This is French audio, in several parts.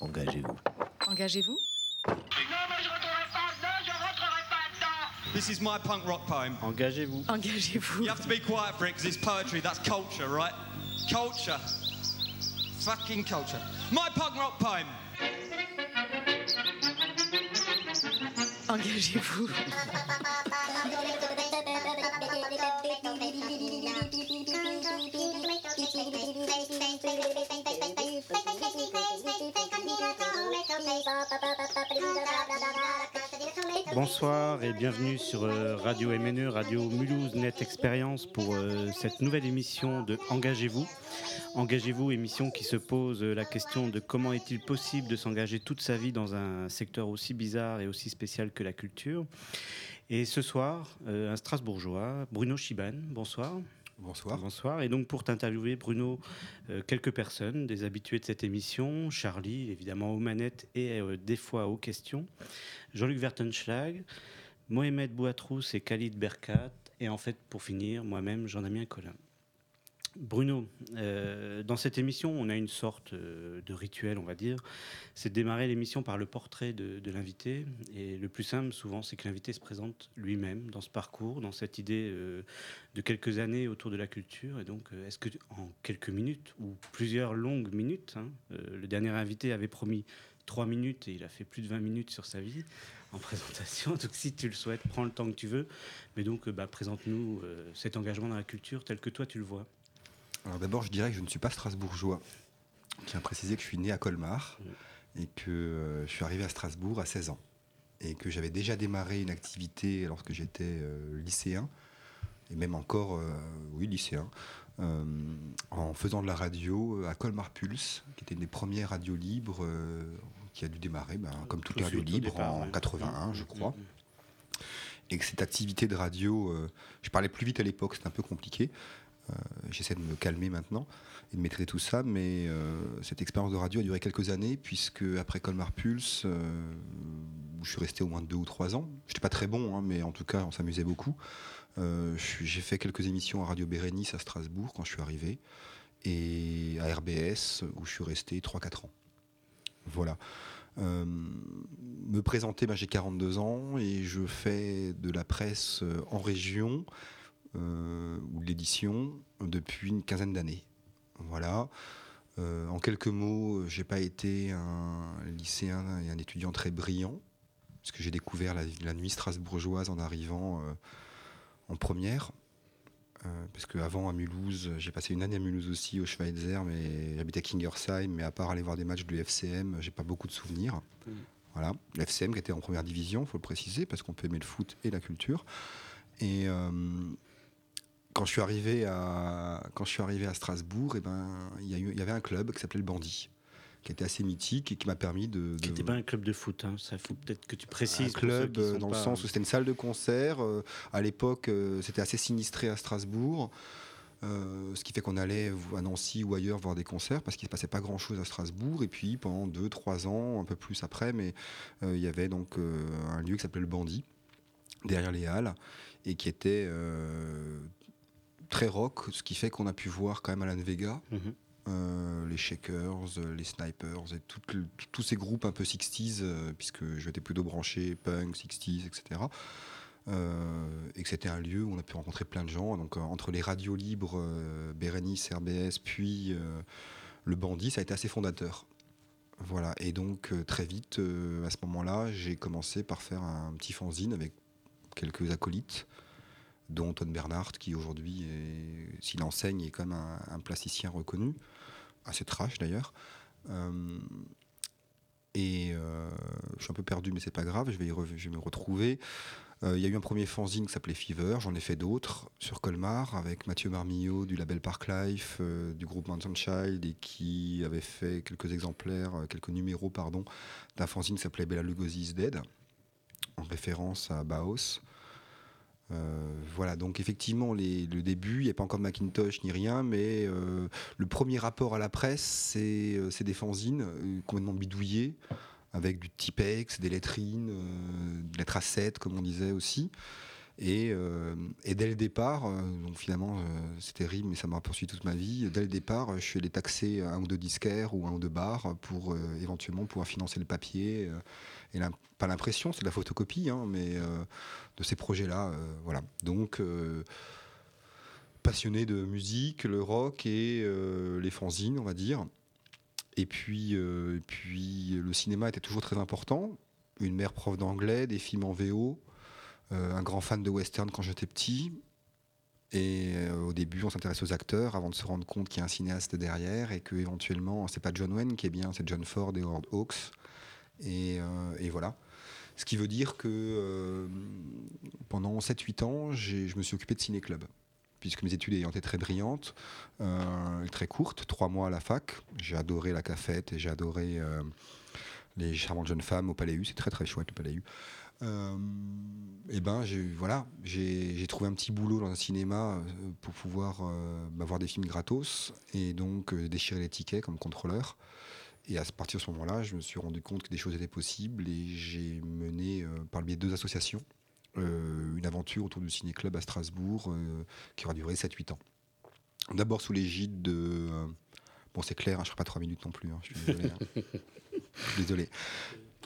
Engagez-vous. Engagez-vous. Non, moi je rentrerai pas dedans, je rentrerai pas dedans. This is my punk rock poem. Engagez-vous. Engagez-vous. You have to be quiet for it because it's poetry. That's culture, right? Culture. Fucking culture. My punk rock poem. Engagez-vous. Bonsoir et bienvenue sur euh, Radio MNE, Radio Mulhouse Net Expérience pour euh, cette nouvelle émission de Engagez-vous. Engagez-vous, émission qui se pose euh, la question de comment est-il possible de s'engager toute sa vie dans un secteur aussi bizarre et aussi spécial que la culture. Et ce soir, un Strasbourgeois, Bruno Chiban, bonsoir. Bonsoir. Bonsoir. Et donc pour t'interviewer, Bruno, euh, quelques personnes, des habitués de cette émission, Charlie, évidemment aux manettes et euh, des fois aux questions, Jean-Luc Vertenschlag, Mohamed Bouatrous et Khalid Berkat, et en fait, pour finir, moi-même, Jean-Damien Collin. Bruno, euh, dans cette émission, on a une sorte euh, de rituel, on va dire. C'est de démarrer l'émission par le portrait de, l'invité. Et le plus simple, souvent, c'est que l'invité se présente lui-même dans ce parcours, dans cette idée euh, de quelques années autour de la culture. Et donc, est-ce que en quelques minutes, ou plusieurs longues minutes, hein, le dernier invité avait promis trois minutes et il a fait plus de 20 minutes sur sa vie en présentation. Donc, si tu le souhaites, prends le temps que tu veux. Mais donc, bah, présente-nous cet engagement dans la culture tel que toi, tu le vois. Alors d'abord, je dirais que je ne suis pas strasbourgeois. Je tiens à préciser que je suis né à Colmar et que euh, je suis arrivé à Strasbourg à 16 ans. Et que j'avais déjà démarré une activité lorsque j'étais euh, lycéen, et même encore, euh, oui, lycéen, en faisant de la radio à Colmar Pulse, qui était une des premières radios libres qui a dû démarrer, ben, comme toutes les radios libres, en 81, je crois. Et que cette activité de radio, je parlais plus vite à l'époque, c'était un peu compliqué. Euh, j'essaie de me calmer maintenant et de maîtriser tout ça, mais euh, cette expérience de radio a duré quelques années, puisque après Colmar Pulse, euh, où je suis resté au moins deux ou trois ans, j'étais pas très bon, hein, mais en tout cas on s'amusait beaucoup. j'ai fait quelques émissions à Radio Bérénice à Strasbourg quand je suis arrivé, et à RBS où je suis resté 3-4 ans. Voilà. me présenter, ben, j'ai 42 ans et je fais de la presse en région ou de l'édition depuis une quinzaine d'années. Voilà. Euh, en quelques mots, j'ai pas été un lycéen et un étudiant très brillant, parce que j'ai découvert la, nuit strasbourgeoise en arrivant euh, en première. parce qu'avant à Mulhouse, j'ai passé une année à Mulhouse aussi au Schweitzer, mais j'habitais à Kingersheim, mais à part aller voir des matchs du FCM, j'ai pas beaucoup de souvenirs. Mmh. Voilà, le FCM qui était en première division, faut le préciser, parce qu'on peut aimer le foot et la culture. Et quand je suis arrivé à, quand je suis arrivé à Strasbourg, et eh ben, il y, y, avait un club qui s'appelait le Bandit, qui était assez mythique et qui m'a permis de. Qui n'était pas un club de foot, hein. ça faut peut-être que tu précises. Un club euh, dans le sens où c'était une salle de concert. Euh, à l'époque, euh, c'était assez sinistré à Strasbourg. ce qui fait qu'on allait à Nancy ou ailleurs voir des concerts parce qu'il ne se passait pas grand chose à Strasbourg. Et puis pendant deux, trois ans, un peu plus après, mais il y avait donc un lieu qui s'appelait le Bandit, derrière les Halles, et qui était très rock, ce qui fait qu'on a pu voir quand même Alan Vega, euh, les Shakers, les Snipers et tous ces groupes un peu 60s, euh, puisque j'étais plutôt branché punk, 60s, etc. Euh, et que c'était un lieu où on a pu rencontrer plein de gens. Donc entre les radios libres, Bérénice, RBS, puis le Bandit, ça a été assez fondateur. Voilà, et donc très vite, à ce moment-là, j'ai commencé par faire un petit fanzine avec quelques acolytes dont Antoine Bernhardt, qui aujourd'hui, s'il enseigne, est quand même un, plasticien reconnu, assez trash d'ailleurs. Euh, et euh, je suis un peu perdu, mais c'est pas grave, je vais, je vais me retrouver. Euh, il y a eu un premier fanzine qui s'appelait Fever, j'en ai fait d'autres sur Colmar avec Mathieu Marmillot du label Park Life, du groupe Mountain Child et qui avait fait quelques exemplaires, quelques numéros pardon, d'un fanzine qui s'appelait Bella Lugosi is Dead, en référence à Baos. Euh, voilà, donc effectivement, le début, il n'y a pas encore de Macintosh ni rien, mais euh, le premier rapport à la presse, c'est euh, des fanzines complètement bidouillées, avec du Tipex, des lettrines, des lettres A7, comme on disait aussi. Et, dès le départ, donc finalement, c'est terrible, mais ça m'a poursuivi toute ma vie. Dès le départ, je suis allé taxer un ou deux disquaires ou un ou deux bars pour éventuellement pouvoir financer le papier. Et pas l'impression, c'est de la photocopie, hein, mais euh, de ces projets-là. euh, voilà. Donc, euh, passionné de musique, le rock et les fanzines, on va dire. Et puis, puis, le cinéma était toujours très important. Une mère prof d'anglais, des films en VO, un grand fan de western quand j'étais petit. Et au début, on s'intéresse aux acteurs avant de se rendre compte qu'il y a un cinéaste derrière et que éventuellement, c'est pas John Wayne qui est bien, c'est John Ford et Howard Hawks. Et, euh, et voilà. Ce qui veut dire que euh, pendant 7-8 ans, je me suis occupé de ciné-club. Puisque mes études ayant été très brillantes, euh, très courtes, trois mois à la fac, j'ai adoré la cafette et j'ai adoré euh, les charmantes jeunes femmes au Palais U. C'est très très chouette le Palais U. Euh, et ben voilà, j'ai trouvé un petit boulot dans un cinéma pour pouvoir euh, bah, voir des films gratos et donc déchirer les tickets comme contrôleur. Et à partir de ce moment-là, je me suis rendu compte que des choses étaient possibles et j'ai mené, euh, par le biais de deux associations, euh, une aventure autour du ciné-club à Strasbourg euh, qui aura duré 7-8 ans. D'abord sous l'égide de. euh, bon, c'est clair, hein, je ne ferai pas 3 minutes non plus, hein, je suis désolé. hein. Je suis désolé.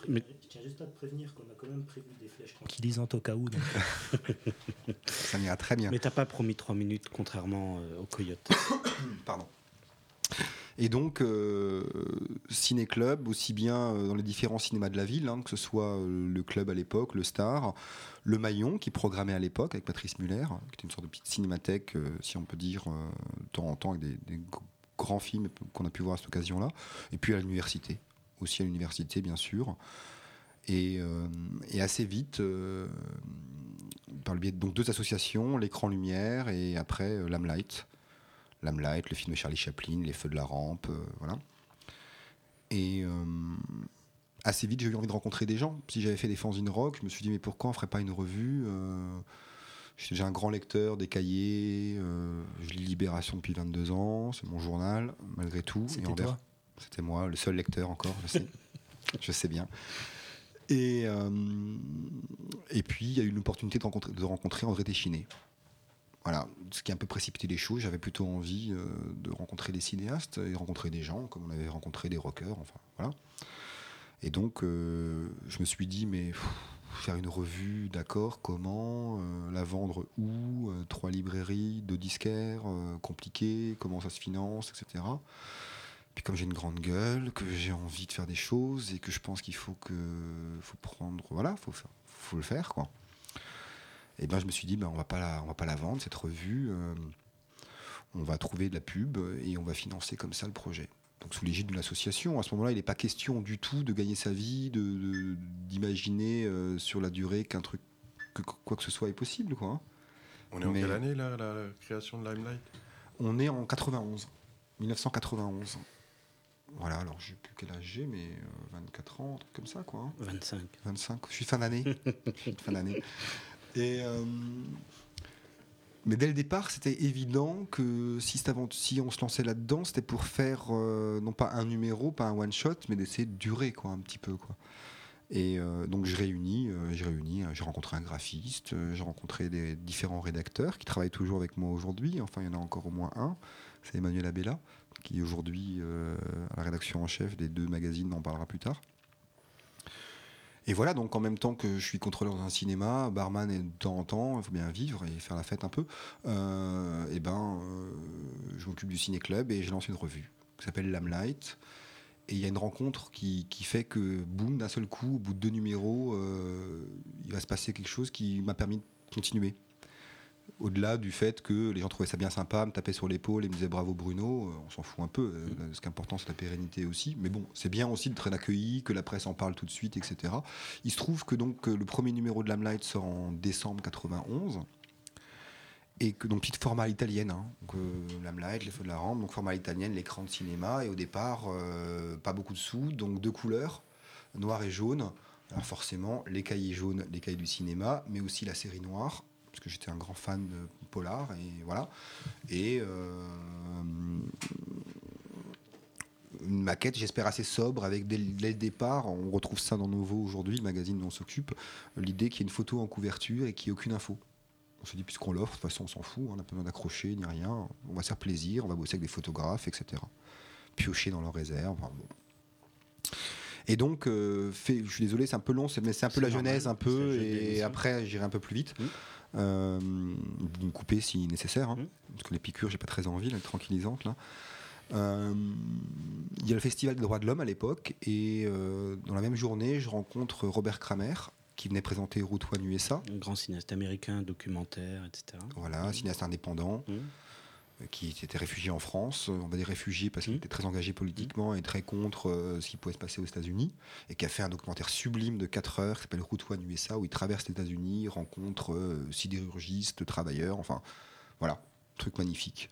Mais- Je tiens juste à te prévenir qu'on a quand même prévu des flèches tranquillisantes au cas où. donc. Ça m'ira très bien. Mais t'as pas promis trois minutes, contrairement euh, au Coyote. Pardon. Et donc, euh, ciné-club, aussi bien euh, dans les différents cinémas de la ville, hein, que ce soit euh, le club à l'époque, le Star, le Maillon, qui programmait à l'époque avec Patrice Muller, qui était une sorte de petite cinémathèque, euh, si on peut dire, de temps en temps, avec des, grands films qu'on a pu voir à cette occasion-là. Et puis à l'université, aussi à l'université, bien sûr. Et, assez vite, par le biais de deux associations, l'écran lumière et après euh, Lamelight. Lamelight, le film de Charlie Chaplin, Les Feux de la Rampe, euh, voilà. Et euh, assez vite, j'ai eu envie de rencontrer des gens. Si j'avais fait des fanzines rock, je me suis dit, mais pourquoi on ferait pas une revue euh, J'ai un grand lecteur des cahiers, euh, je lis Libération depuis 22 ans, c'est mon journal, malgré tout. C'était toi? moi, le seul lecteur encore, je sais. je sais bien. Et, euh, et puis, il y a eu une opportunité de rencontrer, de rencontrer André Téchiné. Voilà, ce qui a un peu précipité les choses. J'avais plutôt envie euh, de rencontrer des cinéastes et rencontrer des gens, comme on avait rencontré des rockers, enfin, voilà. Et donc, euh, je me suis dit, mais faire une revue, d'accord, comment euh, La vendre où Trois librairies, deux disquaires, compliqué, comment ça se finance, etc. Puis comme j'ai une grande gueule, que j'ai envie de faire des choses et que je pense qu'il faut que faut prendre, voilà, faut le faire quoi. Et ben je me suis dit ben on va pas la, on va pas la vendre cette revue, euh, on va trouver de la pub et on va financer comme ça le projet. Donc sous l'égide d'une association, à ce moment-là, il n'est pas question du tout de gagner sa vie, de de- d'imaginer euh, sur la durée qu'un truc, que quoi que ce soit est possible quoi. hein. On est en quelle année là, la création de Limelight? On est en 91, 1991. Voilà, alors je sais plus quel âge j'ai, mais euh, 24 ans, un truc comme ça, quoi. hein. 25. 25, je suis fin d'année. de fin d'année. Euh, mais dès le départ, c'était évident que si, on se lançait là-dedans, c'était pour faire euh, non pas un numéro, pas un one-shot, mais d'essayer de durer quoi, un petit peu. Quoi. Et euh, donc je réunis, j'ai j'ai rencontré un graphiste, j'ai rencontré des différents rédacteurs qui travaillent toujours avec moi aujourd'hui. Enfin, il y en a encore au moins un, c'est Emmanuel Abella, qui est aujourd'hui à la rédaction en chef des deux magazines, on en parlera plus tard. Et voilà, donc en même temps que je suis contrôleur dans un cinéma, barman et de temps en temps, il faut bien vivre et faire la fête un peu, euh, et ben, euh, je m'occupe du ciné-club et j'ai lancé une revue qui s'appelle Lamelight. Et il y a une rencontre qui, qui fait que, boum, d'un seul coup, au bout de deux numéros, euh, il va se passer quelque chose qui m'a permis de continuer. Au-delà du fait que les gens trouvaient ça bien sympa, me tapaient sur l'épaule et me disaient bravo Bruno, euh, on s'en fout un peu. euh, Ce qui est important, c'est la pérennité aussi. Mais bon, c'est bien aussi d'être accueilli, que la presse en parle tout de suite, etc. Il se trouve que donc euh, le premier numéro de Lamelight sort en décembre 91 et que donc petite format italienne, hein. donc euh, les feux de la rampe, donc format italienne, l'écran de cinéma et au départ euh, pas beaucoup de sous, donc deux couleurs, noir et jaune. Alors forcément les cahiers jaunes, les cahiers du cinéma, mais aussi la série noire parce que j'étais un grand fan de polar et voilà et euh, une maquette, j'espère, assez sobre, avec dès, dès le départ, on retrouve ça dans Novo aujourd'hui, le magazine dont on s'occupe, l'idée qu'il y ait une photo en couverture et qu'il n'y ait aucune info. On se dit, puisqu'on l'offre, de toute façon, on s'en fout, on n'a pas besoin d'accrocher ni rien. On va se faire plaisir, on va bosser avec des photographes, etc. Piocher dans leurs réserves. enfin, bon. Et donc, euh, fait- je suis désolé, c'est un peu long, c'est- mais c'est un peu la genèse, un peu, et après, j'irai un peu plus vite. Euh, vous me coupez si nécessaire, hein, Mm. parce que les piqûres, j'ai pas très envie, là, tranquillisantes là. Euh, Il y a le Festival des droits de l'homme à l'époque, et euh, dans la même journée, je rencontre Robert Kramer, qui venait présenter Route One USA. Un grand cinéaste américain, documentaire, etc. Voilà, cinéaste indépendant Mm. Qui s'était réfugié en France. On va dire réfugié parce qu'il Mm. était très engagé politiquement et très contre euh, ce qui pouvait se passer aux États-Unis. Et qui a fait un documentaire sublime de 4 heures qui s'appelle Route One USA où il traverse les États-Unis, rencontre euh, sidérurgistes, travailleurs, enfin voilà, truc magnifique.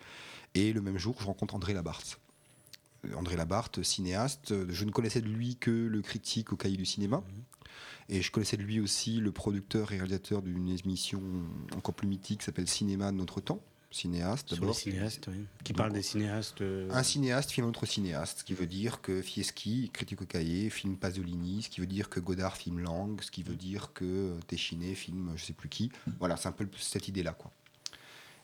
Et le même jour, je rencontre André Labarthe. Euh, André Labarthe, cinéaste, je ne connaissais de lui que le critique au cahier du cinéma. Et je connaissais de lui aussi le producteur et réalisateur d'une émission encore plus mythique qui s'appelle Cinéma de notre temps. Cinéaste d'abord. cinéastes, oui. Qui parle des cinéastes. euh, Un cinéaste filme un autre cinéaste, ce qui veut dire que Fieschi, critique au cahier, filme Pasolini, ce qui veut dire que Godard filme Lang, ce qui veut dire que Téchiné filme je sais plus qui. Voilà, c'est un peu cette idée-là, quoi.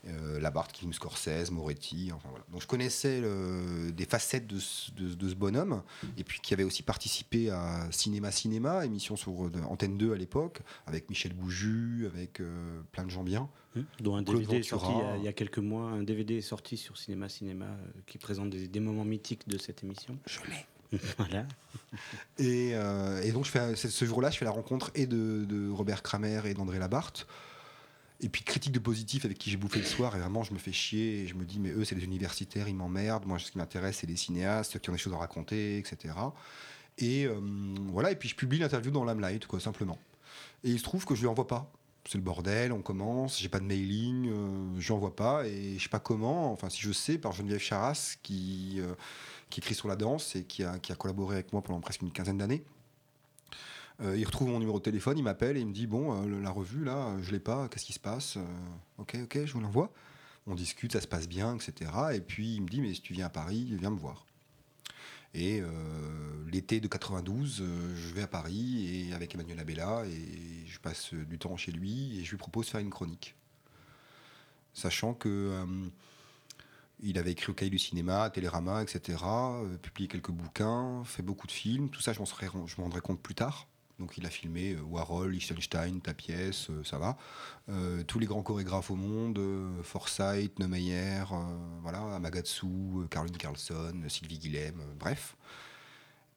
Euh, Labarthe qui filme Scorsese, Moretti, enfin voilà. Donc je connaissais le- des facettes de ce, de- de ce bonhomme, et puis qui avait aussi participé à Cinéma Cinéma, émission sur euh, Antenne 2 à l'époque, avec Michel Bouju, avec euh, plein de gens bien. Hmm, dont un Claude DVD est sorti il y, a, il y a quelques mois. Un DVD est sorti sur Cinéma Cinéma euh, qui présente des, des moments mythiques de cette émission. Je l'ai. voilà. Et, euh, et donc je fais, ce jour-là, je fais la rencontre et de, de Robert Kramer et d'André Labarthe. Et puis critique de positif avec qui j'ai bouffé le soir. Et vraiment, je me fais chier. Et je me dis, mais eux, c'est des universitaires, ils m'emmerdent. Moi, ce qui m'intéresse, c'est les cinéastes qui ont des choses à raconter, etc. Et euh, voilà. Et puis je publie l'interview dans Limelight, quoi, simplement. Et il se trouve que je lui envoie pas. C'est le bordel, on commence, j'ai pas de mailing, euh, je lui envoie pas. Et je sais pas comment, enfin, si je sais, par Geneviève Charras, qui. euh, qui écrit sur la danse et qui a, collaboré avec moi pendant presque une quinzaine d'années. Euh, il retrouve mon numéro de téléphone, il m'appelle et il me dit Bon, euh, la revue, là, euh, je l'ai pas, qu'est-ce qui se passe Euh, Ok, ok, je vous l'envoie. On discute, ça se passe bien, etc. Et puis il me dit Mais si tu viens à Paris, viens me voir. Et euh, l'été de 92, euh, je vais à Paris et avec Emmanuel Abella et je passe du temps chez lui et je lui propose de faire une chronique. Sachant que. euh, il avait écrit au cahier du cinéma, Télérama, etc. publié quelques bouquins, fait beaucoup de films. Tout ça, je m'en rendrai compte plus tard. Donc, il a filmé euh, Warhol, Liechtenstein, Ta pièce, euh, ça va. Euh, tous les grands chorégraphes au monde, Forsyth, Neumeyer, voilà, Amagatsu, Caroline Carlson, Sylvie Guillem, bref.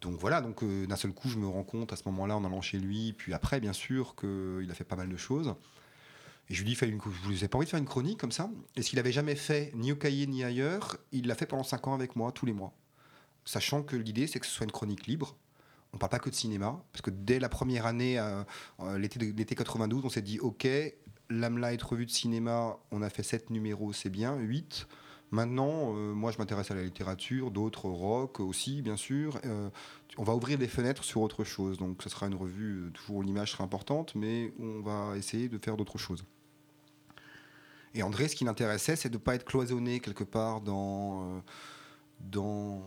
Donc voilà, donc d'un seul coup, je me rends compte à ce moment-là, en allant chez lui, puis après, bien sûr, qu'il a fait pas mal de choses. Et je lui dis, fais une, je vous ai pas envie de faire une chronique comme ça Et ce qu'il avait jamais fait, ni au cahier, ni ailleurs, il l'a fait pendant 5 ans avec moi, tous les mois. Sachant que l'idée, c'est que ce soit une chronique libre. On parle pas que de cinéma, parce que dès la première année, euh, euh, l'été de- l'été 92, on s'est dit, OK, Lamelight revue de cinéma, on a fait 7 numéros, c'est bien, 8. Maintenant, euh, moi, je m'intéresse à la littérature, d'autres au rock aussi, bien sûr. On va ouvrir des fenêtres sur autre chose. Donc, ce sera une revue, toujours l'image sera importante, mais on va essayer de faire d'autres choses. Et André, ce qui l'intéressait, c'est de ne pas être cloisonné quelque part dans, dans,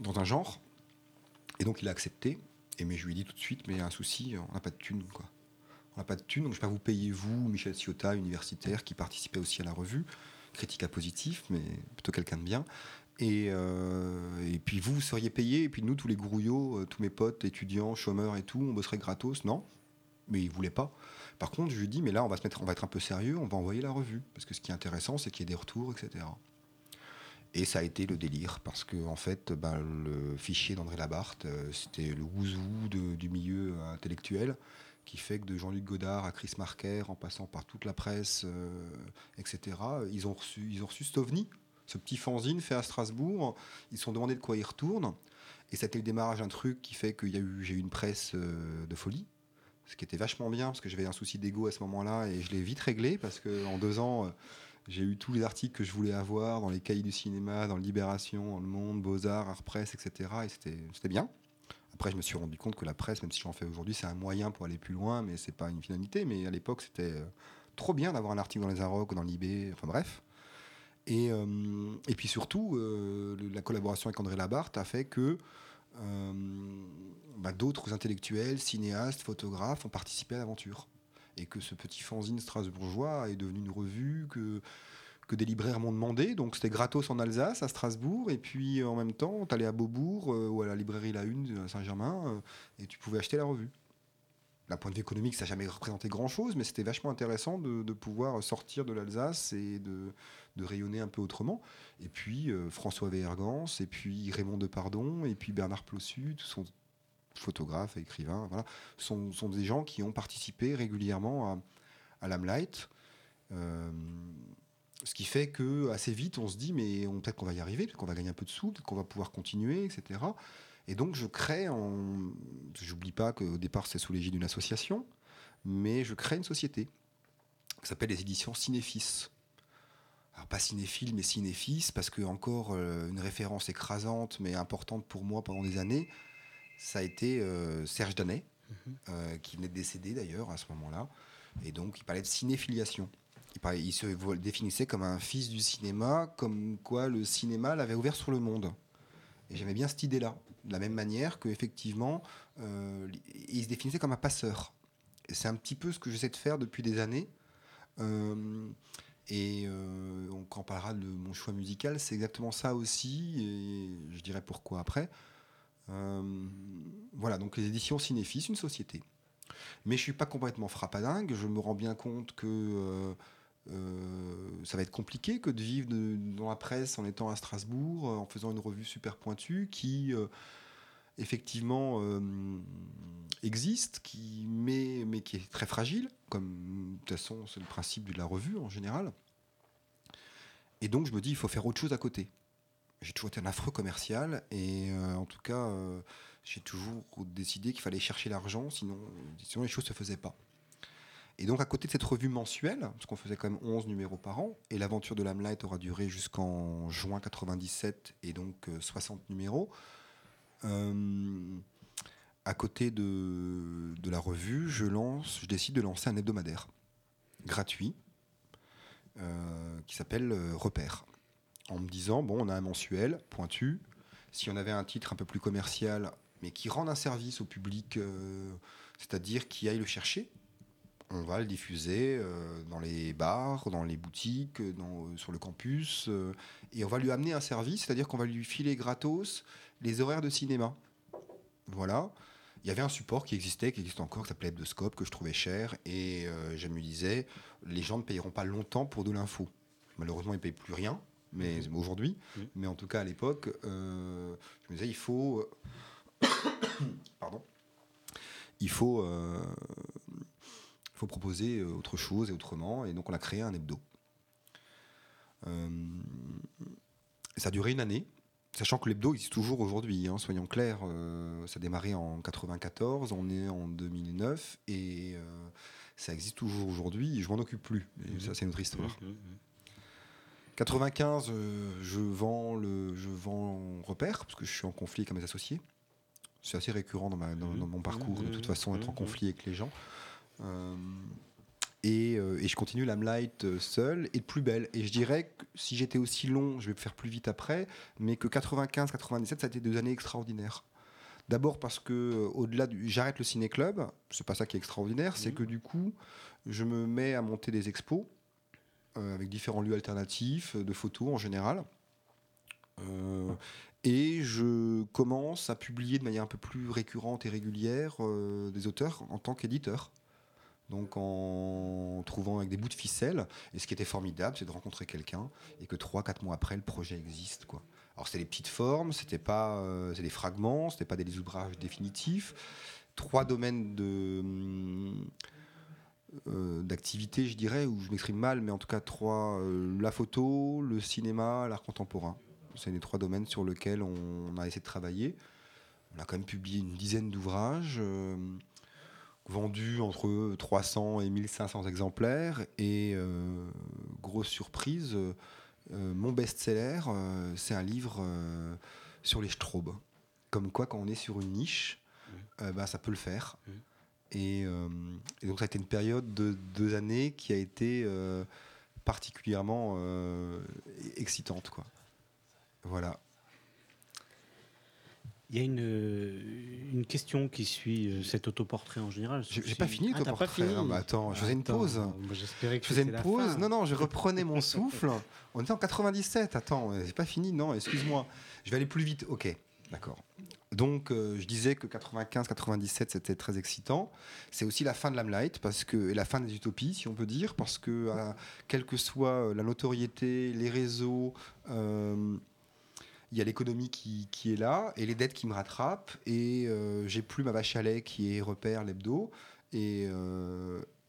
dans un genre. Et donc, il a accepté. Et mais je lui ai dit tout de suite, mais il y a un souci, on n'a pas de thunes, quoi. On n'a pas de thunes, donc je ne vais pas vous payer, vous, Michel Ciotta, universitaire, qui participait aussi à la revue, critique à positif, mais plutôt quelqu'un de bien. Et, euh, et puis vous, vous seriez payé, et puis nous, tous les grouillots, euh, tous mes potes, étudiants, chômeurs et tout, on bosserait gratos, non Mais il voulait pas. Par contre, je lui dis, mais là, on va, se mettre, on va être un peu sérieux, on va envoyer la revue. Parce que ce qui est intéressant, c'est qu'il y ait des retours, etc. Et ça a été le délire, parce que en fait, ben, le fichier d'André Labarthe, euh, c'était le ouzou de- du milieu euh, intellectuel, qui fait que de Jean-Luc Godard à Chris Marker, en passant par toute la presse, euh, etc., ils ont reçu, ils ont reçu cet ce petit fanzine fait à Strasbourg. Ils se sont demandé de quoi ils retournent. Et ça a été le démarrage d'un truc qui fait que j'ai eu une presse de folie. Ce qui était vachement bien, parce que j'avais un souci d'ego à ce moment-là, et je l'ai vite réglé, parce qu'en deux ans, j'ai eu tous les articles que je voulais avoir dans les cahiers du cinéma, dans Libération, dans Le Monde, Beaux-Arts, Art Presse, etc. Et c'était bien. Après, je me suis rendu compte que la presse, même si j'en fais aujourd'hui, c'est un moyen pour aller plus loin, mais c'est pas une finalité. Mais à l'époque, c'était euh, trop bien d'avoir un article dans les Arocs ou dans l'IB, enfin bref. Et, euh, puis surtout, euh, la collaboration avec André Labarthe a fait que bah, d'autres intellectuels, cinéastes, photographes ont participé à l'aventure. Et que ce petit fanzine strasbourgeois est devenu une revue que, que des libraires m'ont demandé. Donc c'était gratos en Alsace, à Strasbourg, et puis en même temps, tu allais à Beaubourg euh, ou à la librairie La Une à Saint-Germain euh, et tu pouvais acheter la revue. D'un point de vue économique, ça n'a jamais représenté grand-chose, mais c'était vachement intéressant de, pouvoir sortir de l'Alsace et de, de rayonner un peu autrement. Et puis euh, François Vergans, et puis Raymond Depardon, et puis Bernard Plossu, tous sont photographes écrivains, voilà, sont, des gens qui ont participé régulièrement à, à l'Amlight. Euh, ce qui fait que assez vite, on se dit, mais on- peut-être qu'on va y arriver, peut-être qu'on va gagner un peu de sous, qu'on va pouvoir continuer, etc. Et donc, je crée, en... j'oublie pas qu'au départ, c'est sous l'égide d'une association, mais je crée une société qui s'appelle les éditions Cinéfis. Alors, pas cinéphile, mais cinéfis, parce que encore euh, une référence écrasante, mais importante pour moi pendant des années, ça a été euh, Serge Danet, euh, qui venait de décéder d'ailleurs à ce moment-là. Et donc, il parlait de cinéfiliation. Il, parlait- il se définissait comme un fils du cinéma, comme quoi le cinéma l'avait ouvert sur le monde. Et j'aimais bien cette idée-là. De la même manière qu'effectivement, euh, il se définissait comme un passeur. C'est un petit peu ce que j'essaie de faire depuis des années. Euh, et euh, on en parlera de mon choix musical, c'est exactement ça aussi, et je dirais pourquoi après. Euh, voilà, donc les éditions Cinéfis, une société. Mais je suis pas complètement frappadingue, je me rends bien compte que euh, euh, ça va être compliqué que de vivre dans la presse en étant à Strasbourg, en faisant une revue super pointue qui effectivement existe, qui, mais, mais qui est très fragile, comme de toute façon c'est le principe de la revue en général. Et donc je me dis, il faut faire autre chose à côté. J'ai toujours été un affreux commercial et euh, en tout cas, euh, j'ai toujours décidé qu'il fallait chercher l'argent, sinon, sinon les choses ne se faisaient pas. Et donc à côté de cette revue mensuelle, parce qu'on faisait quand même 11 numéros par an, et l'aventure de l'Amlight aura duré jusqu'en juin 97 et donc euh, 60 numéros, euh, à côté de, de la revue, je, lance, je décide de lancer un hebdomadaire gratuit qui s'appelle Repère. En me disant, bon, on a un mensuel pointu. Si on avait un titre un peu plus commercial, mais qui rende un service au public, euh, c'est-à-dire qui aille le chercher, on va le diffuser euh, dans les bars, dans les boutiques, euh, sur le campus, et on va lui amener un service, c'est-à-dire qu'on va lui filer gratos les horaires de cinéma. Voilà. Il y avait un support qui existait, qui existe encore, qui s'appelait Hebdoscope, que je trouvais cher, et je me disais, les gens ne payeront pas longtemps pour de l'info. Malheureusement, ils ne payent plus rien, mais aujourd'hui, Mhm. mais en tout cas à l'époque, euh, je me disais, il faut, pardon, il faut, euh, faut proposer euh, autre chose et autrement, et donc on a créé un hebdo. Euh, ça a duré une année. Sachant que l'hebdo existe toujours aujourd'hui, hein, soyons clairs, ça a démarré en 94, on est en 2009 et ça existe toujours aujourd'hui. Je m'en occupe plus, mais ça c'est une autre histoire. Mhm, mhm. 95, euh, je vends le, je vends repère parce que je suis en conflit avec mes associés. C'est assez récurrent dans, ma- dans- dans mon parcours, de toute Mhm. façon, être en Mhm. conflit avec les gens. Euh, et, euh, et je continue l'Amlight seul et de plus belle. Et je dirais que si j'étais aussi long, je vais faire plus vite après, mais que 95-97, ça a été deux années extraordinaires. D'abord parce que au-delà du, j'arrête le ciné-club, c'est pas ça qui est extraordinaire, c'est que du coup, je me mets à monter des expos avec différents lieux alternatifs euh, de photos en général. Euh, et je commence à publier de manière un peu plus récurrente et régulière euh, des auteurs en tant qu'éditeur. Donc en trouvant avec des bouts de ficelle. Et ce qui était formidable, c'est de rencontrer quelqu'un et que 3-4 mois après, le projet existe. Quoi. Alors c'était des petites formes, c'était pas, euh, c'est des fragments, c'était pas des ouvrages définitifs. Trois domaines de hum, euh, d'activité, je dirais, où je m'exprime mal, mais en tout cas trois euh, la photo, le cinéma, l'art contemporain. C'est les trois domaines sur lesquels on, a essayé de travailler. On a quand même publié une dizaine d'ouvrages, euh, vendus entre 300 et 1500 exemplaires. Et grosse surprise, mon best-seller, c'est un livre sur les strobes. Comme quoi, quand on est sur une niche, bah, ça peut le faire. Et, euh, et donc, ça a été une période de deux années qui a été euh, particulièrement euh, excitante. Quoi. Voilà. Il y a une, une question qui suit cet autoportrait en général. J'ai pas fini Ah, le t'as pas portrait. fini Ah, bah attends, je faisais une pause. J'espérais que Je faisais une pause. fin. Non, non, je reprenais mon souffle. On était en 97. Attends, c'est pas fini. Non, excuse-moi. Je vais aller plus vite. Ok, d'accord. Donc, euh, je disais que 95-97, c'était très excitant. C'est aussi la fin de l'Amlight, parce que et la fin des utopies, si on peut dire, parce que euh, quelle que soit euh, la notoriété, les réseaux, il y a l'économie qui, est là et les dettes qui me rattrapent et euh, j'ai plus ma vache à lait qui est repère l'hebdo et,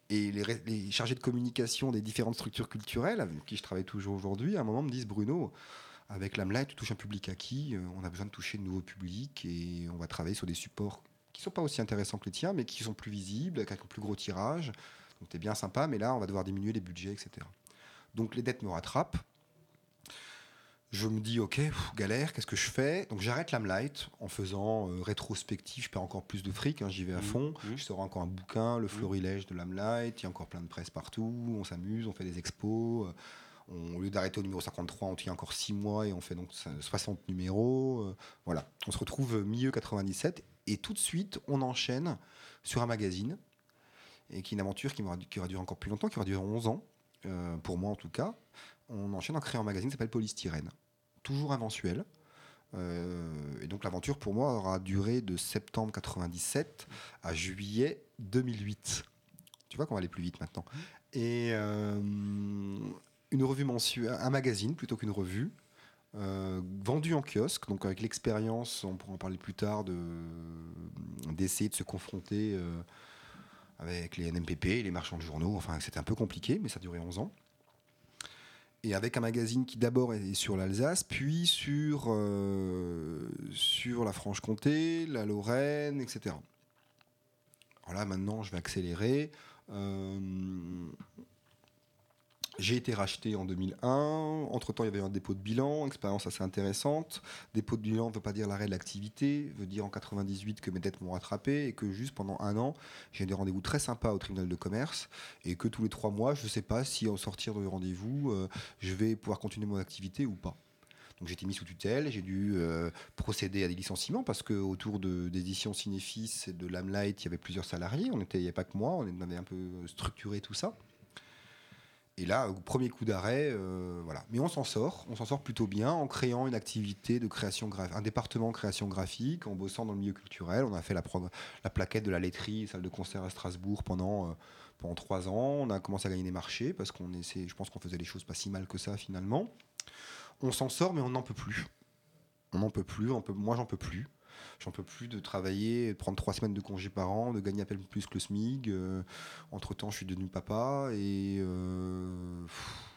et les chargés de communication des différentes structures culturelles avec qui je travaille toujours aujourd'hui à un moment me disent Bruno avec l'AMLA tu touches un public acquis euh, on a besoin de toucher de nouveaux publics et on va travailler sur des supports qui sont pas aussi intéressants que les tiens mais qui sont plus visibles avec un plus gros tirage donc c'est bien sympa mais là on va devoir diminuer les budgets etc donc les dettes me rattrapent je me dis, ok, pff, galère, qu'est-ce que je fais? Donc j'arrête l'Amlight en faisant euh, rétrospective, je perds encore plus de fric, hein, j'y vais à Mhm, fond. mhm. Je sors encore un bouquin, Le Florilège de l'Amlight, il y a encore plein de presse partout, on s'amuse, on fait des expos. euh, au lieu d'arrêter au numéro 53, on tient encore 6 mois et on fait donc 60 numéros. euh, voilà, on se retrouve milieu 97 et tout de suite, on enchaîne sur un magazine et qui est une aventure qui, aura duré encore plus longtemps, qui aura duré 11 ans, euh, pour moi en tout cas. On enchaîne en créant un magazine qui s'appelle Polystyrène toujours mensuel. Euh, et donc l'aventure pour moi aura duré de septembre 97 à juillet 2008. Tu vois qu'on va aller plus vite maintenant. Et une revue mensuelle, un magazine plutôt qu'une revue, euh, vendu en kiosque, donc avec l'expérience, on pourra en parler plus tard, de- d'essayer de se confronter euh, avec les NMPP, les marchands de journaux. Enfin, c'était un peu compliqué, mais ça duré 11 ans et avec un magazine qui d'abord est sur l'Alsace, puis sur, euh, sur la Franche-Comté, la Lorraine, etc. Alors là, maintenant, je vais accélérer. Euh, j'ai été racheté en 2001. Entre-temps, il y avait un dépôt de bilan, expérience assez intéressante. Dépôt de bilan ne veut pas dire l'arrêt de l'activité, veut dire en 98 que mes dettes m'ont rattrapé et que juste pendant un an, j'ai des rendez-vous très sympas au tribunal de commerce et que tous les trois mois, je ne sais pas si au sortir de rendez-vous, euh, je vais pouvoir continuer mon activité ou pas. Donc j'ai été mis sous tutelle, j'ai dû euh, procéder à des licenciements parce que autour de d'éditions Cinéfis et de l'Amlight, il y avait plusieurs salariés. On était, il n'y avait pas que moi, on avait un peu structuré tout ça. Et là, au premier coup d'arrêt, euh, voilà. Mais on s'en sort, on s'en sort plutôt bien en créant une activité de création graphique, un département de création graphique, en bossant dans le milieu culturel. On a fait la, la plaquette de la laiterie, salle de concert à Strasbourg pendant, euh, pendant trois ans. On a commencé à gagner des marchés parce qu'on essaie, je pense qu'on faisait les choses pas si mal que ça finalement. On s'en sort, mais on n'en peut plus. On n'en peut plus. Moi, j'en peux plus. J'en peux plus de travailler, de prendre trois semaines de congé par an, de gagner à peine plus que le SMIG. entre temps, je suis devenu papa et euh,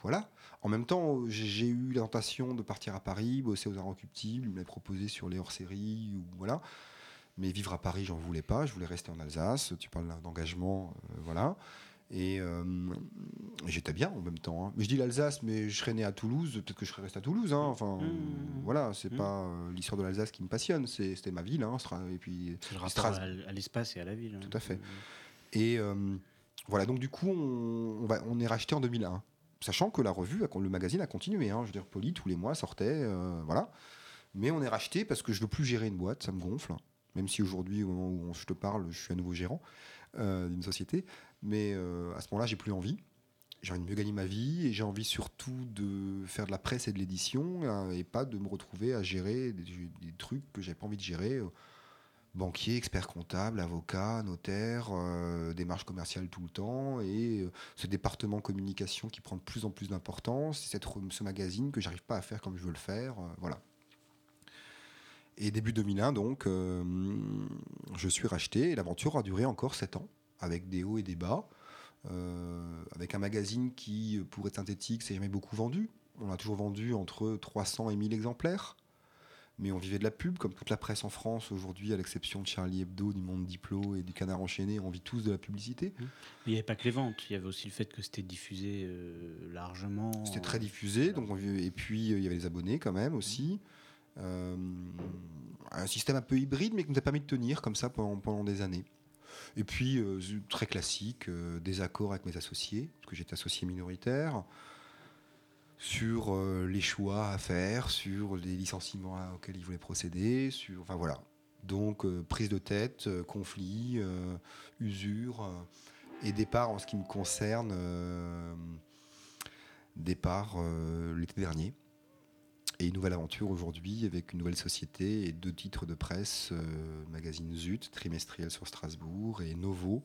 voilà. En même temps, j'ai eu la tentation de partir à Paris, bosser aux Inrecuptibles. Me l'a proposé sur les hors-séries voilà. Mais vivre à Paris, j'en voulais pas. Je voulais rester en Alsace. Tu parles d'engagement, euh, voilà. Et euh, j'étais bien en même temps. hein. Mais je dis l'Alsace, mais je serais né à Toulouse, peut-être que je serais resté à Toulouse. hein. Enfin, Mmh. voilà, c'est Mmh. pas euh, l'histoire de l'Alsace qui me passionne. C'était ma ville. hein, et puis C'est le rapport Stras- à, l'espace et à la ville. hein. Tout à fait. Et euh, voilà, donc du coup, on, on va, on est racheté en 2001. Sachant que la revue, le magazine a continué. hein. je veux dire, Poli, tous les mois, sortait. voilà. Mais on est racheté parce que je veux plus gérer une boîte, ça me gonfle. Même si aujourd'hui, au moment où je te parle, je suis à nouveau gérant d'une société. Mais euh, à ce moment-là, j'ai plus envie. J'ai envie de mieux gagner ma vie et j'ai envie surtout de faire de la presse et de l'édition euh, et pas de me retrouver à gérer des, trucs que j'avais pas envie de gérer. euh, banquier, expert comptable, avocat, notaire, euh, démarche commerciale tout le temps, et ce département communication qui prend de plus en plus d'importance, ce magazine que j'arrive pas à faire comme je veux le faire, voilà. Et début 2001, donc, je suis racheté, et l'aventure a duré encore 7 ans, avec des hauts et des bas, euh, avec un magazine qui, pour être synthétique, s'est jamais beaucoup vendu. On a toujours vendu entre 300 et 1000 exemplaires mais on vivait de la pub, comme toute la presse en France aujourd'hui, à l'exception de Charlie Hebdo, du Monde Diplo et du Canard Enchaîné, on vit tous de la publicité. Il n'y avait pas que les ventes, il y avait aussi le fait que c'était diffusé euh, largement. C'était très diffusé, donc on vivait- et puis euh, il y avait les abonnés quand même aussi. Euh, un système un peu hybride, mais qui nous a permis de tenir comme ça pendant, pendant des années. Et puis, euh, très classique, euh, des accords avec mes associés, parce que j'étais associé minoritaire, sur euh, les choix à faire, sur les licenciements auxquels ils voulaient procéder, sur, enfin voilà. Donc prise de tête, conflit, usure et départ en ce qui me concerne, départ l'été dernier. Et une nouvelle aventure aujourd'hui avec une nouvelle société et deux titres de presse, euh, magazine Zut, trimestriel sur Strasbourg, et Novo,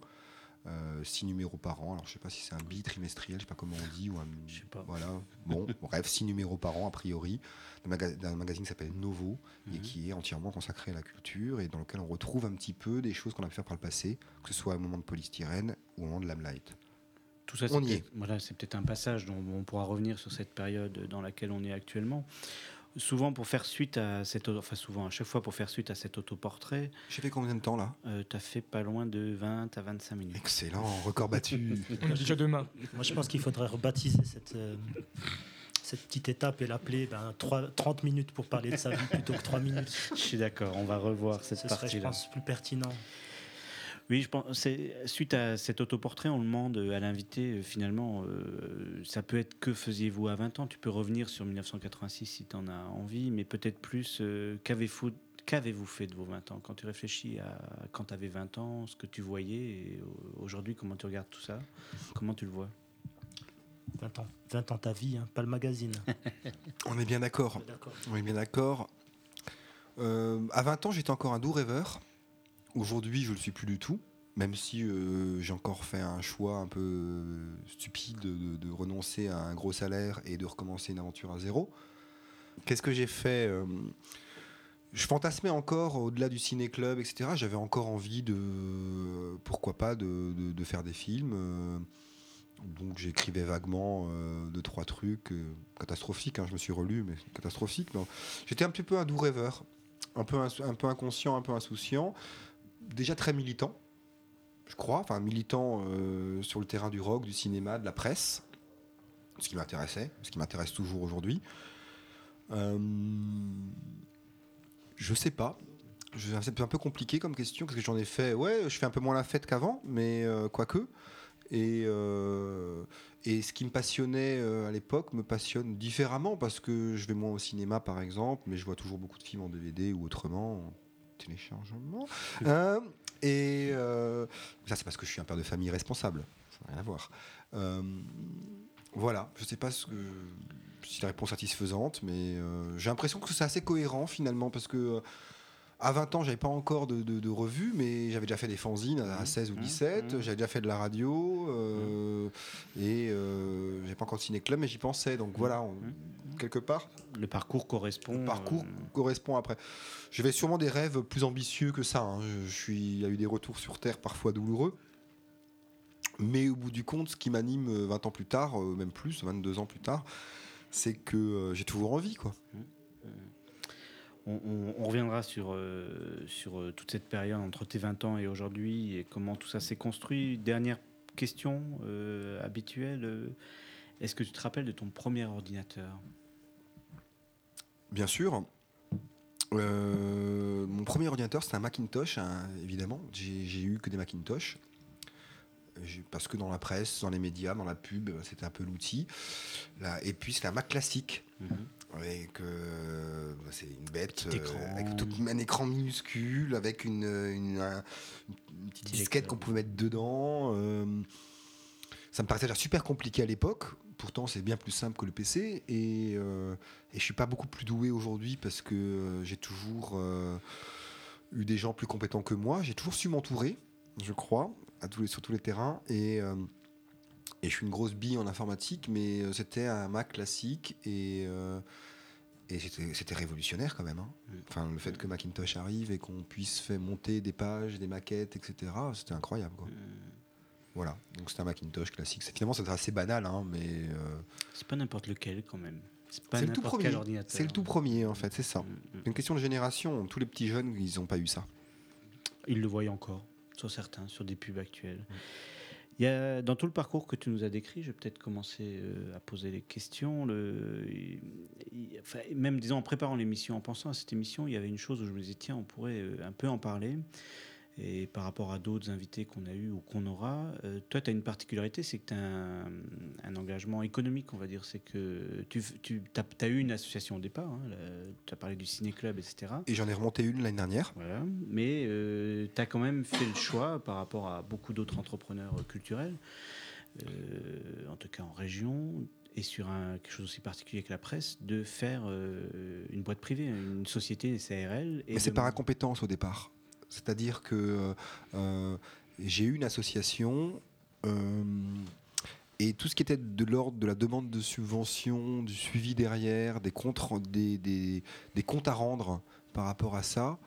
euh, six numéros par an. Alors je sais pas si c'est un bitrimestriel, je sais pas comment on dit, ou un, Je sais pas. Voilà, bon, bref, six numéros par an a priori, d'un maga- d'un magazine qui s'appelle Novo et Mhm. qui est entièrement consacré à la culture et dans lequel on retrouve un petit peu des choses qu'on a pu faire par le passé, que ce soit au moment de polystyrène ou au moment de l'Amlight. Tout ça, c'est On y peut-être- Voilà, c'est peut-être un passage dont on pourra revenir sur cette période dans laquelle on est actuellement. Souvent, pour faire suite à cette, enfin souvent, à chaque fois pour faire suite à cet autoportrait, J'ai fait combien de temps là? tu as fait pas loin de 20 à 25 minutes. Excellent, record battu. On est déjà demain. Moi, je pense qu'il faudrait rebaptiser cette, euh, cette petite étape et l'appeler ben, trois- 30 minutes pour parler de sa vie plutôt que 3 minutes. Je suis d'accord, on va revoir cette Ce serait, je partie-là. pense, plus pertinent. Oui, je pense. Suite à cet autoportrait, on demande à l'invité euh, finalement, euh, ça peut être que faisiez-vous à 20 ans? Tu peux revenir sur 1986 si tu en as envie, mais peut-être plus euh, qu'avez-vous fait de vos 20 ans? Quand tu réfléchis à quand tu avais 20 ans, ce que tu voyais et aujourd'hui comment tu regardes tout ça, comment tu le vois? 20 ans, 20 ans ta vie, hein, pas le magazine. on est bien d'accord. D'accord. On est bien d'accord. Euh, à 20 ans, j'étais encore un doux rêveur. Aujourd'hui, je ne le suis plus du tout. Même si euh, j'ai encore fait un choix un peu stupide de, renoncer à un gros salaire et de recommencer une aventure à zéro. Qu'est-ce que j'ai fait euh, Je fantasmais encore au-delà du ciné-club, etc. J'avais encore envie de, pourquoi pas, de, faire des films. euh, donc j'écrivais vaguement euh, deux, trois trucs euh, catastrophiques. hein, je me suis relu, mais catastrophiques. non. J'étais un petit peu un doux rêveur, un peu inconscient, un peu insouciant, déjà très militant, je crois, enfin militant euh, sur le terrain du rock, du cinéma, de la presse, ce qui m'intéressait, ce qui m'intéresse toujours aujourd'hui. Euh, je sais pas. C'est un peu compliqué comme question parce que j'en ai fait. Ouais, je fais un peu moins la fête qu'avant, mais euh, quoique. Et, euh, ce qui me passionnait euh, à l'époque me passionne différemment parce que je vais moins au cinéma par exemple, mais je vois toujours beaucoup de films en DVD ou autrement, en téléchargement. Euh, et euh, ça, c'est parce que je suis un père de famille responsable. Ça n'a rien à voir. Euh, voilà, je sais pas ce que, si la réponse est satisfaisante, mais j'ai l'impression que c'est assez cohérent finalement parce que. Euh, à 20 ans, j'avais pas encore de, de, de revues, mais j'avais déjà fait des fanzines à 16 ou Mmh, 17. mmh. J'avais déjà fait de la radio euh, et euh, j'avais pas encore de ciné-club, mais j'y pensais. Donc voilà, on- quelque part, Le parcours correspond. le parcours euh, correspond après. J'avais sûrement des rêves plus ambitieux que ça. hein. Je, je suis, il y a eu des retours sur Terre parfois douloureux. Mais au bout du compte, ce qui m'anime euh, 20 ans plus tard, euh, même plus, 22 ans plus tard, c'est que euh, j'ai toujours envie. Quoi. On, reviendra sur, euh, euh, toute cette période entre tes 20 ans et aujourd'hui et comment tout ça s'est construit. Dernière question euh, habituelle. Est-ce que tu te rappelles de ton premier ordinateur? Bien sûr. Mon premier ordinateur, c'était un Macintosh, hein, évidemment. J'ai eu que des Macintosh. Parce que dans la presse, dans les médias, dans la pub, c'était un peu l'outil. Et puis, c'était un Mac classique. Avec, euh, bah, c'est une bête, euh, avec tout, un écran minuscule, avec une, une, un- une petite Petit disquette qu'on pouvait mettre dedans. euh, ça me paraissait déjà super compliqué à l'époque. Pourtant, c'est bien plus simple que le PC. Et, euh, et je suis pas beaucoup plus doué aujourd'hui parce que euh, j'ai toujours euh, eu des gens plus compétents que moi. J'ai toujours su m'entourer, je crois, à tous les, sur tous les terrains. Et, euh, et je suis une grosse bille en informatique, mais euh, c'était un Mac classique et, euh, et c'était c'était révolutionnaire quand même. hein. Enfin, le fait que Macintosh arrive et qu'on puisse faire monter des pages, des maquettes, etc., c'était incroyable. quoi. Voilà, donc c'était un Macintosh classique. C'est- Finalement, c'est assez banal, hein, mais euh, C'est pas n'importe lequel quand même. C'est pas le tout premier. quel ordinateur. C'est le tout premier, en fait, c'est ça. Mm, mm. Une question de génération. Tous les petits jeunes, ils n'ont pas eu ça. Ils le voient encore, sur certains, sur des pubs actuelles. Il y a, dans tout le parcours que tu nous as décrit, je vais peut-être commencer euh, à poser les questions. Le, même disons en préparant l'émission, en pensant à cette émission, il y avait une chose où je me disais tiens, on pourrait euh, un peu en parler. Et par rapport à d'autres invités qu'on a eu ou qu'on aura, euh, toi, tu as une particularité, c'est que tu as un, un engagement économique, on va dire. C'est que tu, tu as, eu une association au départ, hein, tu as parlé du ciné-club, etc. Et j'en ai remonté une l'année dernière. Voilà. Mais tu as quand même fait le choix par rapport à beaucoup d'autres entrepreneurs euh, culturels, euh, en tout cas en région, et sur un, quelque chose aussi particulier que la presse, de faire euh, une boîte privée, une société, une SARL. et Mais c'est par incompétence au départ. C'est-à-dire que euh, j'ai eu une association euh, et tout ce qui était de l'ordre de la demande de subvention, du suivi derrière, des comptes à rendre par rapport à ça,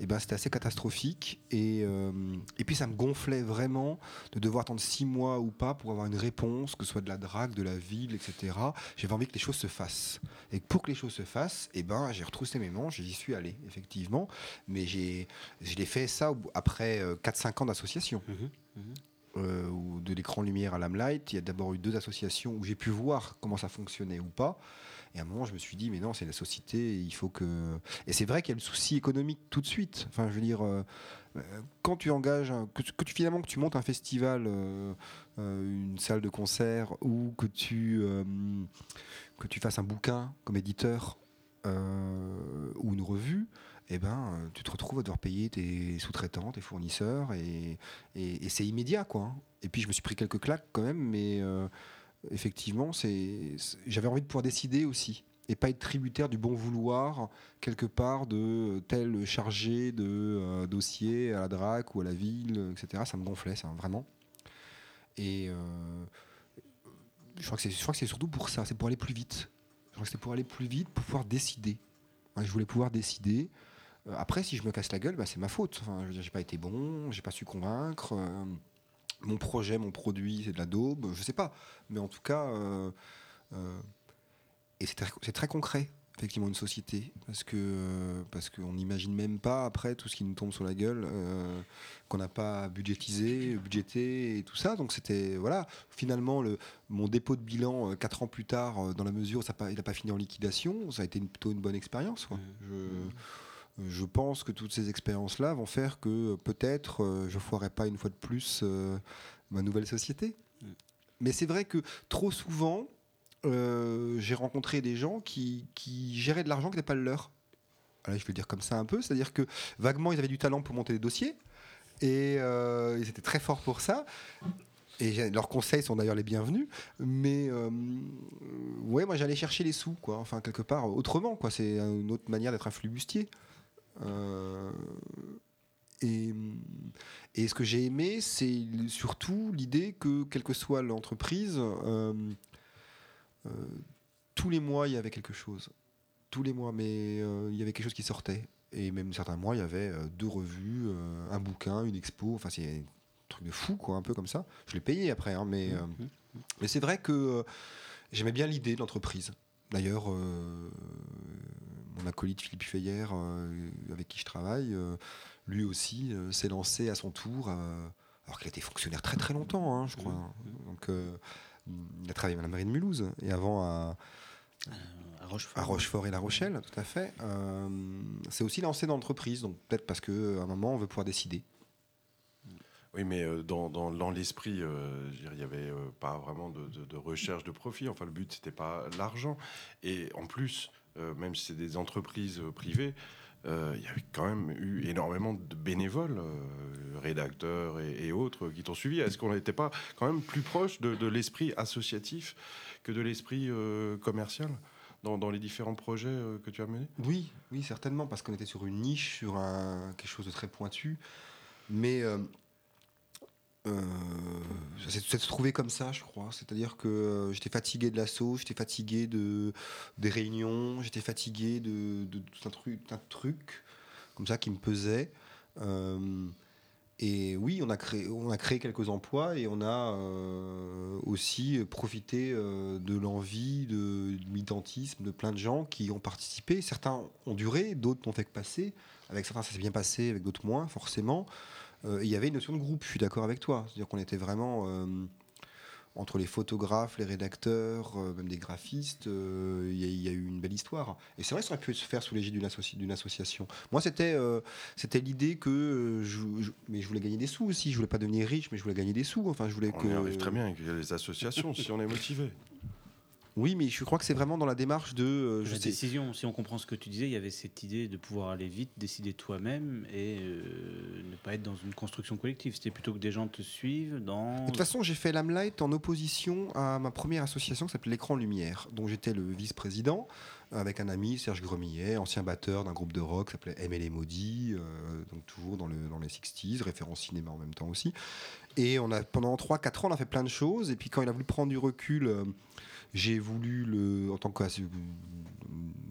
eh ben, c'était assez catastrophique. Et, euh, et puis ça me gonflait vraiment de devoir attendre six mois ou pas pour avoir une réponse, que ce soit de la drague, de la ville, etc. J'avais envie que les choses se fassent. Et pour que les choses se fassent, eh ben, j'ai retroussé mes manches, j'y suis allé, effectivement. Mais j'ai, je l'ai fait ça après euh, 4-5 ans d'association. Mhm, mhm. Euh, ou de l'écran lumière à l'Amlight. Il y a d'abord eu deux associations où j'ai pu voir comment ça fonctionnait ou pas. Et à un moment, je me suis dit, mais non, c'est la société, il faut que. Et c'est vrai qu'il y a le souci économique tout de suite. Enfin, je veux dire, euh, euh, quand tu engages, que, tu- finalement que tu montes un festival, euh, une salle de concert, ou que tu, que tu fasses un bouquin comme éditeur ou une revue, eh ben, tu te retrouves à devoir payer tes sous-traitants, tes fournisseurs, et, et- et c'est immédiat, quoi. Et puis je me suis pris quelques claques quand même, mais effectivement, c'est, j'avais envie de pouvoir décider aussi, et pas être tributaire du bon vouloir quelque part de tel chargé de euh, dossier à la DRAC ou à la ville, etc. Ça me gonflait, ça, vraiment. Et euh, je crois que c'est, surtout pour ça, c'est pour aller plus vite. Je crois que c'est pour aller plus vite, pour pouvoir décider. Je voulais pouvoir décider. Euh, après, si je me casse la gueule, bah, c'est ma faute. Je j'ai pas été bon, j'ai pas su convaincre. Mon projet, mon produit, c'est de la daube. Je sais pas. Mais en tout cas, euh, euh, et c'est très, concret, effectivement, une société. Parce que euh, parce qu'on n'imagine même pas après tout ce qui nous tombe sur la gueule, qu'on n'a pas budgétisé, budgété et tout ça. Donc c'était voilà. Finalement, le, mon dépôt de bilan quatre ans plus tard, dans la mesure où ça il n'a pas fini en liquidation, ça a été plutôt une bonne expérience. Je pense que toutes ces expériences-là vont faire que euh, peut-être euh, je foirerai pas une fois de plus euh, ma nouvelle société. Mm. Mais c'est vrai que trop souvent, euh, j'ai rencontré des gens qui, qui géraient de l'argent qui n'était pas le leur. Voilà, je vais le dire comme ça un peu, c'est-à-dire que vaguement ils avaient du talent pour monter des dossiers et euh, ils étaient très forts pour ça. Et leurs conseils sont d'ailleurs les bienvenus, mais euh, ouais, moi j'allais chercher les sous, quoi. Enfin quelque part autrement, quoi. C'est une autre manière d'être un flibustier. Euh, et, et ce que j'ai aimé, c'est surtout l'idée que, quelle que soit l'entreprise, euh, euh, tous les mois, il y avait quelque chose. Tous les mois, mais euh, il y avait quelque chose qui sortait. Et même certains mois, il y avait deux revues, un bouquin, une expo. Enfin, c'est un truc de fou, quoi, un peu comme ça. Je l'ai payé après, hein, mais, euh, mais c'est vrai que j'aimais bien l'idée de l'entreprise. D'ailleurs, mon acolyte Philippe Feyer, euh, avec qui je travaille, euh, lui aussi euh, s'est lancé à son tour, euh, alors qu'il était fonctionnaire très très longtemps, hein, je crois. Donc, euh, il a travaillé à la mairie de Mulhouse et avant à, À Rochefort. à Rochefort et La Rochelle, tout à fait. Euh, c'est aussi lancé dans l'entreprise, donc peut-être parce qu'à un moment on veut pouvoir décider. Oui, mais dans, dans, dans l'esprit, euh, il n'y avait euh, pas vraiment de, de- de recherche de profit. Enfin, le but, c'était pas l'argent. Et en plus, euh, même si c'est des entreprises euh, privées, euh, il y avait quand même eu énormément de bénévoles, euh, rédacteurs et, autres, qui t'ont suivi. Est-ce qu'on n'était pas quand même plus proche de, l'esprit associatif que de l'esprit euh, commercial dans, les différents projets euh, que tu as menés? Oui, oui, certainement, parce qu'on était sur une niche, sur quelque chose de très pointu. Mais euh, euh, ça s'est- trouvé comme ça, je crois. C'est-à-dire que euh, j'étais fatigué de l'assaut, j'étais fatigué de, des réunions, j'étais fatigué de, de tout un truc, un truc comme ça qui me pesait. Euh, et oui, on a, créé, on a créé quelques emplois et on a euh, aussi profité de l'envie, de, du militantisme de plein de gens qui ont participé. Certains ont duré, d'autres n'ont fait que passer. Avec certains, ça s'est bien passé, avec d'autres moins, forcément. Euh, il y avait une notion de groupe, je suis d'accord avec toi. C'est-à-dire qu'on était vraiment. euh, entre les photographes, les rédacteurs, euh, même des graphistes, euh, il y, a- il y a eu une belle histoire. Et c'est vrai que ça aurait pu se faire sous l'égide d'une associ- d'une association. Moi, c'était euh, c'était l'idée que je, je- mais je voulais gagner des sous aussi. Je voulais pas devenir riche, mais je voulais gagner des sous. Enfin, je voulais On que y arrive très bien avec les associations si on est motivé. Oui, mais je crois que c'est vraiment dans la démarche de. euh, je La sais- décision, si on comprend ce que tu disais, il y avait cette idée de pouvoir aller vite, décider toi-même et euh, ne pas être dans une construction collective. C'était plutôt que des gens te suivent dans. De toute façon, j'ai fait l'Amlight en opposition à ma première association qui s'appelait l'Écran Lumière, dont j'étais le vice-président, avec un ami, Serge Gremillet, ancien batteur d'un groupe de rock qui s'appelait Aimer les Maudits, euh, donc toujours dans, le, dans les 60s, référence cinéma en même temps aussi. Et on a, pendant 3-4 ans, on a fait plein de choses. Et puis quand il a voulu prendre du recul, euh, j'ai voulu, le, en tant que euh,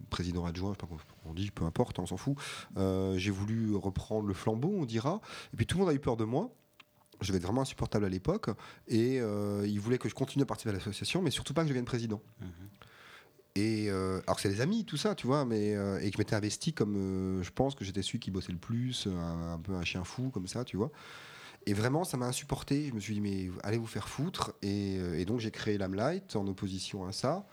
président adjoint, je sais pas comment on dit, peu importe, on s'en fout, euh, j'ai voulu reprendre le flambeau, on dira. Et puis tout le monde a eu peur de moi. Je devais être vraiment insupportable à l'époque. Et euh, il voulait que je continue à participer à l'association, mais surtout pas que je devienne président. Mhm. Et euh, alors que c'est des amis, tout ça, tu vois, mais euh, et que je m'étais investi comme je pense que j'étais celui qui bossait le plus, un, un peu un chien fou comme ça, tu vois. Et vraiment, ça m'a insupporté. Je me suis dit, mais allez vous faire foutre. Et, euh, et donc, j'ai créé l'Amlight en opposition à ça,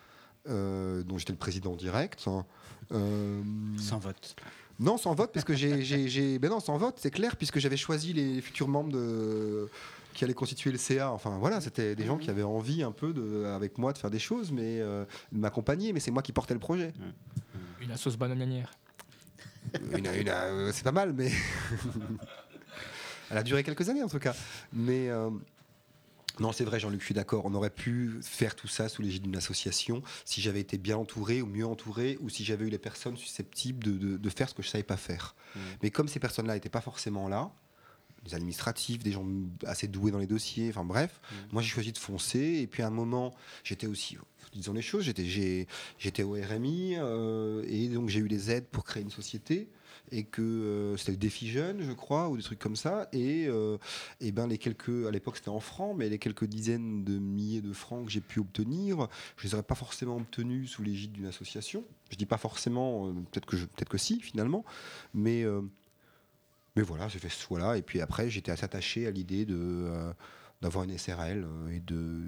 euh, dont j'étais le président direct. hein. Euh, Sans vote. non, sans vote, parce que j'ai. Ben non, sans vote, c'est clair, puisque j'avais choisi les futurs membres de qui allaient constituer le CA. Enfin voilà, c'était des gens qui avaient envie un peu de, avec moi de faire des choses, mais euh, de m'accompagner. Mais c'est moi qui portais le projet. Une sauce bananière. Une- une- euh, c'est pas mal, mais elle a duré quelques années en tout cas. Mais euh, non, c'est vrai, Jean-Luc, je suis d'accord. On aurait pu faire tout ça sous l'égide d'une association si j'avais été bien entouré ou mieux entouré, ou si j'avais eu les personnes susceptibles de, de- de faire ce que je savais pas faire. Mhm. Mais comme ces personnes-là n'étaient pas forcément là, des administratifs, des gens assez doués dans les dossiers, enfin bref, moi j'ai choisi de foncer. Et puis à un moment, j'étais aussi, disons les choses, j'étais au RMI euh, et donc j'ai eu des aides pour créer une société. Et que euh, c'était le défi jeune, je crois, ou des trucs comme ça. Et, euh, et ben les quelques, à l'époque c'était en francs, mais les quelques dizaines de milliers de francs que j'ai pu obtenir, je les aurais pas forcément obtenus sous l'égide d'une association. Je dis pas forcément, euh, peut-être que peut-être que si finalement, mais mais voilà, j'ai fait ce choix-là. Et puis après, j'étais assez attaché à l'idée de d'avoir une SRL et de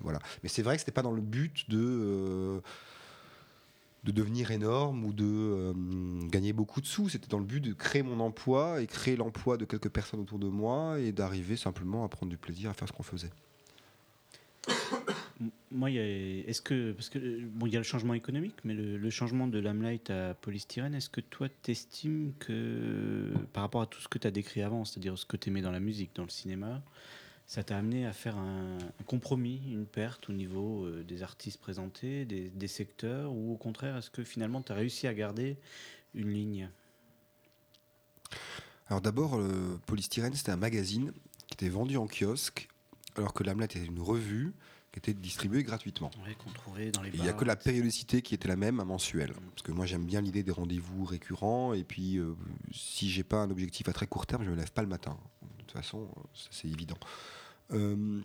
voilà. Mais c'est vrai que c'était pas dans le but de de devenir énorme ou de euh, gagner beaucoup de sous. C'était dans le but de créer mon emploi et créer l'emploi de quelques personnes autour de moi et d'arriver simplement à prendre du plaisir à faire ce qu'on faisait. Moi, est-ce que parce que euh, bon, il y a le changement économique, mais le, changement de l'Amlight à polystyrène, est-ce que toi, t'estimes que par rapport à tout ce que tu as décrit avant, c'est-à-dire ce que tu aimais dans la musique, dans le cinéma, ça t'a amené à faire un, compromis, une perte au niveau euh, des artistes présentés, des, secteurs, ou au contraire, est-ce que finalement tu as réussi à garder une ligne? Alors d'abord, le Polystyrène, c'était un magazine qui était vendu en kiosque, alors que l'Amlet était une revue qui était distribuée gratuitement. ouais, qu'on trouvait dans les Et Il n'y a que la périodicité qui était la même, un mensuel. Parce que moi, j'aime bien l'idée des rendez-vous récurrents. Et puis, euh, si j'ai pas un objectif à très court terme, je me lève pas le matin. De toute façon, euh, c'est évident. Euh,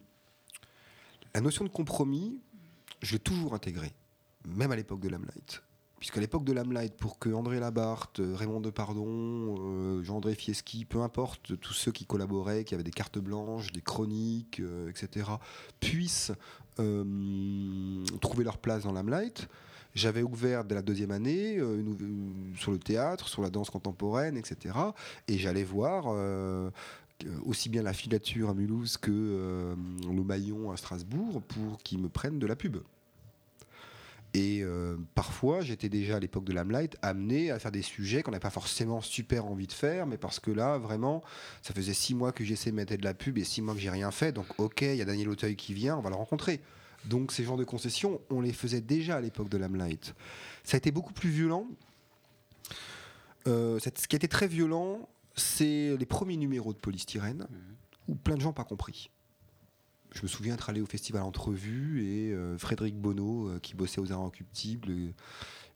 la notion de compromis, je l'ai toujours intégrée, même à l'époque de l'Amlight. Puisqu'à l'époque de l'Amlight, pour que André Labarthe, euh, Raymond Depardon, euh, Jean-André Fieschi, peu importe, tous ceux qui collaboraient, qui avaient des cartes blanches, des chroniques, euh, etc., puissent trouver leur place dans l'Amlight. J'avais ouvert dès la deuxième année sur le théâtre, sur la danse contemporaine, etc. Et j'allais voir aussi bien la filature à Mulhouse que le maillon à Strasbourg pour qu'ils me prennent de la pub. Et euh, parfois, j'étais déjà à l'époque de l'Amlight amené à faire des sujets qu'on n'avait pas forcément super envie de faire, mais parce que là, vraiment, ça faisait six mois que j'essayais de mettre de la pub et six mois que j'ai rien fait. Donc, ok, il y a Daniel Auteuil qui vient, on va le rencontrer. Donc, ces genres de concessions, on les faisait déjà à l'époque de l'Amlight. Ça a été beaucoup plus violent. Euh, ce qui a été très violent, c'est les premiers numéros de Polystyrène, où plein de gens n'ont pas compris. Je me souviens être allé au festival Entrevue et euh, Frédéric Bonneau, euh, qui bossait aux Arts Incuctibles euh,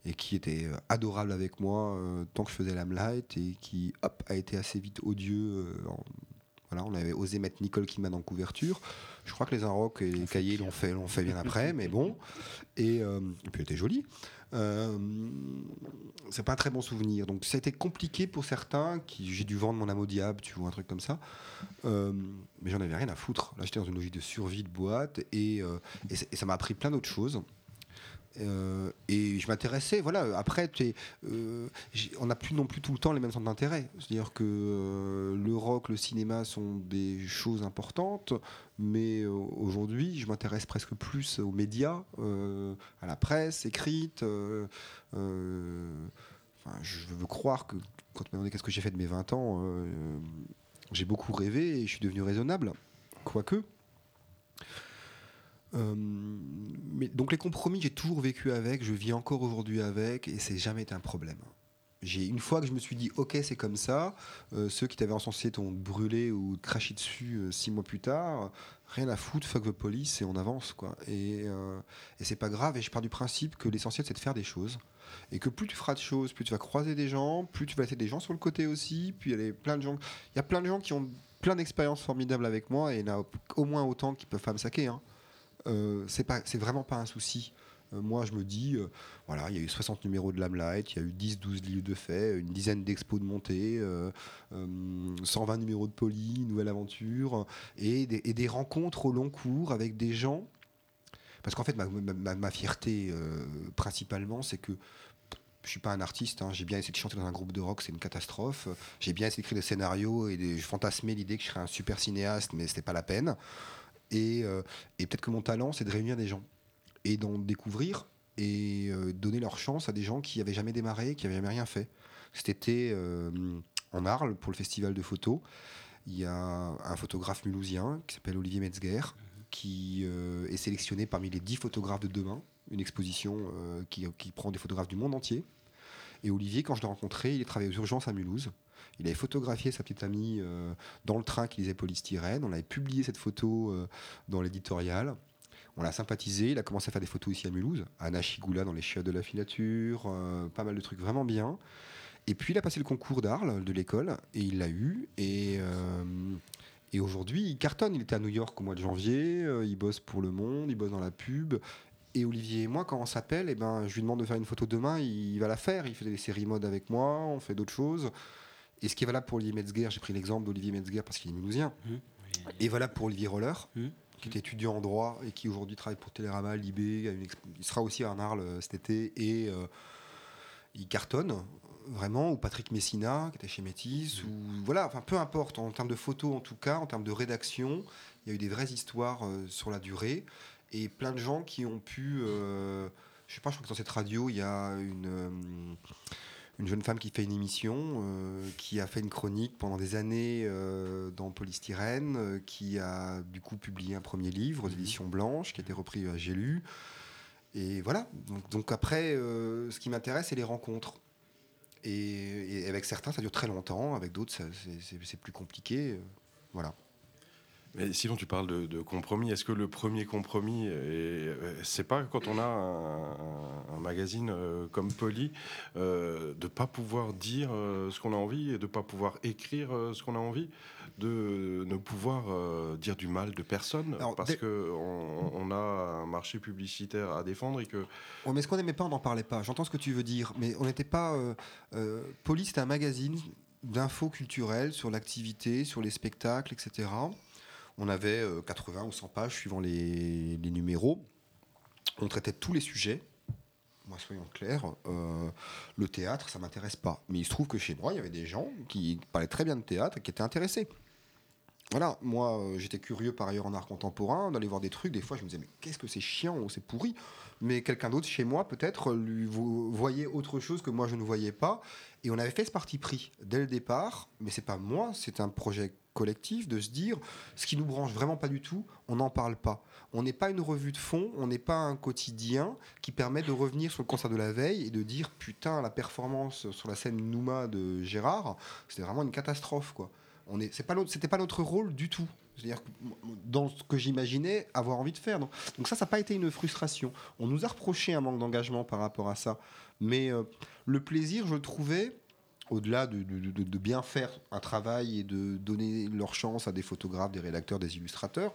et qui était euh, adorable avec moi tant que je faisais l'Amlight et qui hop, a été assez vite odieux. en- voilà, on avait osé mettre Nicole Kidman en couverture. Je crois que les Inrock et les Cahiers l'ont fait, l'ont fait bien après, mais bon. Et, et puis elle était jolie. Euh, c'est pas un très bon souvenir. Donc été compliqué pour certains, qui j'ai dû vendre mon âme au diable, tu vois, un truc comme ça. Euh, mais j'en avais rien à foutre. Là, j'étais dans une logique de survie de boîte et, euh, et, et ça m'a appris plein d'autres choses. Euh, et je m'intéressais, voilà, après, euh, on n'a plus non plus tout le temps les mêmes centres d'intérêt. C'est-à-dire que euh, le rock, le cinéma sont des choses importantes, mais aujourd'hui, je m'intéresse presque plus aux médias, à la presse écrite. enfin, je veux croire que quand on m'a demandé qu'est-ce que j'ai fait de mes 20 ans, j'ai beaucoup rêvé et je suis devenu raisonnable, quoique. Euh, donc les compromis, j'ai toujours vécu avec, je vis encore aujourd'hui avec, et c'est jamais été un problème. J'ai une fois que je me suis dit, ok, c'est comme ça. euh, ceux qui t'avaient encensé t'ont brûlé ou craché dessus euh, six mois plus tard. Rien à foutre, fuck the police et on avance quoi. Et, et c'est pas grave. Et je pars du principe que l'essentiel c'est de faire des choses et que plus tu feras de choses, plus tu vas croiser des gens, plus tu vas laisser des gens sur le côté aussi. Puis il y a plein de gens, il y a plein de gens qui ont plein d'expériences formidables avec moi et il y en a au moins autant qui peuvent pas me saquer. Hein. Euh, c'est vraiment pas un souci. Euh, moi, je me dis, euh, voilà, il y a eu 60 numéros de Lamlight, il y a eu 10-12 livres de faits, une dizaine d'expos de montée, euh, euh, 120 numéros de Poly, Nouvelle Aventure, et des, rencontres au long cours avec des gens. Parce qu'en fait, ma, fierté, principalement, c'est que je suis pas un artiste, hein, j'ai bien essayé de chanter dans un groupe de rock, c'est une catastrophe. J'ai bien essayé d'écrire des scénarios et des- je fantasmais l'idée que je serais un super cinéaste, mais c'était pas la peine. Et, euh, et peut-être que mon talent, c'est de réunir des gens et d'en découvrir et euh, donner leur chance à des gens qui avaient jamais démarré, qui avaient jamais rien fait. Cet été, euh, en Arles, pour le festival de photos, il y a un photographe mulhousien qui s'appelle Olivier Metzger, qui est sélectionné parmi les 10 photographes de demain, une exposition qui, qui prend des photographes du monde entier. Et Olivier, quand je l'ai rencontré, il travaillait aux urgences à Mulhouse. Il avait photographié sa petite amie euh, dans le train qui lisait polystyrène. On avait publié cette photo euh, dans l'éditorial. On l'a sympathisé. Il a commencé à faire des photos ici à Mulhouse, à Nachigoula dans les chiottes de la filature, euh, pas mal de trucs vraiment bien. Et puis il a passé le concours d'Arles de l'école et il l'a eu. Et, et aujourd'hui, il cartonne. Il était à New York au mois de janvier. il bosse pour Le Monde, il bosse dans la pub. Et Olivier et moi, quand on s'appelle, eh ben, je lui demande de faire une photo demain, il va la faire. Il fait des séries mode avec moi, on fait d'autres choses. Et ce qui est valable pour Olivier Metzger, j'ai pris l'exemple d'Olivier Metzger parce qu'il est mulhousien, et valable pour Olivier Roller, Mhm. qui était étudiant en droit et qui aujourd'hui travaille pour Télérama, Libé. Il sera aussi à Arles euh, cet été et euh, il cartonne vraiment. Ou Patrick Messina, qui était chez Métis. Ou voilà, enfin peu importe. En termes de photos, en tout cas, en termes de rédaction, il y a eu des vraies histoires euh, sur la durée et plein de gens qui ont pu. euh, je sais pas, je crois que dans cette radio, il y a une. Une jeune femme qui fait une émission, euh, qui a fait une chronique pendant des années euh, dans Polystyrène, euh, qui a du coup publié un premier livre aux éditions Blanches, qui a été repris à J'ai lu. Et voilà. Donc, donc après, ce qui m'intéresse, c'est les rencontres. Et, et avec certains, ça dure très longtemps. Avec d'autres, c'est- plus compliqué. Voilà. Mais sinon, tu parles de, de compromis. Est-ce que le premier compromis, euh, c'est pas quand on a un, magazine euh, comme Poly, euh, de pas pouvoir dire euh, ce qu'on a envie et de pas pouvoir écrire ce qu'on a envie, de ne pouvoir euh, dire du mal de personne Alors, parce dès- que on, on a un marché publicitaire à défendre et que Ouais, mais ce qu'on n'aimait pas, on n'en parlait pas? J'entends ce que tu veux dire, mais on n'était pas. Euh, Police, c'était un magazine d'infos culturelles sur l'activité, sur les spectacles, etc. On avait euh, 80 ou 100 pages suivant les, numéros. On traitait tous les sujets. Moi, soyons clairs, euh, le théâtre, ça m'intéresse pas. Mais il se trouve que chez moi, il y avait des gens qui parlaient très bien de théâtre et qui étaient intéressés. Voilà, moi euh, j'étais curieux par ailleurs en art contemporain, d'aller voir des trucs, des fois je me disais mais qu'est-ce que c'est chiant ou c'est pourri, mais quelqu'un d'autre chez moi peut-être lui vo- voyait autre chose que moi je ne voyais pas, et on avait fait ce parti pris dès le départ, mais c'est pas moi, c'est un projet collectif de se dire ce qui nous branche vraiment pas du tout, on n'en parle pas. On n'est pas une revue de fond, on n'est pas un quotidien qui permet de revenir sur le concert de la veille et de dire putain la performance sur la scène Nouma de Gérard, c'était vraiment une catastrophe quoi. On est, c'est pas notre, c'était pas notre rôle du tout. C'est-à-dire dans ce que j'imaginais avoir envie de faire. Donc, donc ça, ça n'a pas été une frustration. On nous a reproché un manque d'engagement par rapport à ça. Mais euh, le plaisir, je le trouvais, au-delà de, bien faire un travail et de donner leur chance à des photographes, des rédacteurs, des illustrateurs,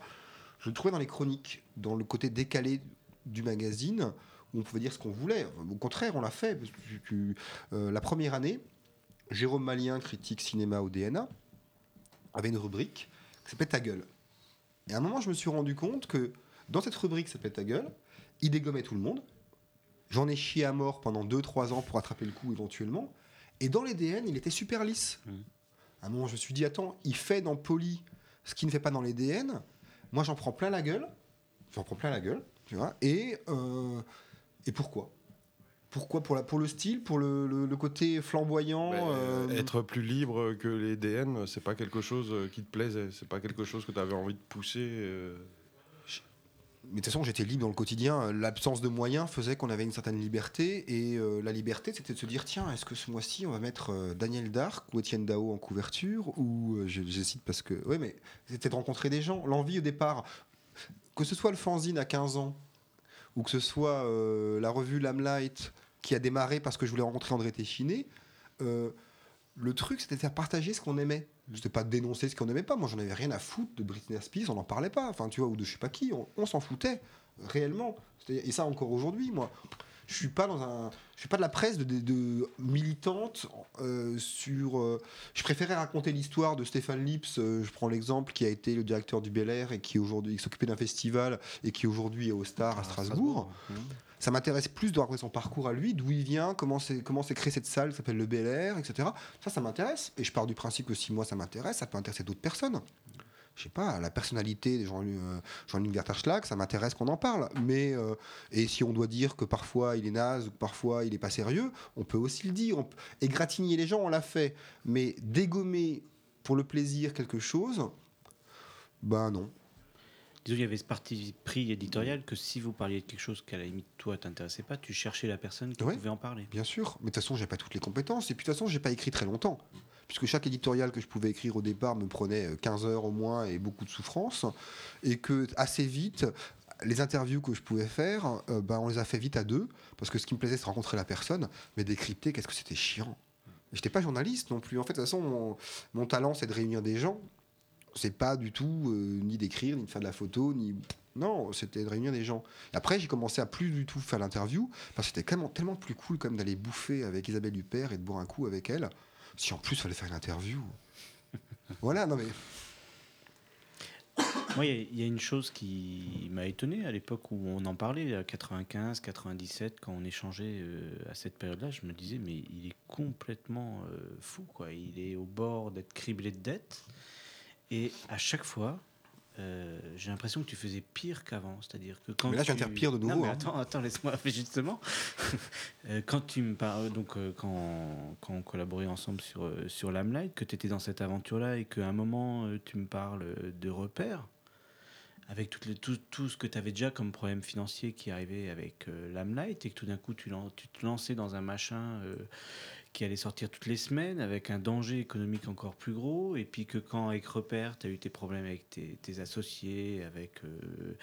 je le trouvais dans les chroniques, dans le côté décalé du magazine, où on pouvait dire ce qu'on voulait. Au contraire, on l'a fait. euh, la première année, Jérôme Malien, critique cinéma au DNA, avait une rubrique qui s'appelait Ta gueule. Et à un moment, je me suis rendu compte que dans cette rubrique qui s'appelait Ta gueule, il dégommait tout le monde. J'en ai chié à mort pendant 2-3 ans pour attraper le coup éventuellement. Et dans les DN, il était super lisse. Mhm. À un moment, je me suis dit, attends, il fait dans Poly ce qu'il ne fait pas dans les DN. Moi, j'en prends plein la gueule. J'en prends plein la gueule, tu vois. Et, euh, et pourquoi? Pourquoi pour, la, pour le style, pour le, le- le côté flamboyant Mais, euh, Être plus libre que les DN, c'est pas quelque chose euh, qui te plaisait, c'est pas quelque chose que tu avais envie de pousser. euh. Mais de toute façon, j'étais libre dans le quotidien. L'absence de moyens faisait qu'on avait une certaine liberté. Et euh, la liberté, c'était de se dire tiens, est-ce que ce mois-ci, on va mettre euh, Daniel Dark ou Étienne Dao en couverture Ou, euh, cite parce que. Oui, mais c'était de rencontrer des gens. L'envie au départ, que ce soit le fanzine à 15 ans, ou que ce soit euh, la revue Lamlight qui a démarré parce que je voulais rencontrer André Téchiné, le truc, c'était de faire partager ce qu'on aimait. C'était pas de dénoncer ce qu'on n'aimait pas. Moi, j'en avais rien à foutre de Britney Spears, on n'en parlait pas. Enfin, tu vois, ou de je sais pas qui. On, on s'en foutait réellement. Et ça encore aujourd'hui, moi. Je suis pas dans un, je suis pas de la presse de, de- de militante euh, sur. euh, je préférais raconter l'histoire de Stéphane Lips. euh, je prends l'exemple qui a été le directeur du Bel Air et qui aujourd'hui s'occupait d'un festival et qui aujourd'hui est au Star à Strasbourg. Mhm. Ça m'intéresse plus de raconter son parcours à lui, d'où il vient, comment c'est comment s'est créée cette salle qui s'appelle le Bel Air, etc. Ça, ça m'intéresse. Et je pars du principe que si moi ça m'intéresse, ça peut intéresser d'autres personnes. Je sais pas, la personnalité de Jean- euh, Jean-Luc Vertachlag, ça m'intéresse qu'on en parle. Mais euh, et si on doit dire que parfois il est naze ou que parfois il est pas sérieux, on peut aussi le dire. On peut- les gens, on l'a fait. Mais dégommer pour le plaisir quelque chose, ben non. Disons, il y avait ce parti pris éditorial que si vous parliez de quelque chose qu'à la limite, toi, t'intéressait pas, tu cherchais la personne qui Ouais. pouvait en parler. Bien sûr, mais de toute façon, j'ai pas toutes les compétences. Et puis de toute façon, j'ai pas écrit très longtemps. Puisque chaque éditorial que je pouvais écrire au départ me prenait euh, 15 heures au moins et beaucoup de souffrance. Et que assez vite, les interviews que je pouvais faire, euh, ben, on les a fait vite à deux. Parce que ce qui me plaisait, c'est rencontrer la personne. Mais décrypter, qu'est-ce que c'était chiant. J'étais pas journaliste non plus. En fait, de toute façon, mon, mon talent, c'est de réunir des gens. C'est pas du tout euh, ni d'écrire, ni de faire de la photo, ni. Non, c'était de réunir des gens. Et après, j'ai commencé à plus du tout faire l'interview, parce que c'était tellement, tellement plus cool même d'aller bouffer avec Isabelle Huppert et de boire un coup avec elle. Si en plus, il fallait faire une interview. voilà, non mais. Moi, il y a- il y, a une chose qui m'a étonné à l'époque où on en parlait, à 95, 97, quand on échangeait euh, à cette période-là, je me disais, mais il est complètement euh, fou, quoi. Il est au bord d'être criblé de dettes. Et à chaque fois, euh, j'ai l'impression que tu faisais pire qu'avant. C'est-à-dire que quand Mais là, tu... pire de nouveau, Non, mais hein. attends, attends, laisse-moi. Justement, euh, quand tu me parles, donc euh, quand, quand on collaborait ensemble sur euh, sur Lamlight, que tu étais dans cette aventure-là et qu'à un moment tu me parles de repères avec toutes les- tout, tout ce que tu avais déjà comme problème financier qui arrivait avec Lamlight et que tout d'un coup tu, lan- tu te lançais dans un machin qui allait sortir toutes les semaines avec un danger économique encore plus gros et puis que quand avec Repère tu as eu tes problèmes avec tes, associés avec euh,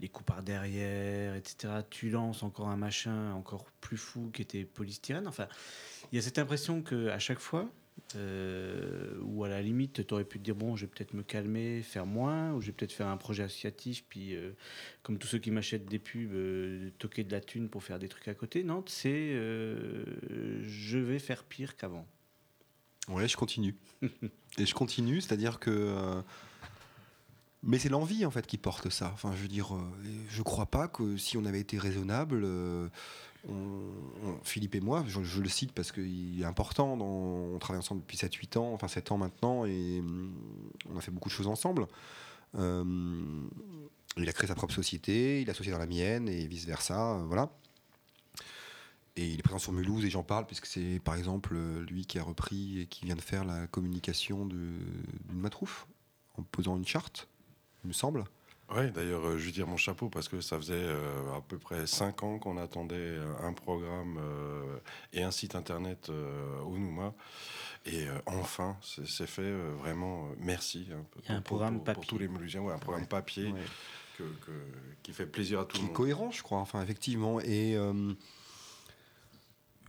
les coups par derrière etc tu lances encore un machin encore plus fou qui était polystyrène. Enfin il y a cette impression que à chaque fois euh, ou à la limite, tu aurais pu te dire bon, je vais peut-être me calmer, faire moins, ou je vais peut-être faire un projet associatif, puis euh, comme tous ceux qui m'achètent des pubs, euh, toquer de la thune pour faire des trucs à côté. Non, c'est euh, je vais faire pire qu'avant. Ouais, je continue. Et je continue, c'est-à-dire que. Mais c'est l'envie en fait qui porte ça. Enfin, je veux dire, je crois pas que si on avait été raisonnable, euh, Philippe et moi, je, le cite parce qu'il est important, on travaille ensemble depuis 7-8 ans, enfin 7 ans maintenant, et hum, on a fait beaucoup de choses ensemble. Euh, il a créé sa propre société, il a associé dans la mienne, et vice-versa, euh, voilà. Et il est présent sur Mulhouse et j'en parle puisque c'est par exemple euh, lui qui a repris et qui vient de faire la communication d'une Matrouf en posant une charte, il me semble. Ouais, d'ailleurs, euh, je veux dire mon chapeau parce que ça faisait euh, à peu près 5 ans qu'on attendait euh, un programme euh, et un site internet euh, au Nouma. Et euh, enfin, c'est fait euh, vraiment. euh, merci. hein, Il y a un pour- programme pour, pour papier. tous les Mulhousiens. Ouais, un programme Ouais. papier Ouais. que- que- qui fait plaisir à tout qui le est monde. cohérent, je crois, enfin effectivement. Et euh,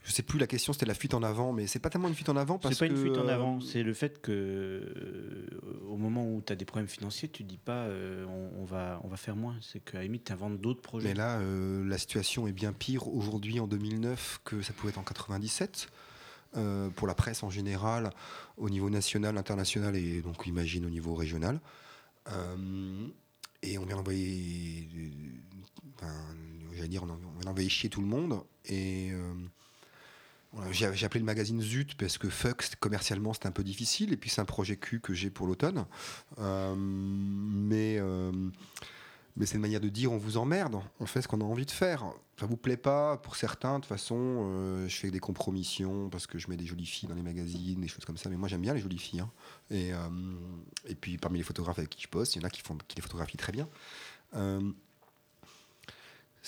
je sais plus la question, c'était la fuite en avant, mais c'est pas tellement une fuite en avant parce C'est pas que une fuite en euh, avant, c'est le fait que euh, au moment où tu as des problèmes financiers, tu dis pas euh, on, on va, on va faire moins. C'est qu'à la limite, tu inventes d'autres projets. Mais là, euh, la situation est bien pire aujourd'hui en 2009 que ça pouvait être en 97. euh, pour la presse en général, au niveau national, international et donc imagine au niveau régional. Euh, et on vient d'envoyer, euh, enfin, j'allais dire, on vient d'envoyer chier tout le monde. Et euh, j'ai appelé le magazine Zut parce que Fuck, commercialement, c'était un peu difficile. Et puis c'est un projet Q que j'ai pour l'automne. Euh, mais euh, mais c'est une manière de dire on vous emmerde, on fait ce qu'on a envie de faire. Ça vous plaît pas pour certains, de toute façon, euh, je fais des compromissions parce que je mets des jolies filles dans les magazines, des choses comme ça. Mais moi j'aime bien les jolies filles. hein. Et, et puis parmi les photographes avec qui je poste, il y en a qui font qui les photographient très bien.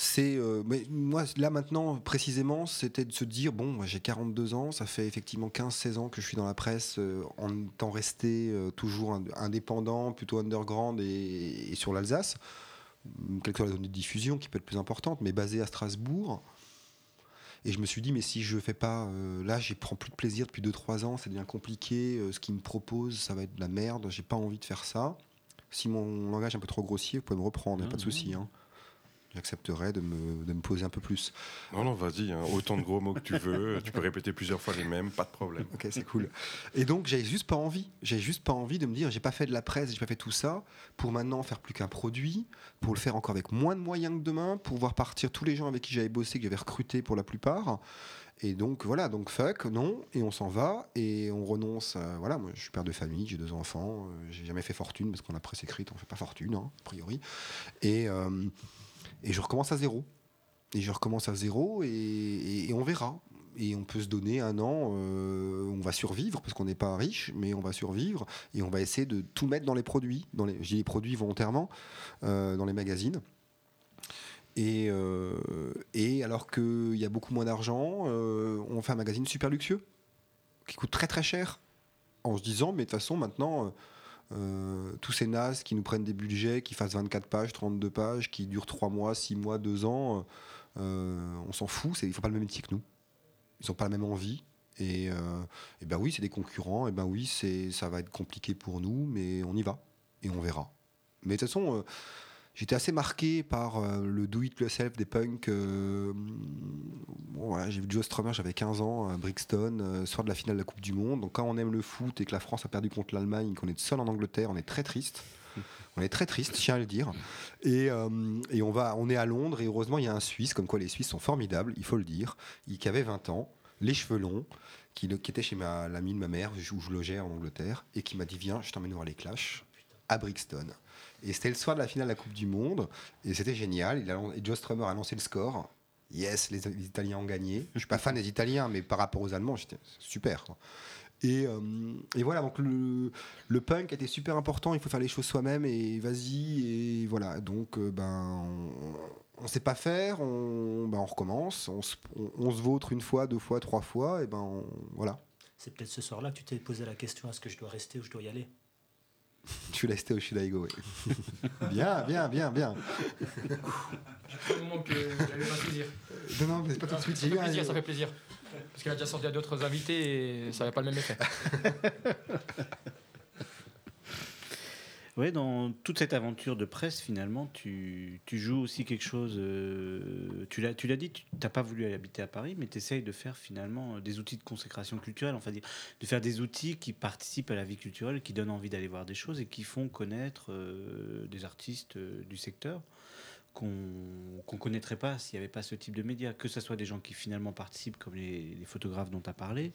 C'est euh, mais moi là maintenant précisément c'était de se dire bon moi, j'ai 42 ans ça fait effectivement 15-16 ans que je suis dans la presse euh, en étant resté euh, toujours ind- indépendant plutôt underground et, et sur l'Alsace quelle que soit la zone de diffusion qui peut être plus importante mais basée à Strasbourg et je me suis dit mais si je fais pas là j'y prends plus de plaisir depuis 2-3 ans ça devient compliqué ce qu'ils me proposent ça va être de la merde j'ai pas envie de faire ça si mon langage est un peu trop grossier vous pouvez me reprendre y a pas de Mhm. souci hein. J'accepterais de me, de me poser un peu plus. Non, non, vas-y, hein, autant de gros mots que tu veux. tu peux répéter plusieurs fois les mêmes, pas de problème. Ok, c'est cool. Et donc, j'avais juste pas envie. J'avais juste pas envie de me dire, j'ai pas fait de la presse, j'ai pas fait tout ça pour maintenant faire plus qu'un produit, pour le faire encore avec moins de moyens que demain, pour voir partir tous les gens avec qui j'avais bossé, que j'avais recruté pour la plupart. Et donc, voilà, donc fuck, non, et on s'en va, et on renonce. à- voilà, moi, je suis père de famille, j'ai deux enfants, euh, j'ai jamais fait fortune, parce qu'on a presse écrite, on fait pas fortune, hein, a priori. Et, euh, et je recommence à zéro. Et je recommence à zéro, et, on verra et on peut se donner un an, euh, on va survivre parce qu'on n'est pas riche, mais on va survivre et on va essayer de tout mettre dans les produits, dans les, je dis les produits volontairement, euh, dans les magazines. Et, euh, alors qu'il y a beaucoup moins d'argent, on fait un magazine super luxueux qui coûte très très cher en se disant, mais de toute façon maintenant. Euh, euh, tous ces nazes qui nous prennent des budgets qui fassent 24 pages, 32 pages, qui durent 3 mois, 6 mois, 2 ans, euh, on s'en fout, ils font pas le même métier que nous ils n'ont pas la même envie. Et, euh, ben oui, c'est des concurrents. Et ben oui, ça va être compliqué pour nous, mais on y va et on verra. Mais de toute façon, euh, j'étais assez marqué par euh, le do it yourself des punks. euh, j'ai vu Joe Strummer, j'avais 15 ans à Brixton, euh, soir de la finale de la Coupe du Monde. Donc quand on aime le foot et que la France a perdu contre l'Allemagne, qu'on est seul en Angleterre, on est très triste. On est très triste, je tiens à le dire. Et, euh, on, va, on est à Londres et heureusement il y a un Suisse, comme quoi les Suisses sont formidables, il faut le dire, qui avait 20 ans, les cheveux longs, qui, était chez l'ami de ma mère où je logeais en Angleterre et qui m'a dit viens, je t'emmène voir les Clash à Brixton. Et c'était le soir de la finale de la Coupe du Monde et c'était génial. Et Joe Strummer a annoncé le score. Yes, les, Italiens ont gagné. Je suis pas fan des Italiens, mais par rapport aux Allemands, j'étais super. euh, et voilà, donc le, le punk était super important, il faut faire les choses soi-même et vas-y, et voilà. Donc, euh, ben, on ne sait pas faire, on, ben, on recommence, on se, on- vautre une fois, deux fois, trois fois, et ben voilà. C'est peut-être ce soir-là que tu t'es posé la question est-ce que je dois rester ou je dois y aller? Tu l'as resté au Should I Go, oui. bien, bien, bien, bien. C'est moment que j'allais pas saisir. Non, non, mais c'est pas tout de suite. Ça fait plaisir, ça fait plaisir. Parce qu'elle a déjà sorti à d'autres invités et ça n'avait pas le même effet. Dans toute cette aventure de presse, finalement, tu, tu joues aussi quelque chose. euh, tu l'as dit, tu n'as pas voulu aller habiter à Paris, mais tu essayes de faire finalement euh, des outils de consécration culturelle, enfin, de faire des outils qui participent à la vie culturelle, qui donnent envie d'aller voir des choses et qui font connaître euh, des artistes du secteur qu'on qu'on connaîtrait pas s'il n'y avait pas ce type de médias, que ce soit des gens qui finalement participent, comme les, photographes dont tu as parlé,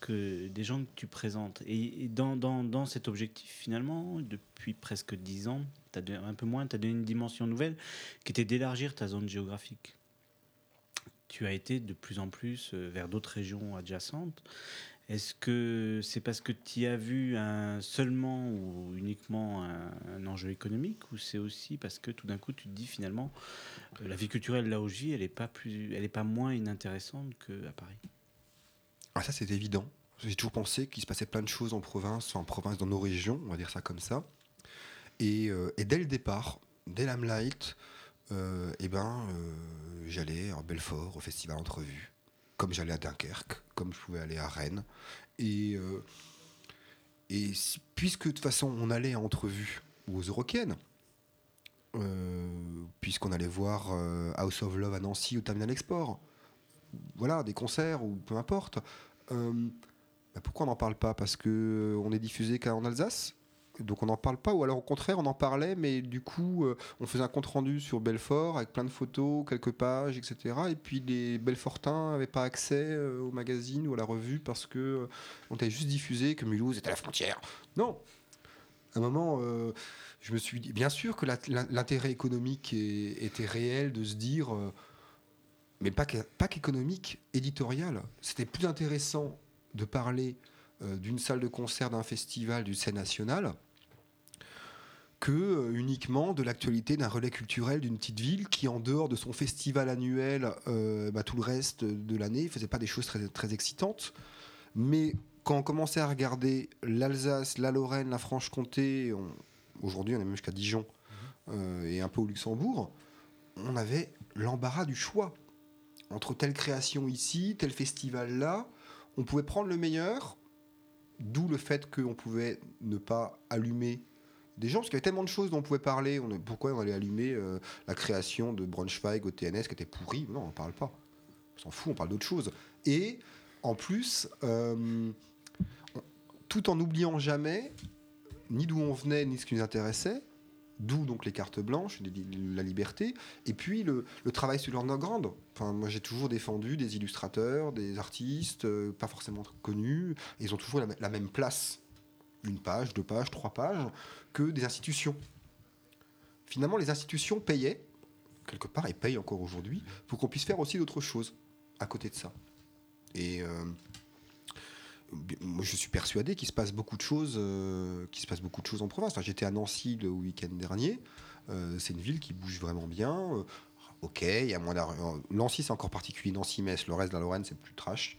que des gens que tu présentes. Et, dans, dans, dans cet objectif, finalement, depuis presque dix ans, t'as donné- un peu moins, tu as donné une dimension nouvelle qui était d'élargir ta zone géographique. Tu as été de plus en plus euh, vers d'autres régions adjacentes. Est-ce que c'est parce que tu as vu un, seulement ou uniquement un, enjeu économique ou c'est aussi parce que tout d'un coup tu te dis finalement euh, la vie culturelle où je vis, elle n'est pas, plus, elle est pas moins inintéressante qu'à Paris? Ah, ça, c'est évident. J'ai toujours pensé qu'il se passait plein de choses en province, en province, dans nos régions, on va dire ça comme ça. Et, euh, et dès le départ, dès l'Amlight, euh, eh ben, euh, j'allais à Belfort, au festival Entrevue. Comme j'allais à Dunkerque, comme je pouvais aller à Rennes. Et, euh, puisque de toute façon on allait à entrevue ou aux Eurocaines, euh, puisqu'on allait voir euh, House of Love à Nancy ou Terminal Export, voilà, des concerts ou peu importe, bah, pourquoi on n'en parle pas? Parce que euh, on est diffusé qu'en Alsace? Donc on n'en parle pas, ou alors au contraire on en parlait, mais du coup euh, on faisait un compte rendu sur Belfort avec plein de photos, quelques pages, etc. Et puis les Belfortins n'avaient pas accès euh, au magazine ou à la revue parce que euh, on était juste diffusé que Mulhouse était à la frontière. Non. À un moment, je me suis dit, bien sûr que l'intérêt économique était réel de se dire, mais pas que- pas qu'économique, éditorial. C'était plus intéressant de parler d'une salle de concert, d'un festival, d'une scène nationale, que euh, uniquement de l'actualité d'un relais culturel d'une petite ville qui, en dehors de son festival annuel, euh, bah, tout le reste de l'année, faisait pas des choses très, très excitantes. Mais quand on commençait à regarder l'Alsace, la Lorraine, la Franche-Comté, aujourd'hui on est même jusqu'à Dijon euh, et un peu au Luxembourg, on avait l'embarras du choix entre telle création ici, tel festival là. On pouvait prendre le meilleur, d'où le fait qu'on pouvait ne pas allumer des gens, parce qu'il y avait tellement de choses dont on pouvait parler. On, pourquoi on allait allumer euh, la création de Braunschweig au TNS qui était pourrie? Non, on n'en parle pas. On s'en fout, on parle d'autre chose. Et en plus, euh, tout en n'oubliant jamais ni d'où on venait, ni ce qui nous intéressait, d'où donc les cartes blanches, la liberté, et puis le, travail sur l'underground. Enfin, moi j'ai toujours défendu des illustrateurs, des artistes, euh, pas forcément connus, et ils ont toujours la même place, une page, deux pages, trois pages, que des institutions. Finalement, les institutions payaient, quelque part, et payent encore aujourd'hui, pour qu'on puisse faire aussi d'autres choses à côté de ça. Et euh, moi, je suis persuadé qu'il se passe beaucoup de choses, euh, qu'il se passe beaucoup de choses en province. J'étais à Nancy le week-end dernier. Euh, c'est une ville qui bouge vraiment bien. Ok, il y a moins d'argent. Nancy, c'est encore particulier. Nancy-Metz, le reste de la Lorraine, c'est plus trash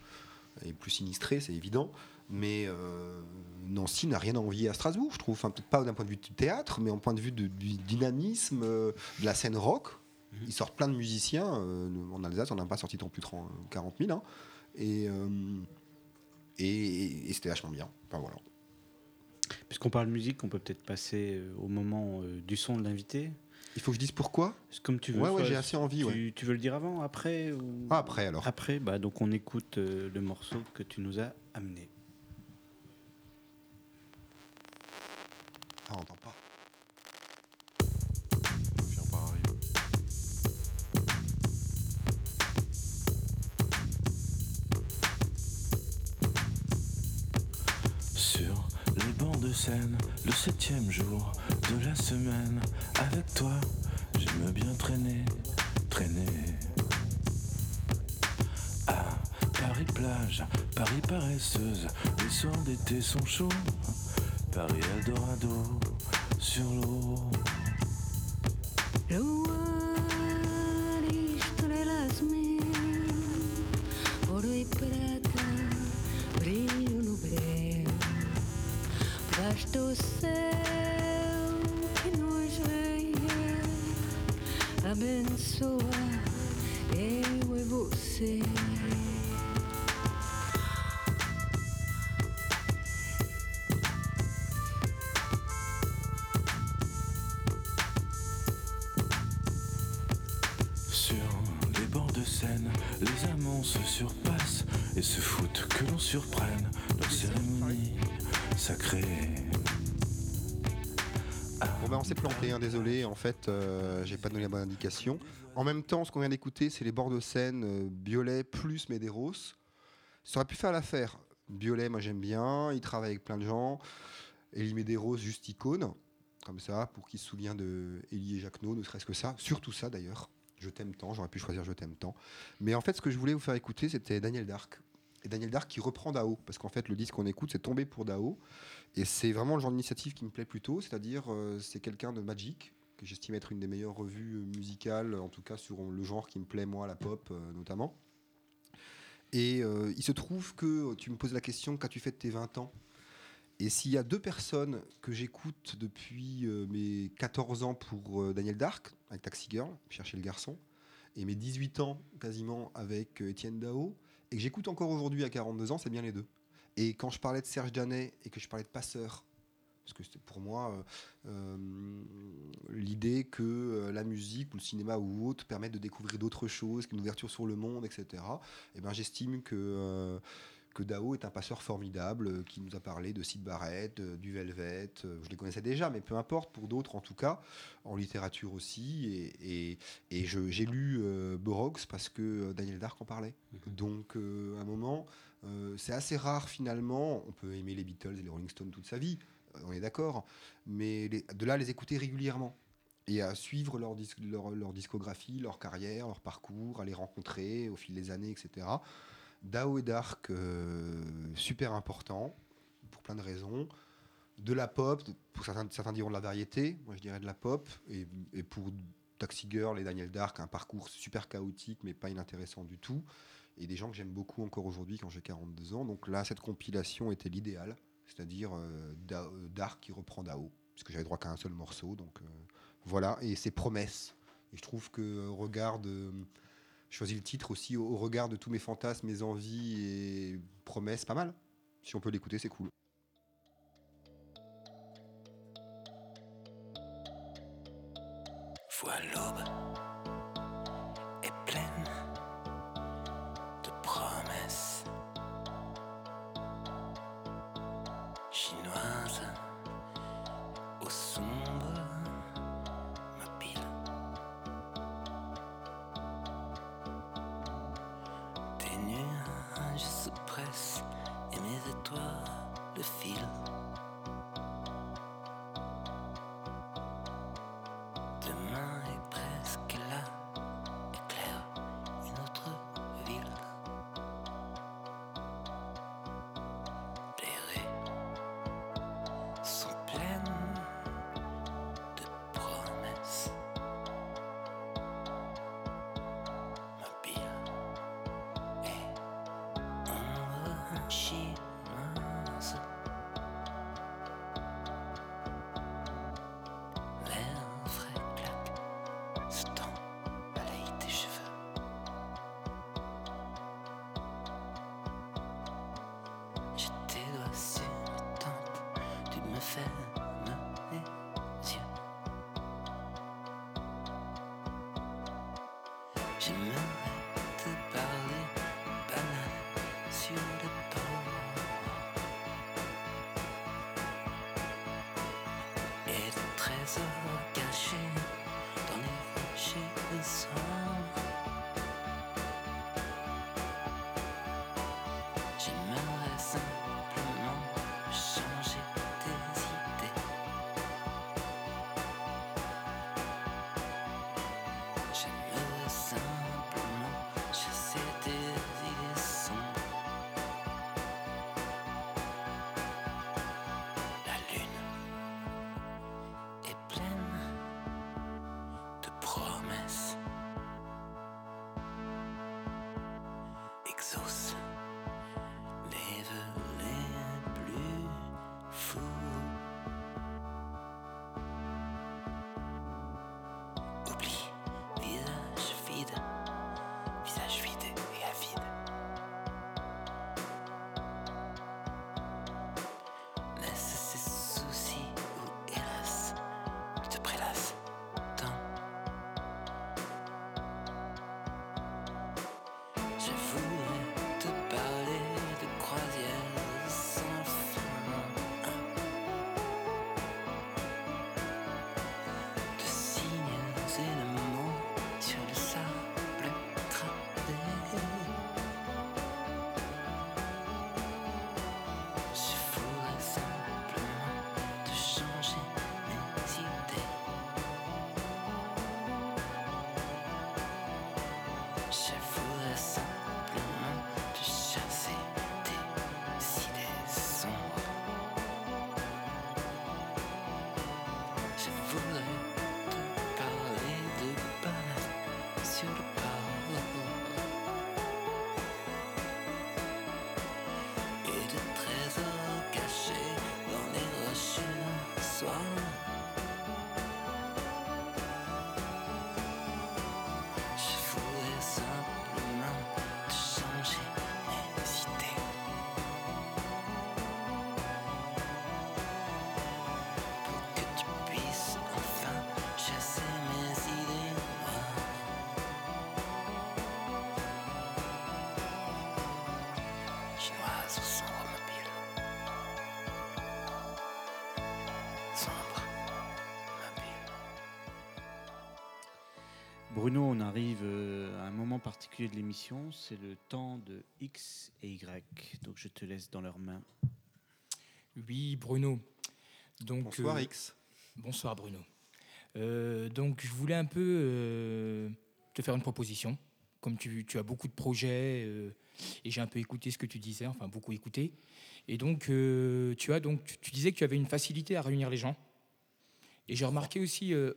et plus sinistré, c'est évident. Mais euh, Nancy n'a rien à envier à Strasbourg, je trouve. Enfin, peut-être pas d'un point de vue du théâtre, mais en point de vue de- du dynamisme, euh, de la scène rock. Ils sortent plein de musiciens. euh, en Alsace, on n'a pas sorti tant plus de 30 40 000. hein. Et, et, et c'était vachement bien. Enfin, voilà. Puisqu'on parle musique, on peut peut-être passer au moment du son de l'invité. Il faut que je dise pourquoi? Comme tu veux. Ouais, j'ai assez envie. Tu, Ouais. tu veux le dire avant, après ou... Ah, après alors. Après, bah, donc on écoute le morceau que tu nous as amené. Ah, on n'entend pas. Sur les bancs de scène, le septième jour de la semaine, avec toi, j'aime bien traîner, traîner. À Paris plage, Paris paresseuse, les soirs d'été sont chauds, Paris Eldorado, sur l'eau. Euh, j'ai pas donné la bonne indication. En même temps, ce qu'on vient d'écouter, c'est les bords de Seine, euh, Biolay plus Medeiros. Ça aurait pu faire l'affaire. Biolay, moi j'aime bien, il travaille avec plein de gens. Elie Medeiros, juste icône, comme ça, pour qu'il se souvienne de Elie et Jacquenot, ne serait-ce que ça. Surtout ça d'ailleurs. Je t'aime tant, j'aurais pu choisir Je t'aime tant. Mais en fait, ce que je voulais vous faire écouter, c'était Daniel Dark. Et Daniel Dark qui reprend Dao, parce qu'en fait, le disque qu'on écoute, c'est Tombé pour Dao. Et c'est vraiment le genre d'initiative qui me plaît plutôt, c'est-à-dire euh, c'est quelqu'un de Magic, que j'estime être une des meilleures revues euh, musicales, en tout cas sur le genre qui me plaît, moi, la pop euh, notamment. Et euh, il se trouve que tu me poses la question, qu'as-tu fait de tes 20 ans? Et s'il y a deux personnes que j'écoute depuis mes 14 ans pour Daniel Dark, avec Taxi Girl, chercher le garçon, et mes 18 ans quasiment avec Étienne Dao, et que j'écoute encore aujourd'hui à 42 ans, c'est bien les deux. Et quand je parlais de Serge Danet et que je parlais de Passeur, parce que c'était pour moi euh, euh, l'idée que euh, la musique ou le cinéma ou autre permettent de découvrir d'autres choses, qu'une ouverture sur le monde, etc. Et ben j'estime que que Dao est un passeur formidable euh, qui nous a parlé de Sid Barrett, euh, du Velvet. euh, je les connaissais déjà, mais peu importe, pour d'autres en tout cas, en littérature aussi. Et, et, et je- j'ai lu Burroughs parce que Daniel Dark en parlait. Donc, à un moment, c'est assez rare finalement. On peut aimer les Beatles et les Rolling Stones toute sa vie, on est d'accord. Mais de là, les écouter régulièrement et à suivre leur, leur, discographie, leur carrière, leur parcours, à les rencontrer au fil des années, etc. Dao et Dark, euh, super important, pour plein de raisons. De la pop, pour certains, certains diront de la variété, moi je dirais de la pop. Et, et pour Taxi Girl et Daniel Dark, un parcours super chaotique, mais pas inintéressant du tout. Et des gens que j'aime beaucoup encore aujourd'hui quand j'ai 42 ans. Donc là, cette compilation était l'idéal, c'est-à-dire euh, euh, Dark qui reprend Dao, puisque j'avais droit qu'à un seul morceau. Donc euh, voilà, et ses promesses. Et je trouve que regard de. Je choisis le titre aussi au, regard de tous mes fantasmes, mes envies et promesses, pas mal. Si on peut l'écouter, c'est cool. Vois l'aube Je voudrais d'un Bruno, on arrive euh, à un moment particulier de l'émission, c'est le temps de X et Y. Donc je te laisse dans leurs mains. Oui, Bruno. Donc, Bonsoir euh, X. Bonsoir, Bruno. Euh, donc, je voulais un peu euh, te faire une proposition. Comme tu, tu as beaucoup de projets euh, et j'ai un peu écouté ce que tu disais, enfin beaucoup écouté. Et donc, euh, tu as donc, tu, tu disais que tu avais une facilité à réunir les gens. Et j'ai remarqué aussi, euh,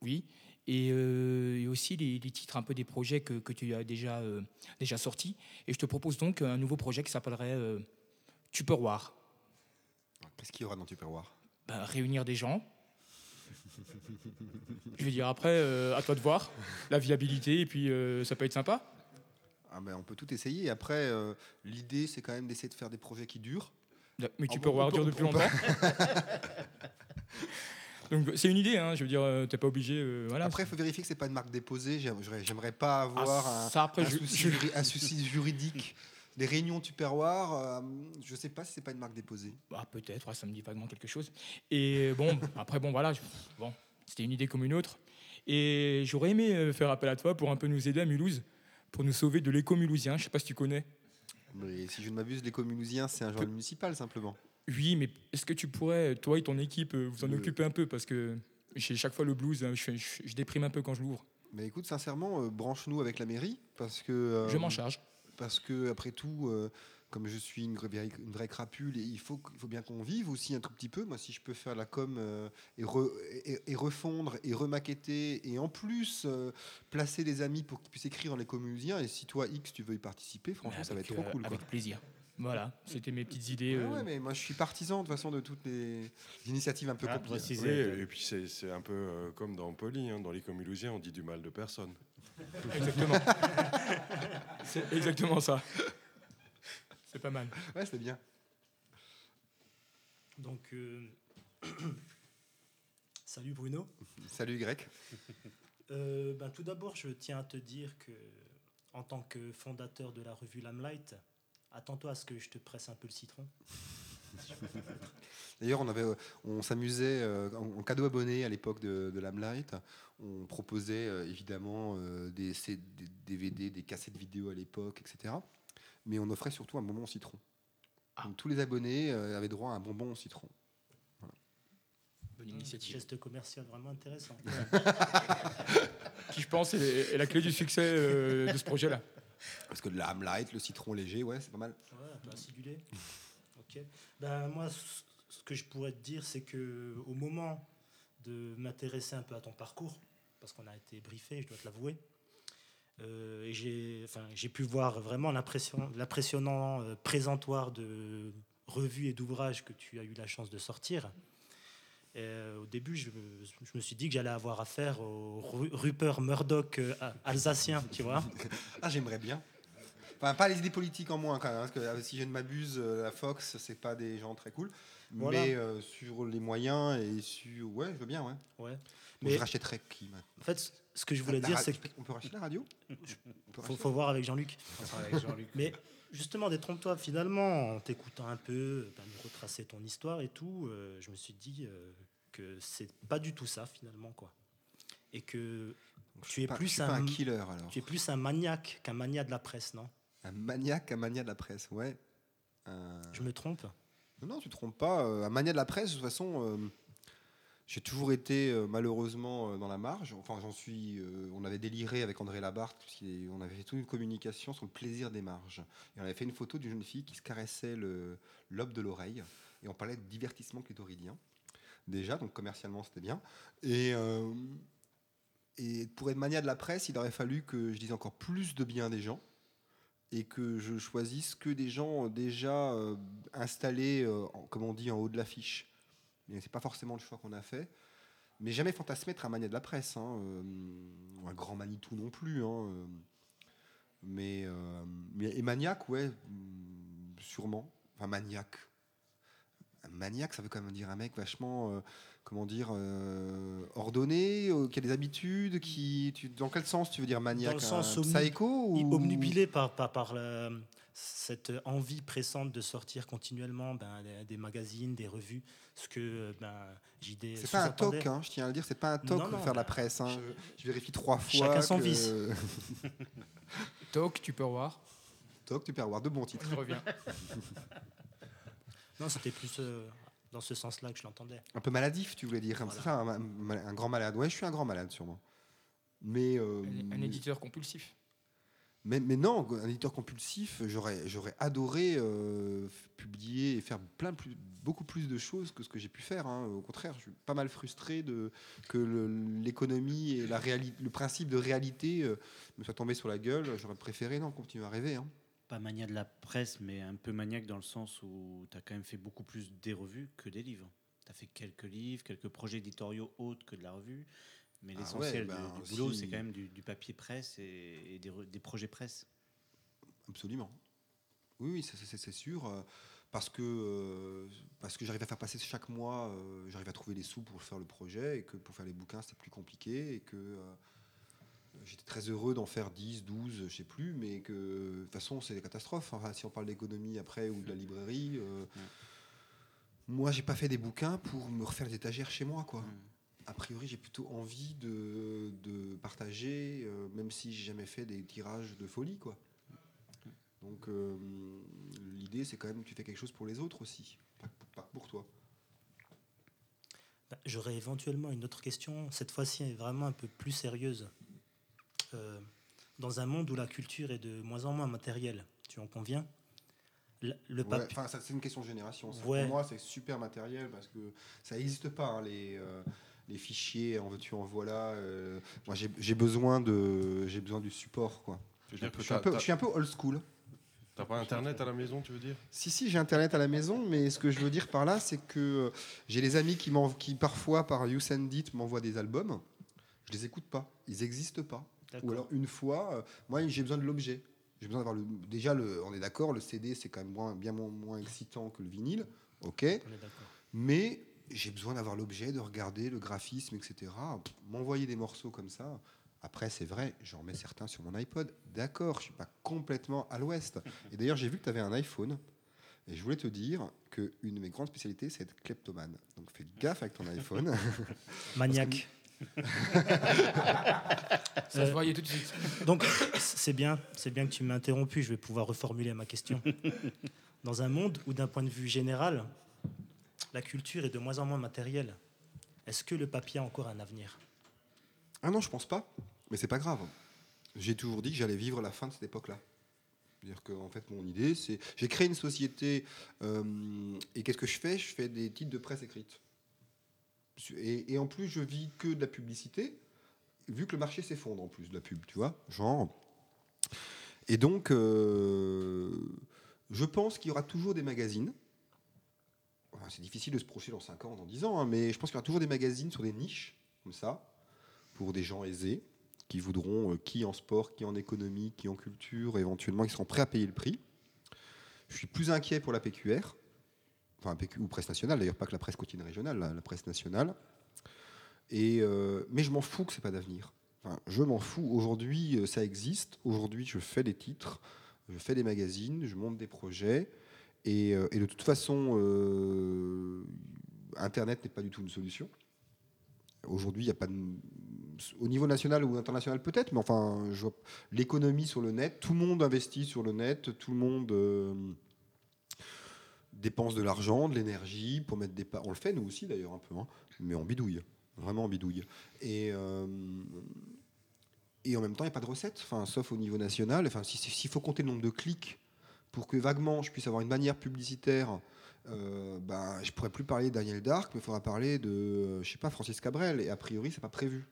oui, et, euh, et aussi les, les titres un peu des projets que, que tu as déjà, euh, déjà sortis. Et je te propose donc un nouveau projet qui s'appellerait euh, Tupperware. Qu'est-ce qu'il y aura dans Tupperware? Ben, réunir des gens. Je veux dire, après, à toi de voir la viabilité, et puis ça peut être sympa. ah ben, On peut tout essayer. Après, l'idée, c'est quand même d'essayer de faire des projets qui durent. Mais tu peux voir dure depuis longtemps. Donc c'est une idée, hein, je veux dire, euh, t'es pas obligé. euh, voilà. Après, il faut vérifier que c'est pas une marque déposée. J'aimerais pas avoir Ah, un, après, un je- souci, je- juri- un souci juridique. Les réunions Tupperware, euh, je sais pas si c'est pas une marque déposée. Bah, peut-être, ça me dit vaguement quelque chose. Et bon, après, bon, voilà, je- bon, c'était une idée comme une autre. Et j'aurais aimé euh, faire appel à toi pour un peu nous aider à Mulhouse, pour nous sauver de l'éco mulhousien. Je sais pas si tu connais. Mais si je ne m'abuse, l'éco mulhousien, c'est un journal municipal simplement. Oui, mais est-ce que tu pourrais, toi et ton équipe, euh, vous en Le- occuper un peu? Parce que j'ai chaque fois le blues, hein, je, fais- je- je déprime un peu quand je l'ouvre. Mais écoute, sincèrement, euh, branche-nous avec la mairie parce que. euh, Je m'en charge. Parce que après tout, euh, comme je suis une, vraie- une vraie crapule, et il faut, il faut bien qu'on vive aussi un tout petit peu. Moi, si je peux faire la com euh, et, re- et- et refondre et remaqueter et en plus euh, placer des amis pour qu'ils puissent écrire dans les commusiens. Et si toi X, tu veux y participer, franchement, ça va être trop euh, cool. quoi. Avec plaisir. Voilà, c'était mes petites idées. Ouais, euh, ouais, mais moi je suis partisan de toute façon de toutes les initiatives un peu Ah, compliquées. Oui, et puis c'est un peu euh, comme dans Poli, hein, dans les commulousiens, on dit du mal de personne. Exactement. C'est exactement ça. C'est pas mal. Ouais, c'est bien. Donc, euh, salut Bruno. Salut Grec. Euh, ben, tout d'abord, je tiens à te dire que, en tant que fondateur de la revue Lamlight, attends-toi à ce que je te presse un peu le citron. D'ailleurs, on, avait, euh, on s'amusait euh, en, en cadeau abonné à l'époque de, de Lamlight. On proposait euh, évidemment euh, des, C- des DVD, des cassettes vidéo à l'époque, etc. Mais on offrait surtout un bonbon au citron. Donc, tous les abonnés euh, avaient droit à un bonbon au citron. Bonne initiative. Geste commercial vraiment intéressant. Qui, je pense, est, est la clé du succès euh, de ce projet-là. Parce que le Lamlight, le citron léger, ouais, c'est pas mal. Ouais, bah, acidulé. Ok. Ben, moi, ce ce que je pourrais te dire, c'est que au moment de m'intéresser un peu à ton parcours, parce qu'on a été briefé, je dois te l'avouer, euh, et j'ai, enfin, j'ai pu voir vraiment l'impression, l'impressionnant euh, présentoir de revues et d'ouvrages que tu as eu la chance de sortir. Et, euh, au début, je, me- je me suis dit que j'allais avoir affaire au Ru- Rupert Murdoch euh, alsacien, tu vois. Ah, j'aimerais bien. Enfin, pas les idées politiques en moins, quand même, hein, parce que euh, si je ne m'abuse, la Fox, c'est pas des gens très cool. Voilà. Mais euh, sur les moyens et sur. Ouais, je veux bien, ouais. Ouais. Mais Mais je rachèterais qui maintenant? En fait, ce que je voulais La dire, c'est que On peut racheter la radio? On peut faut, racheter faut voir avec Jean-Luc. Avec Jean-Luc. Mais justement, détrompe-toi, finalement, en t'écoutant un peu, ben, retracer ton histoire et tout, euh, je me suis dit euh, que c'est pas du tout ça, finalement, quoi. Et que tu es, pas- plus un, un killer alors. tu es plus un maniaque qu'un mania de la presse, non? Un maniaque, un mania de la presse, ouais. Un- Je me trompe? Non, non, tu te trompes pas. Euh, Un mania de la presse, de toute façon, euh, j'ai toujours été euh, malheureusement euh, dans la marge. Enfin, j'en suis. euh, on avait déliré avec André Labarthe, puisqu'on avait fait toute une communication sur le plaisir des marges. Et on avait fait une photo d'une jeune fille qui se caressait le lobe de l'oreille. Et on parlait de divertissement clitoridien. Déjà, donc commercialement, c'était bien. Et. et pour être mania de la presse, il aurait fallu que je dise encore plus de bien des gens et que je choisisse que des gens déjà installés, comme on dit, en haut de l'affiche. Mais c'est pas forcément le choix qu'on a fait. Mais jamais fantasmé être un mania de la presse, hein, euh, ou un grand Manitou non plus. hein, euh. mais, euh, mais et maniaque, ouais, mm, sûrement. Enfin, maniaque. Un maniaque, ça veut quand même dire un mec vachement, euh, comment dire, euh, ordonné, euh, qui a des habitudes, qui, tu- dans quel sens tu veux dire maniaque Dans le sens omni- ou... Omnubilé par, par, par, la- cette envie pressante de sortir continuellement ben, des, des magazines, des revues, ce que ben, JD C'est pas un toc, hein, je tiens à le dire, c'est pas un toc Non, de non, faire de la bah, presse. hein. je- Je vérifie trois fois. Chacun son que- vice. Toc, tu peux voir. Toc, tu peux avoir de bons titres. Je reviens. Non, c'était plus euh, dans ce sens-là que je l'entendais. Un peu maladif, tu voulais dire. Voilà. C'est ça, un, un- un grand malade. Ouais, je suis un grand malade, sûrement. Mais, euh, Un, un éditeur compulsif. Mais, non, un éditeur compulsif, j'aurais, j'aurais adoré euh, publier et faire plein beaucoup plus de choses que ce que j'ai pu faire. hein. Au contraire, je suis pas mal frustré de, que l'économie et la le principe de réalité euh, me soit tombé sur la gueule. J'aurais préféré non, continuer à rêver. hein. Pas mania de la presse, mais un peu maniaque dans le sens où tu as quand même fait beaucoup plus des revues que des livres. Tu as fait quelques livres, quelques projets éditoriaux autres que de la revue. Mais Ah l'essentiel ouais, ben, du, boulot, si. c'est quand même du, du papier presse et, et des, projets presse. Absolument. Oui, oui, c'est- sûr. euh, Parce que, euh, parce que j'arrive à faire passer chaque mois, euh, j'arrive à trouver les sous pour faire le projet et que pour faire les bouquins, c'était plus compliqué et que j'étais très heureux d'en faire 10, 12, je sais plus, mais que de toute façon, c'est des catastrophes. Enfin, si on parle d'économie après ou de la librairie, euh, moi, j'ai pas fait des bouquins pour me refaire des étagères chez moi, quoi. A priori, j'ai plutôt envie de, de partager, euh, même si j'ai jamais fait des tirages de folie, quoi. Donc euh, l'idée, c'est quand même que tu fais quelque chose pour les autres aussi, pas, pour toi. Ben, J'aurais éventuellement une autre question, cette fois-ci vraiment un peu plus sérieuse. Euh, dans un monde où la culture est de moins en moins matérielle, tu en conviens? Le, Ouais, c'est une question de génération. Ouais. Pour moi, c'est super matériel parce que ça n'existe pas, hein, les, euh, les fichiers, en veux-tu, en voilà. euh, moi, j'ai besoin, de, j'ai besoin du support, quoi. Je suis, un peu, t'as- je suis un peu old school. T'as pas internet à la maison, tu veux dire? Si, si, j'ai Internet à la maison, mais ce que je veux dire par là, c'est que euh, j'ai des amis qui, qui parfois, par You Send It, m'envoient des albums. Je les écoute pas. Ils n'existent pas. Ou alors, une fois, euh, moi, j'ai besoin de l'objet. J'ai besoin d'avoir le. Déjà, le, on est d'accord, le CD, c'est quand même moins- bien moins, moins excitant que le vinyle. OK. On est d'accord. Mais j'ai besoin d'avoir l'objet, de regarder le graphisme, etc. M'envoyer des morceaux comme ça. Après, c'est vrai, j'en mets certains sur mon iPod. D'accord, je suis pas complètement à l'ouest. Et d'ailleurs, j'ai vu que tu avais un iPhone. Et je voulais te dire qu'une de mes grandes spécialités, c'est être kleptomane. Donc fais gaffe avec ton iPhone. Maniaque. Ça se Euh, voyait tout de suite. Donc, c'est bien, c'est bien que tu m'as interrompu. Je vais pouvoir reformuler ma question. Dans un monde où, d'un point de vue général, la culture est de moins en moins matérielle, est-ce que le papier a encore un avenir? Ah non, je pense pas. Mais c'est pas grave. J'ai toujours dit que j'allais vivre la fin de cette époque-là. C'est-à-dire que en fait, mon idée, c'est j'ai créé une société euh, et qu'est-ce que je fais? Je fais des titres de presse écrite. Et, en plus, je vis que de la publicité, vu que le marché s'effondre en plus de la pub, tu vois, genre. Et donc, euh, je pense qu'il y aura toujours des magazines. C'est difficile de se projeter dans 5 ans, dans 10 ans, hein, mais je pense qu'il y aura toujours des magazines sur des niches, comme ça, pour des gens aisés, qui voudront, euh, qui en sport, qui en économie, qui en culture, éventuellement, qui seront prêts à payer le prix. Je suis plus inquiet pour la PQR, enfin PQ, ou presse nationale, d'ailleurs pas que la presse quotidienne régionale, la, presse nationale. Et, euh, mais je m'en fous que c'est pas d'avenir. Je m'en fous. Aujourd'hui, euh, ça existe. Aujourd'hui, je fais des titres, je fais des magazines, je monte des projets. Et, euh, et de toute façon, euh, Internet n'est pas du tout une solution. Aujourd'hui, il n'y a pas de, au niveau national ou international peut-être, mais enfin, l'économie sur le net, tout le monde investit sur le net, tout le monde euh, dépense de l'argent, de l'énergie pour mettre des. On le fait nous aussi d'ailleurs un peu, hein, mais en bidouille, vraiment en bidouille. Et et en même temps, il n'y a pas de recette, sauf au niveau national. Enfin, si- si- s'il faut compter le nombre de clics pour que vaguement je puisse avoir une manière publicitaire, euh, ben, je pourrais plus parler de Daniel Dark, mais il faudra parler de, je sais pas, Francis Cabrel. Et a priori, c'est pas prévu.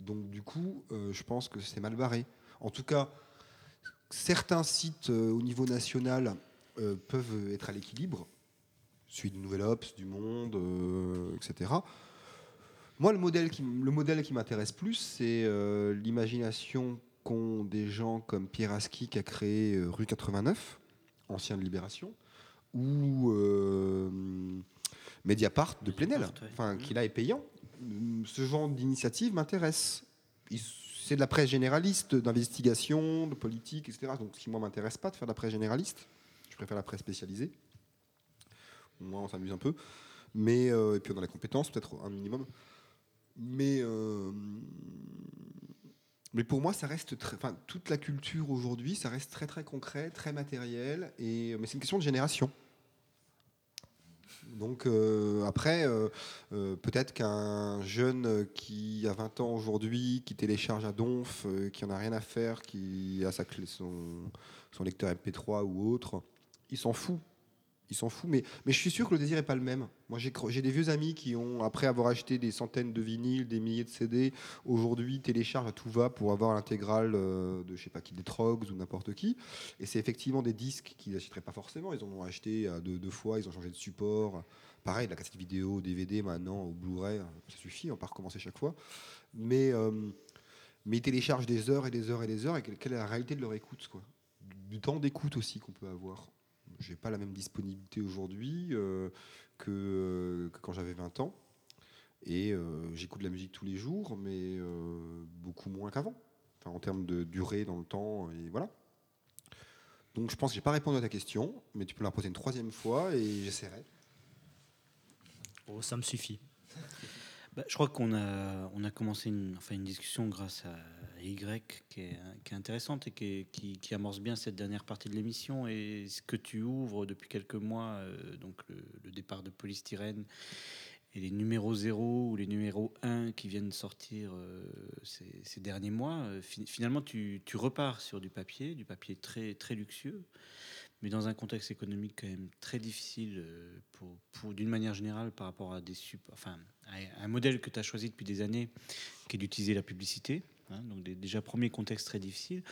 Donc du coup, euh, je pense que c'est mal barré. En tout cas, certains sites euh, au niveau national euh, peuvent être à l'équilibre, celui du Nouvel Ops, du Monde, etc. Moi, le modèle qui, le m'intéresse plus, c'est l'imagination qu'ont des gens comme Pierre Aski qui a créé Rue 89, ancien de Libération, ou euh, Mediapart de Plenel, enfin, qui là est payant. Mm, Ce genre d'initiative m'intéresse. C'est de la presse généraliste, d'investigation, de politique, etc. Donc, ce qui, moi, m'intéresse pas de faire de la presse généraliste. Je préfère la presse spécialisée. Au moins, on s'amuse un peu. Mais, euh, et puis, on a la compétence, peut-être un minimum. Mais, euh, mais pour moi, ça reste. Enfin, toute la culture aujourd'hui, ça reste très, très concret, très matériel. Et, mais c'est une question de génération. Donc euh, après, euh, euh, peut-être qu'un jeune qui a 20 ans aujourd'hui, qui télécharge un donf, qui en a rien à faire, qui a sa son, son lecteur MP3 ou autre, il s'en fout. Il s'en fout, mais, je suis sûr que le désir n'est pas le même. Moi, j'ai des vieux amis qui ont, après avoir acheté des centaines de vinyles, des milliers de CD, aujourd'hui téléchargent à tout va pour avoir l'intégrale euh, de je sais pas qui, des Trogs ou n'importe qui. Et c'est effectivement des disques qu'ils n'achèteraient pas forcément. Ils en ont acheté euh, deux, fois, ils ont changé de support. Pareil, la cassette vidéo, DVD maintenant, au Blu-ray, ça suffit, on peut recommencer chaque fois. Mais, euh, ils téléchargent des heures et des heures et des heures. Et quelle est la réalité de leur écoute quoi Du temps d'écoute aussi qu'on peut avoir. J'ai pas la même disponibilité aujourd'hui euh, que, que quand j'avais 20 ans. Et euh, j'écoute de la musique tous les jours, mais euh, beaucoup moins qu'avant. En termes de durée dans le temps, et voilà. Donc je pense que j'ai pas répondu à ta question, mais tu peux la poser une troisième fois et j'essaierai. Oh, ça me suffit. Bah, je crois qu'on a, on a commencé une, enfin, une discussion grâce à Y qui est, qui est intéressante et qui, qui, amorce bien cette dernière partie de l'émission. Et ce que tu ouvres depuis quelques mois, euh, donc le, départ de Polystyrène et les numéros 0 ou les numéros 1 qui viennent sortir euh, ces, ces derniers mois, euh, fi- finalement tu, tu repars sur du papier, du papier très, très luxueux, mais dans un contexte économique quand même très difficile euh, pour, pour- d'une manière générale par rapport à des enfin un modèle que tu as choisi depuis des années qui est d'utiliser la publicité hein, donc déjà premier contexte très difficile.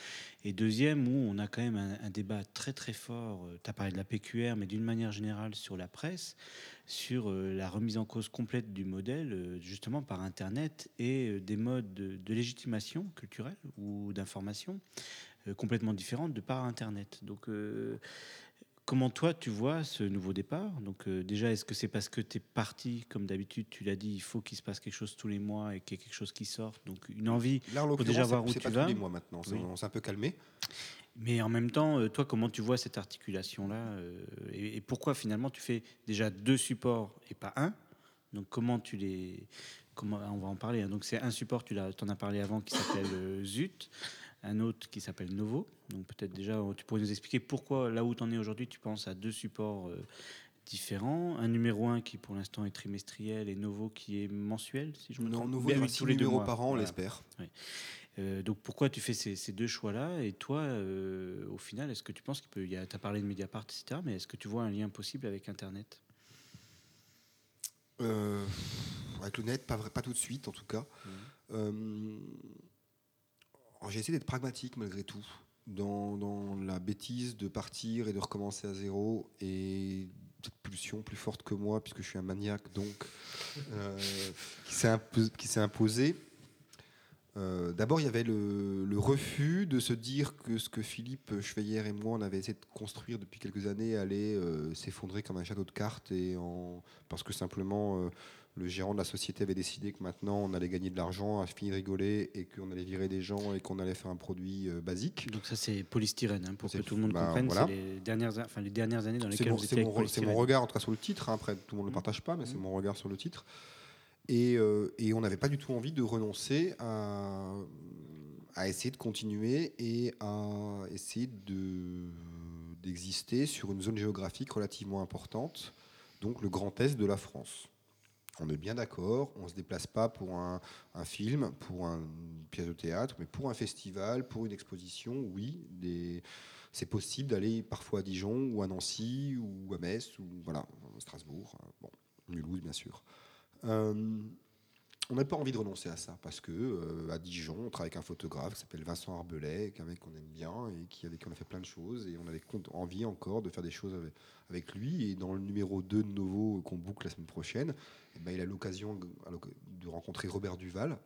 Et deuxième où on a quand même un, débat très très fort tu as parlé de la PQR mais d'une manière générale sur la presse sur euh, la remise en cause complète du modèle euh, justement par internet et euh, des modes de, légitimation culturelle ou d'information euh, complètement différentes de par Internet. Donc, euh, comment toi tu vois ce nouveau départ? Donc, euh, déjà, est-ce que c'est parce que tu es parti, comme d'habitude, tu l'as dit, il faut qu'il se passe quelque chose tous les mois et qu'il y ait quelque chose qui sorte? Donc, une envie Là, en pour déjà voir où tu pas vas. tous les mois maintenant. Oui. On s'est un peu calmé. Mais en même temps, euh, toi, comment tu vois cette articulation-là euh, et, pourquoi finalement tu fais déjà deux supports et pas un? Donc, comment tu les. Comment, on va en parler. hein. Donc, c'est un support, tu l'as- en as parlé avant, qui s'appelle euh, Zut, un autre qui s'appelle Novo. Donc, peut-être déjà, tu pourrais nous expliquer pourquoi, là où tu en es aujourd'hui, tu penses à deux supports euh, différents. Un numéro 1 qui, pour l'instant, est trimestriel et Novo qui est mensuel, si je me Non, trompe. Novo, y oui, aura six tous les deux numéros mois. par an, on Voilà. l'espère. Oui. Euh, donc pourquoi tu fais ces, ces deux choix-là? Et toi, euh, au final, est-ce que tu penses qu'il peut... Tu as parlé de Mediapart, etc. Mais est-ce que tu vois un lien possible avec Internet? Avec le net, pas, vrai- pas tout de suite en tout cas. Mhm. J'ai essayé d'être pragmatique malgré tout dans, la bêtise de partir et de recommencer à zéro et cette pulsion plus forte que moi puisque je suis un maniaque donc euh, qui s'est impo- qui s'est imposé. Euh, D'abord, il y avait le, refus de se dire que ce que Philippe Schweyer et moi on avait essayé de construire depuis quelques années allait euh, s'effondrer comme un château de cartes et parce que simplement le gérant de la société avait décidé que maintenant on allait gagner de l'argent, à finir de rigoler et qu'on allait virer des gens et qu'on allait faire un produit euh, basique. Donc ça, c'est polystyrène, hein, pour que tout le monde bah, comprenne. voilà. C'est les dernières, enfin, les dernières années dans lesquelles mon, c'est mon mon polystyrène. regard en tout cas sur le titre. hein. Après, tout le monde ne le partage pas, mais c'est mon regard sur le titre. Et, euh, et on n'avait pas du tout envie de renoncer à, à essayer de continuer et à essayer de- d'exister sur une zone géographique relativement importante, donc le Grand Est de la France. On est bien d'accord, on ne se déplace pas pour un, film, pour un- une pièce de théâtre, mais pour un festival, pour une exposition, oui, c'est possible d'aller parfois à Dijon ou à Nancy ou à Metz ou voilà, à Strasbourg, bon, Mulhouse bien sûr. Euh, on n'a pas envie de renoncer à ça parce que euh, à Dijon, on travaille avec un photographe qui s'appelle Vincent Arbelet, qui est un mec qu'on aime bien et qui, avec qui on a fait plein de choses et on avait envie encore de faire des choses avec, lui. Et dans le numéro 2 de Novo qu'on boucle la semaine prochaine, eh ben, il a l'occasion de rencontrer Robert Duval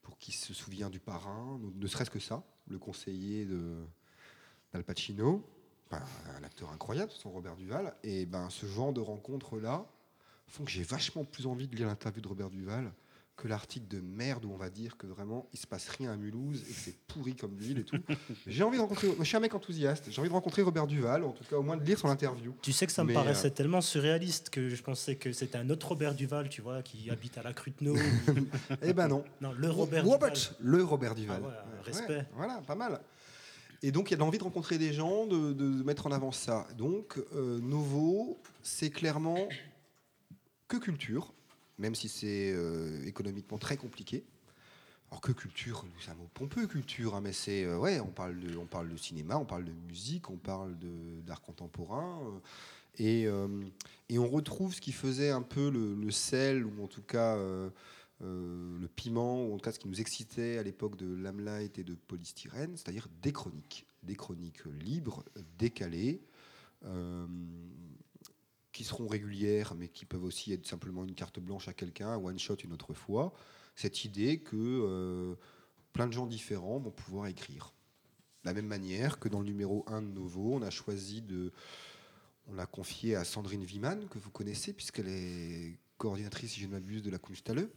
pour qui se souvient du parrain, ne serait-ce que ça, le conseiller d'Al Pacino, un acteur incroyable, son Robert Duval. Et ben, ce genre de rencontres-là font que j'ai vachement plus envie de lire l'interview de Robert Duval que l'article de merde où on va dire que vraiment il se passe rien à Mulhouse et que c'est pourri comme ville et tout. j'ai envie de rencontrer. Moi, je suis un mec enthousiaste. J'ai envie de rencontrer Robert Duval, en tout cas au moins de lire son interview. Tu sais que ça me Mais, paraissait euh, tellement surréaliste que je pensais que c'était un autre Robert Duval, tu vois, qui habite à la Cruteno. Eh ben non. non, le Robert Robert, Duval. le Robert Duval. Ah Ouais, respect. voilà, pas mal. Et donc, il y a de l'envie de rencontrer des gens, de, de mettre en avant ça. Donc, euh, Novo, c'est clairement que culture, même si c'est euh, économiquement très compliqué. Alors que culture, c'est un mot pompeux, culture, hein, mais c'est euh, ouais, on parle de, cinéma, on parle de musique, on parle d'art contemporain, euh, et, on retrouve ce qui faisait un peu le, sel ou en tout cas le piment, ou en tout cas ce qui nous excitait à l'époque de Lamelight et de Polystyrène, c'est-à-dire des chroniques, des chroniques libres, décalées. Qui seront régulières, mais qui peuvent aussi être simplement une carte blanche à quelqu'un, un one shot une autre fois. Cette idée que euh, plein de gens différents vont pouvoir écrire. De la même manière que dans le numéro 1 de Novo, on a choisi de. On l'a confié à Sandrine Wiman, que vous connaissez, puisqu'elle est coordinatrice, si je ne m'abuse, de la Kunsthalle,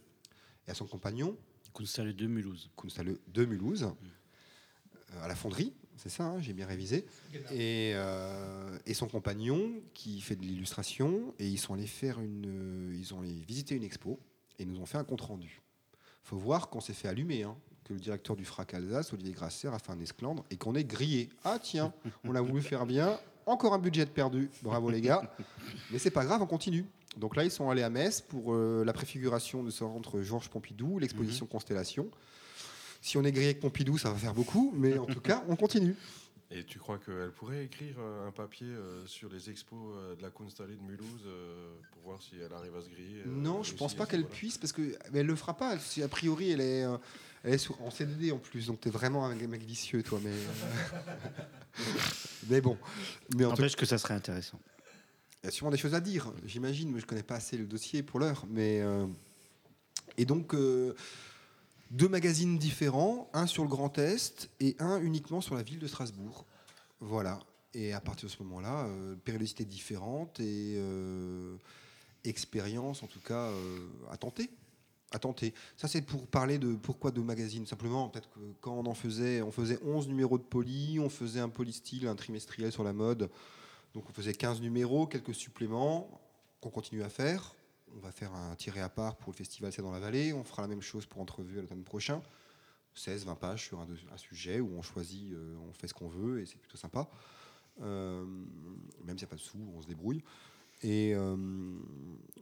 et à son compagnon, Kunsthalle de Mulhouse. Kunsthalle de Mulhouse, euh, à la fonderie, c'est ça, hein, j'ai bien révisé. Et, euh, et son compagnon qui fait de l'illustration, et ils sont allés faire une, ils ont visiter une expo et ils nous ont fait un compte rendu. Faut voir qu'on s'est fait allumer, hein, que le directeur du FRAC Alsace, Olivier Grasser, a fait un esclandre et qu'on est grillé. Ah tiens, on a voulu faire bien, encore un budget de perdu. Bravo les gars, mais c'est pas grave, on continue. Donc là, ils sont allés à Metz pour euh, la préfiguration de ce centre Georges Pompidou, l'exposition Constellation. Si on est grillé avec Pompidou, ça va faire beaucoup, mais en tout cas, on continue. Et tu crois qu'elle pourrait écrire euh, un papier euh, sur les expos euh, de la Kunsthalle de Mulhouse pour voir si elle arrive à se griller Non, je aussi pense pas qu'elle puisse parce que mais elle le fera pas. A priori, elle est, elle est sur- en CDD en plus, donc tu es vraiment un mec vicieux, toi. Mais, mais bon, mais en tout N'empêche que ça serait intéressant. il y a sûrement des choses à dire, j'imagine, mais je connais pas assez le dossier pour l'heure. Mais euh, et donc euh, deux magazines différents, un sur le Grand Est et un uniquement sur la ville de Strasbourg. Voilà. Et à partir de ce moment-là, euh, périodicité différente et euh, expérience, en tout cas, euh, à tenter. À tenter. Ça, c'est pour parler de pourquoi deux magazines. Simplement, peut-être que quand on en faisait, on faisait 11 numéros de poly, on faisait un polystyle, un trimestriel sur la mode. Donc on faisait 15 numéros, quelques suppléments qu'on continue à faire. On va faire un tiré à part pour le festival C'est dans la vallée. On fera la même chose pour Entrevue à l'automne prochain. 16, 20 pages sur un, sujet où on choisit, euh, on fait ce qu'on veut et c'est plutôt sympa. Euh, même s'il n'y a pas de sous, on se débrouille. Et euh,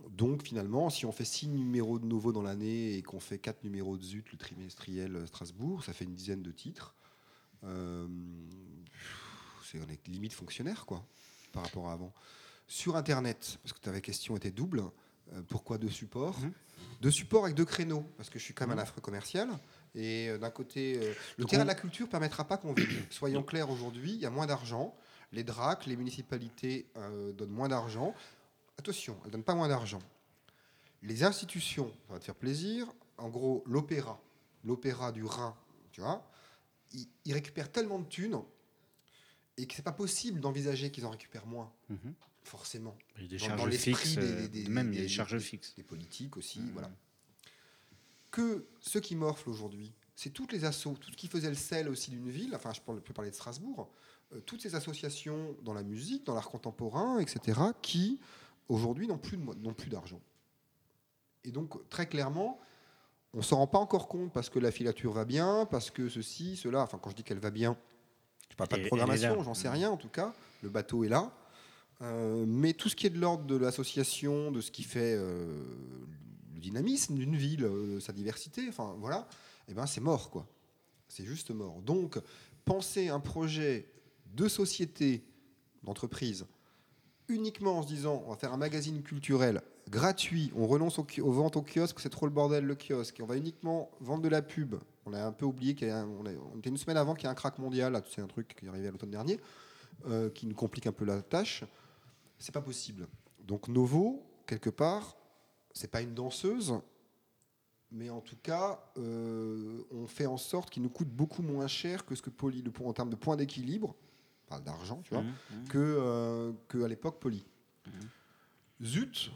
donc finalement, si on fait 6 numéros de Novo dans l'année et qu'on fait 4 numéros de Zut, le trimestriel Strasbourg, ça fait une dizaine de titres. C'est on est limite fonctionnaire quoi, par rapport à avant. Sur Internet, parce que ta question était double, pourquoi deux supports Deux supports avec deux créneaux, parce que je suis quand même un affreux commercial. Et euh, d'un côté, euh, le terrain on- de la culture ne permettra pas qu'on vive. Soyons clairs aujourd'hui, il y a moins d'argent. Les DRAC, les municipalités euh, donnent moins d'argent. Attention, elles ne donnent pas moins d'argent. Les institutions, ça va te faire plaisir. En gros, l'opéra, l'opéra du Rhin, tu vois, ils, ils récupèrent tellement de thunes et que c'est pas possible d'envisager qu'ils en récupèrent moins, Mhm. Forcément. Il y a des Dans- charges dans fixes, des- euh, des- des- même il y a des- des charges fixes. Des politiques aussi, Mhm. voilà. Que ceux qui morflent aujourd'hui, c'est toutes les assos, tout ce qui faisait le sel aussi d'une ville, enfin je peux parler de Strasbourg, euh, toutes ces associations dans la musique, dans l'art contemporain, etc., qui aujourd'hui n'ont plus d'argent. Et donc très clairement, on s'en rend pas encore compte parce que la filature va bien, parce que ceci, cela, enfin quand je dis qu'elle va bien, je parle pas de programmation, j'en sais rien en tout cas, le bateau est là. Euh, mais tout ce qui est de l'ordre de l'association, de ce qui fait euh, le dynamisme d'une ville, euh, sa diversité, enfin voilà, eh ben c'est mort quoi. C'est juste mort. Donc penser un projet de société, d'entreprise, uniquement en se disant on va faire un magazine culturel gratuit, on renonce aux ventes au kiosque, c'est trop le bordel le kiosque, on va uniquement vendre de la pub. On a un peu oublié qu'il y a un- on, était une semaine avant qu'il y a un crack mondial, c'est un truc qui est arrivé à l'automne dernier, qui nous complique un peu la tâche. C'est pas possible. Donc Novo, quelque part, c'est pas une danseuse, mais en tout cas, euh, on fait en sorte qu'il nous coûte beaucoup moins cher que ce que Poly, le, en termes de points d'équilibre, enfin d'argent, tu vois, Mhm, mhm. que, euh, que à l'époque Poly. Zut,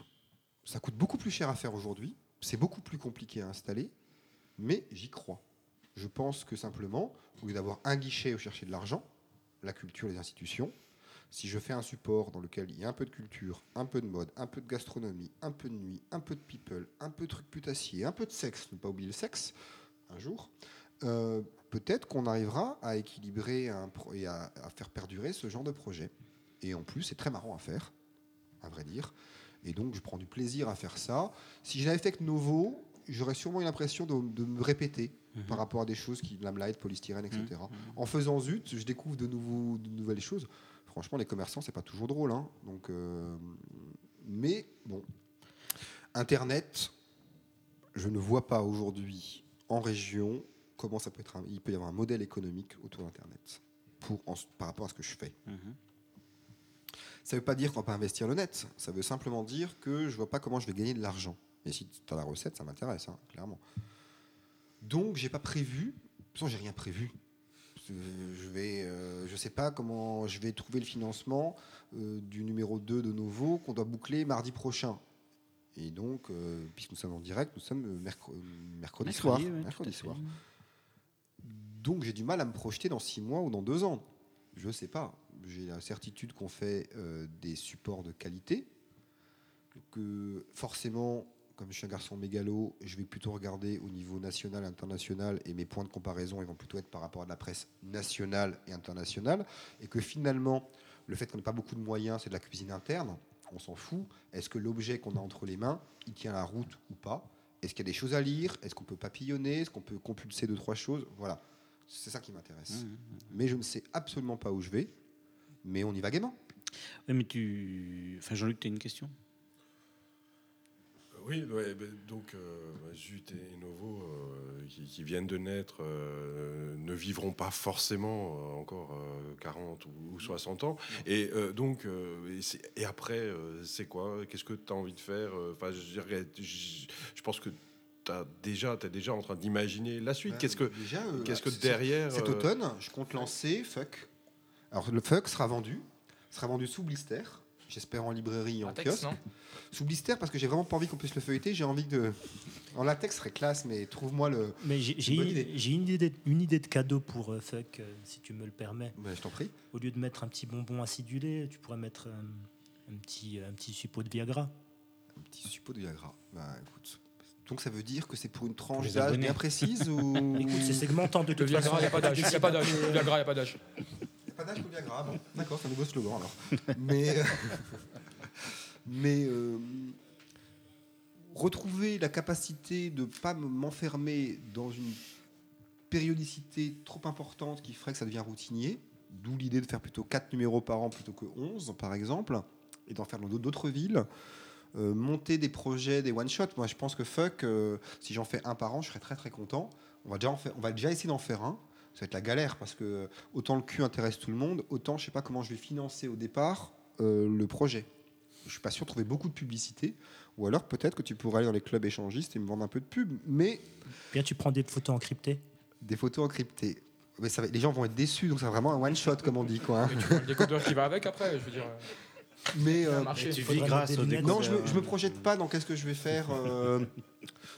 ça coûte beaucoup plus cher à faire aujourd'hui. c'est beaucoup plus compliqué à installer, mais j'y crois. Je pense que simplement, au lieu d'avoir un guichet où chercher de l'argent, la culture, les institutions, si je fais un support dans lequel il y a un peu de culture, un peu de mode, un peu de gastronomie, un peu de nuit, un peu de people, un peu de trucs putassiers, un peu de sexe, ne pas oublier le sexe, un jour, euh, peut-être qu'on arrivera à équilibrer un et à, à faire perdurer ce genre de projet. Et en plus, c'est très marrant à faire, à vrai dire. Et donc, je prends du plaisir à faire ça. Si je n'avais fait que Novo, j'aurais sûrement eu l'impression de, de me répéter par rapport à des choses qui, lamelight, polystyrène, etc. En faisant Zut, je découvre de, nouveaux, de nouvelles choses. Franchement, les commerçants, c'est pas toujours drôle. hein. Donc, euh, mais bon, Internet, je ne vois pas aujourd'hui en région comment ça peut être. un- il peut y avoir un modèle économique autour d'Internet pour en- par rapport à ce que je fais. Ça ne veut pas dire qu'on va pas investir le net. Ça veut simplement dire que je vois pas comment je vais gagner de l'argent. Et si tu as la recette, ça m'intéresse, hein, clairement. Donc, j'ai pas prévu. De toute façon, j'ai rien prévu. Euh, Je vais, euh, je sais pas comment je vais trouver le financement euh, du numéro 2 de Novo qu'on doit boucler mardi prochain. Et donc, euh, puisque nous sommes en direct, nous sommes mercre- mercredi, soir. Mercredi, ouais, soir. Donc, j'ai du mal à me projeter dans six mois ou dans deux ans. Je sais pas. J'ai la certitude qu'on fait des supports de qualité. Que forcément, comme je suis un garçon mégalo, je vais plutôt regarder au niveau national, international, et mes points de comparaison, ils vont plutôt être par rapport à de la presse nationale et internationale. Et que finalement, le fait qu'on n'ait pas beaucoup de moyens, c'est de la cuisine interne. On s'en fout. Est-ce que l'objet qu'on a entre les mains, il tient la route ou pas? Est-ce qu'il y a des choses à lire? Est-ce qu'on peut papillonner? Est-ce qu'on peut compulser deux, trois choses? Voilà. C'est ça qui m'intéresse. Mais je ne sais absolument pas où je vais. Mais on y va gaiement. Mais tu. Enfin, Jean-Luc, tu as une question? Oui, ouais, ben, donc euh, bah, Zut et Novo, euh, qui, qui viennent de naître, euh, ne vivront pas forcément euh, encore euh, 40 ou, ou 60 ans. Et euh, donc, euh, et, après, euh, c'est quoi? Qu'est-ce que tu as envie de faire? Enfin, je, dirais, je, je pense que tu as déjà, es déjà en train d'imaginer la suite. Ouais, Qu'est-ce que, déjà, euh, qu'est-ce que derrière Cet automne, je compte lancer Fuck. Alors le Fuck sera vendu, sera vendu sous blister, j'espère en librairie et en Latex, kiosque. Sous blister parce que j'ai vraiment pas envie qu'on puisse le feuilleter. J'ai envie de. En latex serait classe, mais trouve-moi le. Mais j'ai une idée. une idée, de cadeau pour euh, Fuck, euh, si tu me le permets. Ouais, je t'en prie. Au lieu de mettre un petit bonbon acidulé, tu pourrais mettre euh, un petit, un petit suppôt de Viagra. Un petit suppôt de Viagra. Bah écoute. Donc ça veut dire que c'est pour une tranche d'âge bien précise ou. Écoute, c'est segmentant de Le toute façon. Viagra, il n'y a pas d'âge. Il n'y a pas d'âge. Le Viagra, il n'y a pas d'âge. Y a pas d'âge pour le Viagra, bon. D'accord, c'est un nouveau slogan alors. Mais, euh, mais euh, retrouver la capacité de ne pas me- m'enfermer dans une périodicité trop importante qui ferait que ça devient routinier, d'où l'idée de faire plutôt 4 numéros par an plutôt que 11 par exemple, et d'en faire dans d'autres villes. Euh, monter des projets, des one-shots. Moi, je pense que fuck, euh, si j'en fais un par an, je serais très très content. On va déjà, essayer d'en faire un. Ça va être la galère parce que autant le cul intéresse tout le monde, autant je sais pas comment je vais financer au départ le projet. Je suis pas sûr de trouver beaucoup de publicité, ou alors peut-être que tu pourrais aller dans les clubs échangistes et me vendre un peu de pub, mais Bien, tu prends des photos encryptées. des photos encryptées. Mais ça va- les gens vont être déçus, donc c'est vraiment un one shot comme on dit quoi. hein. Mais tu vois le décodeur qui va avec après, je veux dire. euh, Mais euh, tu vis grâce au non, je me, je me projette pas dans qu'est-ce que je vais faire. euh,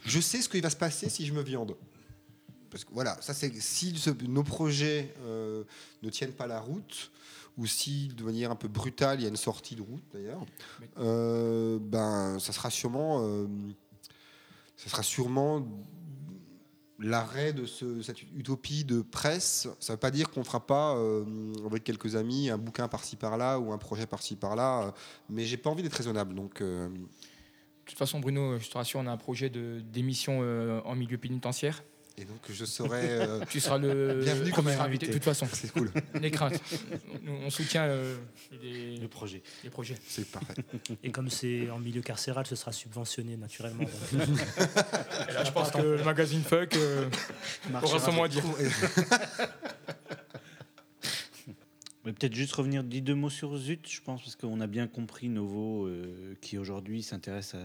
je sais ce qui va se passer si je me viande. Parce que voilà, ça c'est si ce- nos projets euh, ne tiennent pas la route, ou si de manière un peu brutale il y a une sortie de route d'ailleurs, euh, ben ça sera sûrement, euh, ça sera sûrement l'arrêt de ce- cette utopie de presse. Ça ne veut pas dire qu'on ne fera pas euh, avec quelques amis un bouquin par-ci par-là ou un projet par-ci par-là, euh, mais j'ai pas envie d'être raisonnable. Donc De toute façon, Bruno, je te rassure, on a un projet d'émission en milieu pénitentiaire. Et donc je serai. euh, Tu seras le Bienvenue tu comme invité. De toute façon, c'est cool, les craintes. Nous, on soutient euh, les, Le projet. les projets. c'est parfait. Et comme c'est en milieu carcéral, ce sera subventionné naturellement. Et là, je pense que le magazine Fuck euh, aura son mot à dire. Mais peut-être juste revenir, dis deux mots sur Zut, je pense, parce qu'on a bien compris Novo, euh, qui aujourd'hui s'intéresse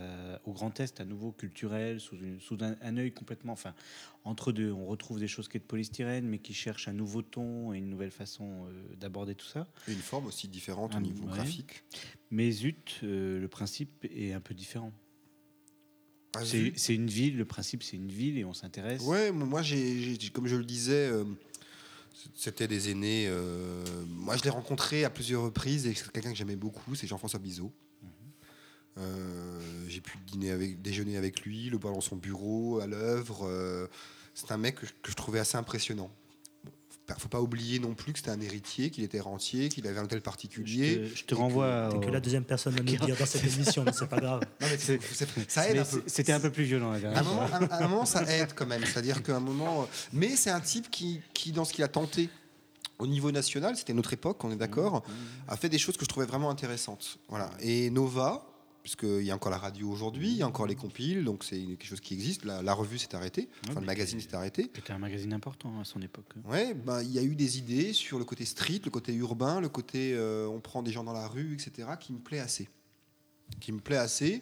au Grand Est, à nouveau culturel, sous, une- sous un, un œil complètement. Enfin, entre deux, on retrouve des choses qui est de polystyrène, mais qui cherchent un nouveau ton et une nouvelle façon euh, d'aborder tout ça. Et une forme aussi différente au niveau ouais. graphique. Mais Zut, euh, le principe est un peu différent. Ah, C'est une ville, le principe c'est une ville et on s'intéresse. Ouais, moi, j'ai, comme je le disais, c'était des aînés. euh, moi, je l'ai rencontré à plusieurs reprises et c'est quelqu'un que j'aimais beaucoup, c'est Jean-François Bizot. Euh, j'ai pu dîner avec, déjeuner avec lui, le voir dans son bureau, à l'œuvre. euh, c'est un mec que je trouvais assez impressionnant. Faut pas- faut pas oublier non plus que c'était un héritier, qu'il était rentier, qu'il avait un hôtel Je particulier. te, je te que- renvoie. Au- que la deuxième personne à nous dire dans cette émission, mais c'est pas grave. Non, mais ça aide Mais un peu. C'était un peu plus violent À un, moment, un- moment, ça aide quand même. C'est-à-dire qu'à un moment. Mais c'est un type qui, qui, dans ce qu'il a tenté au niveau national, c'était notre époque, on est d'accord, a fait des choses que je trouvais vraiment intéressantes. Voilà. Et Nova, puisqu'il y a encore la radio aujourd'hui, il y a encore les compiles, donc c'est quelque chose qui existe. La, la revue s'est arrêtée, enfin Ouais, le magazine s'est arrêté. C'était un magazine important à son époque. Ouais, ben, il y a eu des idées sur le côté street, le côté urbain, le côté euh, on prend des gens dans la rue, etc., qui me plaît assez. Qui me plaît assez.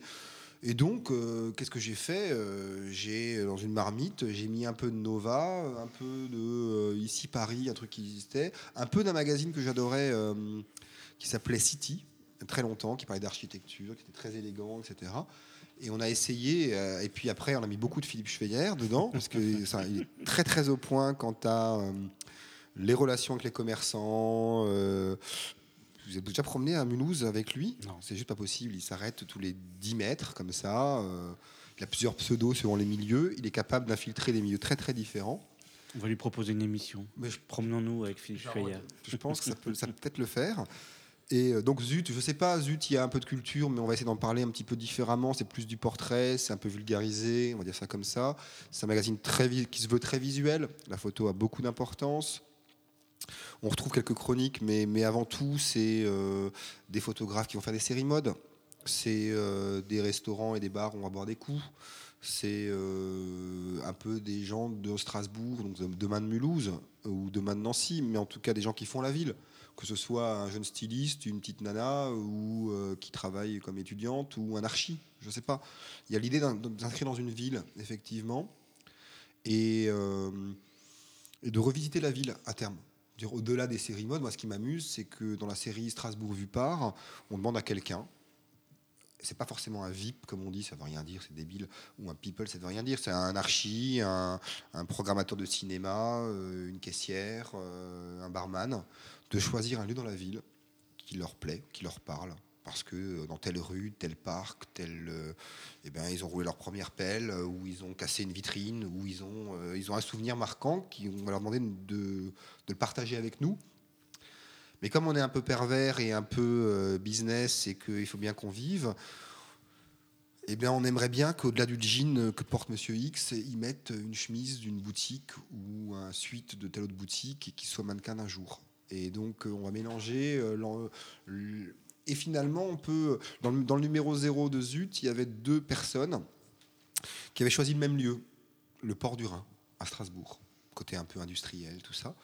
Et donc, euh, qu'est-ce que j'ai fait Euh, J'ai, dans une marmite, j'ai mis un peu de Nova, un peu de Ici Paris, un truc qui existait, un peu d'un magazine que j'adorais qui s'appelait City, très longtemps, qui parlait d'architecture, qui était très élégant, etc. Et on a essayé, euh, et puis après, on a mis beaucoup de Philippe Schweyer dedans, parce que ça, il est très très au point quant à euh, les relations avec les commerçants. euh, vous êtes déjà promené à Mulhouse avec lui? Non. C'est juste pas possible. Il s'arrête tous les 10 mètres, comme ça. il a plusieurs pseudos selon les milieux. Il est capable d'infiltrer des milieux très très différents. On va lui proposer une émission. Mais je, Promenons-nous avec Philippe Schweyer. je pense que ça peut, ça peut peut-être le faire. Et euh, donc Zut, je sais pas, Zut, il y a un peu de culture, mais on va essayer d'en parler un petit peu différemment. C'est plus du portrait, c'est un peu vulgarisé, on va dire ça comme ça. C'est un magazine qui se veut très visuel. La photo a beaucoup d'importance. On retrouve quelques chroniques, mais, avant tout, c'est euh, des photographes qui vont faire des séries mode. C'est euh, des restaurants et des bars où on va boire des coups. C'est un peu des gens de Strasbourg, donc de- demain de Mulhouse ou de Nancy, mais en tout cas des gens qui font la ville. Que ce soit un jeune styliste, une petite nana, ou euh, qui travaille comme étudiante, ou un archi, je ne sais pas. Il y a l'idée d'in- d'inscrire dans une ville, effectivement, et, euh, et de revisiter la ville à terme. Au-delà des séries mode, moi ce qui m'amuse, c'est que dans la série Strasbourg vu par, on demande à quelqu'un, c'est pas forcément un VIP comme on dit, ça veut rien dire, c'est débile, ou un people, ça veut rien dire. C'est un archi, un, un programmateur de cinéma, euh, une caissière, euh, un barman, de choisir un lieu dans la ville qui leur plaît, qui leur parle. Parce que euh, dans telle rue, tel parc, tel, eh ben, ils ont roulé leur première pelle, ou ils ont cassé une vitrine, ou ils ont, ils ont un souvenir marquant qui on va leur demander de, de le partager avec nous. Mais comme on est un peu pervers et un peu euh, business et qu'il faut bien qu'on vive, eh bien, on aimerait bien qu'au-delà du jean que porte Monsieur X, ils mettent une chemise d'une boutique ou un suite de telle autre boutique et qui soit mannequin d'un jour. Et donc, euh, on va mélanger. euh, et finalement, on peut. Dans le, dans le numéro 0 de Zut, il y avait deux personnes qui avaient choisi le même lieu, le port du Rhin, à Strasbourg, côté un peu industriel, tout ça.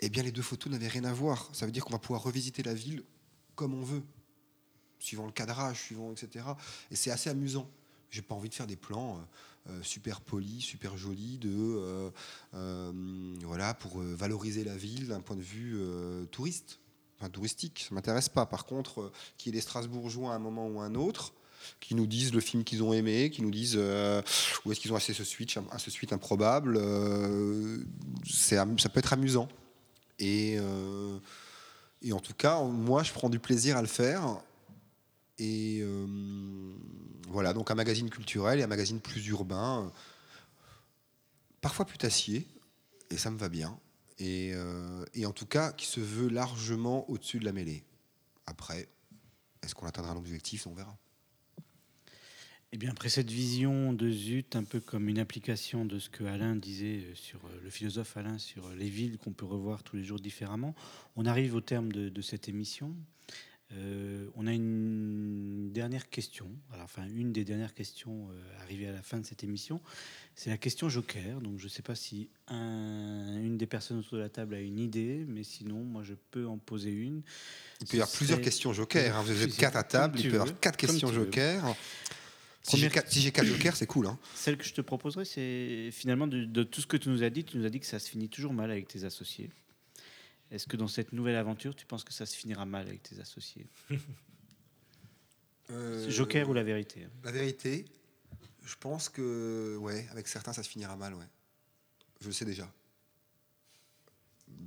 Eh bien, les deux photos n'avaient rien à voir. Ça veut dire qu'on va pouvoir revisiter la ville comme on veut, suivant le cadrage, suivant etc. Et c'est assez amusant. J'ai pas envie de faire des plans euh, euh, super polis, super jolis, de euh, voilà pour valoriser la ville d'un point de vue touriste, touristique. Ça m'intéresse pas. Par contre, qu'il y ait des Strasbourgeois à un moment ou à un autre qui nous disent le film qu'ils ont aimé, qui nous disent où est-ce qu'ils ont assez ce switch, ce suite improbable, ça peut être amusant. Et, euh, et en tout cas, moi, je prends du plaisir à le faire. Et euh, voilà, donc un magazine culturel et un magazine plus urbain, euh, parfois putassier, et ça me va bien. Et, et en tout cas, qui se veut largement au-dessus de la mêlée. Après, est-ce qu'on atteindra un objectif? On verra. Eh bien, après cette vision de Zut, un peu comme une application de ce que Alain disait euh, sur euh, le philosophe Alain sur euh, les villes qu'on peut revoir tous les jours différemment, on arrive au terme de, de cette émission. Euh, on a une dernière question, alors, enfin une des dernières questions euh, arrivées à la fin de cette émission. C'est la question Joker. Donc je ne sais pas si un- une des personnes autour de la table a une idée, mais sinon moi je peux en poser une. Il peut y avoir plusieurs questions joker. hein. Vous êtes quatre à table, il peut y avoir quatre questions joker. Si j'ai Première- quatre, si j'ai quatre jokers, c'est cool. Hein. Celle que je te proposerais, c'est finalement de, de tout ce que tu nous as dit, tu nous as dit que ça se finit toujours mal avec tes associés. Est-ce que dans cette nouvelle aventure, tu penses que ça se finira mal avec tes associés Euh, Joker ou la vérité hein La vérité, Je pense que, ouais, avec certains, ça se finira mal, ouais. Je le sais déjà.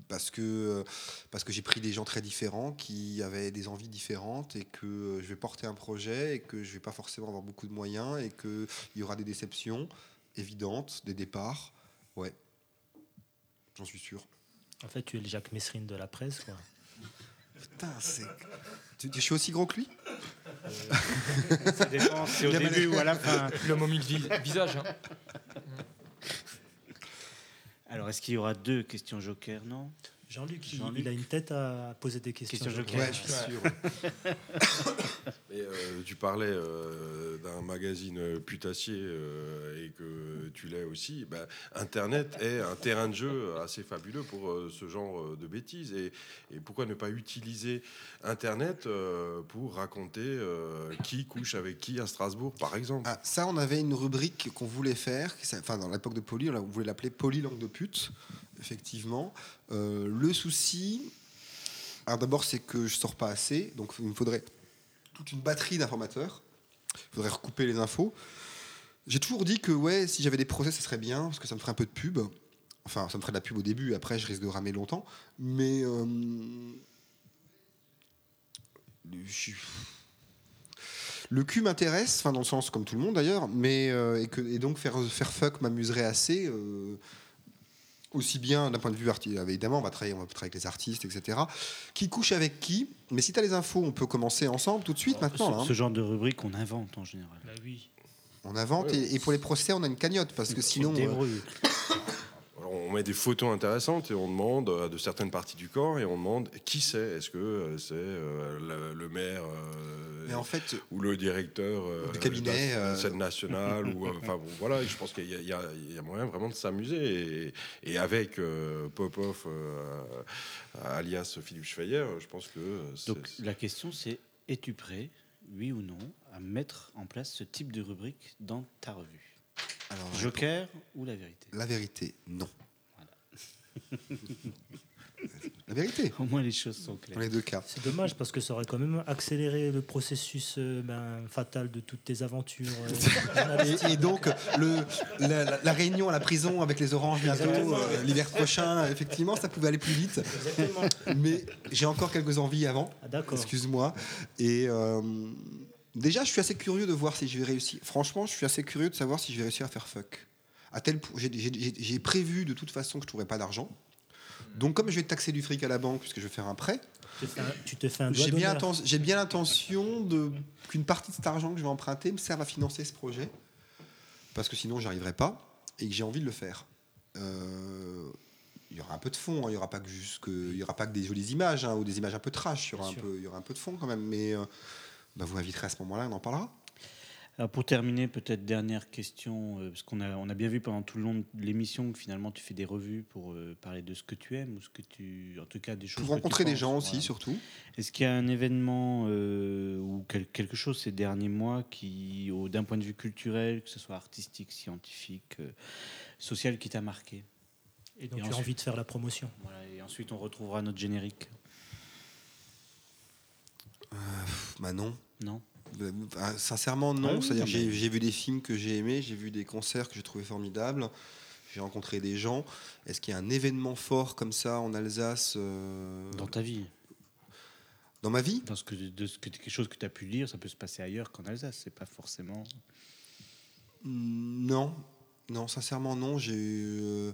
Parce que, parce que j'ai pris des gens très différents qui avaient des envies différentes et que je vais porter un projet et que je vais pas forcément avoir beaucoup de moyens et qu'il y aura des déceptions évidentes, des départs. Ouais. J'en suis sûr. En fait, tu es le Jacques Messrine de la presse, quoi. Putain, c'est. Tu, je suis aussi gros que lui? Ça dépend si au début ou à la fin. L'homme au mille vi- visages. hein. Alors, est-ce qu'il y aura deux questions joker? Non? Jean-Luc, il, a une tête à poser des questions. Question je. Ouais, je suis sûr. Et, euh, tu parlais euh, d'un magazine euh, putassier euh, et que tu l'es aussi. Ben, Internet est un terrain de jeu assez fabuleux pour euh, ce genre de bêtises. Et, et pourquoi ne pas utiliser Internet euh, pour raconter euh, qui couche avec qui à Strasbourg, par exemple? Ah, ça, on avait une rubrique qu'on voulait faire, enfin dans l'époque de Poly, on voulait l'appeler Poly langue de pute, effectivement. Euh, le souci, alors d'abord, c'est que je sors pas assez, donc il me faudrait toute une batterie d'informateurs. Il faudrait recouper les infos. J'ai toujours dit que ouais, si j'avais des procès, ça serait bien, parce que ça me ferait un peu de pub. Enfin, ça me ferait de la pub au début, après je risque de ramer longtemps. Mais euh, le cul m'intéresse, enfin dans le sens comme tout le monde d'ailleurs, mais euh, et, donc faire, faire fuck m'amuserait assez, aussi bien d'un point de vue artistique. Évidemment, on va travailler, on va travailler avec les artistes, etc. Qui couche avec qui Mais si tu as les infos, on peut commencer ensemble tout de suite maintenant. là, hein. Ce, genre de rubrique, on invente en général. Bah oui. On invente et, et pour les procès, on a une cagnotte parce que sinon. Euh, on met des photos intéressantes et on demande à de certaines parties du corps et on demande qui c'est. Est-ce que euh, c'est euh, le, le maire euh, mais en fait, ou le directeur euh, Du cabinet, de la scène nationale ou enfin bon, voilà je pense qu'il y, a- y moyen vraiment de s'amuser et, et avec euh, Popov euh, alias Philippe Schweyer je pense que Donc la question c'est es-tu prêt, oui ou non, à mettre en place ce type de rubrique dans ta revue? Alors, Joker ou la vérité? La vérité, non. la vérité, Au moins les choses sont dans claires. les deux cas. C'est dommage parce que ça aurait quand même accéléré le processus euh, ben, fatal de toutes tes aventures. euh. Et, et donc, le, la, réunion à la prison avec les oranges bientôt, euh, l'hiver prochain, effectivement, ça pouvait aller plus vite. Exactement. Mais j'ai encore quelques envies avant. Ah, D'accord. Excuse-moi. Et euh, déjà, je suis assez curieux de voir si je vais réussir. Franchement, je suis assez curieux de savoir si je vais réussir à faire fuck. À tel point, j'ai- prévu de toute façon que je ne trouverais pas d'argent. Donc, comme je vais taxer du fric à la banque puisque je vais faire un prêt, Tu te fais un- j'ai bien, l'intention qu'une partie de cet argent que je vais emprunter me serve à financer ce projet, parce que sinon, j'y arriverai pas et que j'ai envie de le faire. Euh, il y aura un peu de fond, hein, il y aura pas que juste que, il y aura pas que des jolies images hein, ou des images un peu trash. Il y aura un sûr. peu, il y aura un peu de fond quand même, mais euh, bah, vous m'inviterez à ce moment-là, on en parlera. Alors pour terminer, peut-être dernière question, euh, parce qu'on a, on a bien vu pendant tout le long de l'émission que finalement tu fais des revues pour euh, parler de ce que tu aimes ou ce que tu, en tout cas des choses. Pour que tu rencontrer des penses, gens aussi, voilà. surtout. Est-ce qu'il y a un événement euh, ou quel- quelque chose ces derniers mois qui, d'un point de vue culturel, que ce soit artistique, scientifique, euh, social, qui t'a marqué? Et donc Et tu as envie de faire la promotion. Voilà, Et ensuite on retrouvera notre générique. Pff, Bah non. Non? Euh, Sincèrement, non. Ah oui, C'est-à-dire, non, j'ai vu des films que j'ai aimés, j'ai vu des concerts que j'ai trouvé formidables, j'ai rencontré des gens. Est-ce qu'il y a un événement fort comme ça en Alsace euh, Dans ta vie dans ma vie? Dans ce que, de ce que, quelque chose que tu as pu lire, ça peut se passer ailleurs qu'en Alsace. C'est pas forcément. Non, non, sincèrement non. J'ai eu, euh,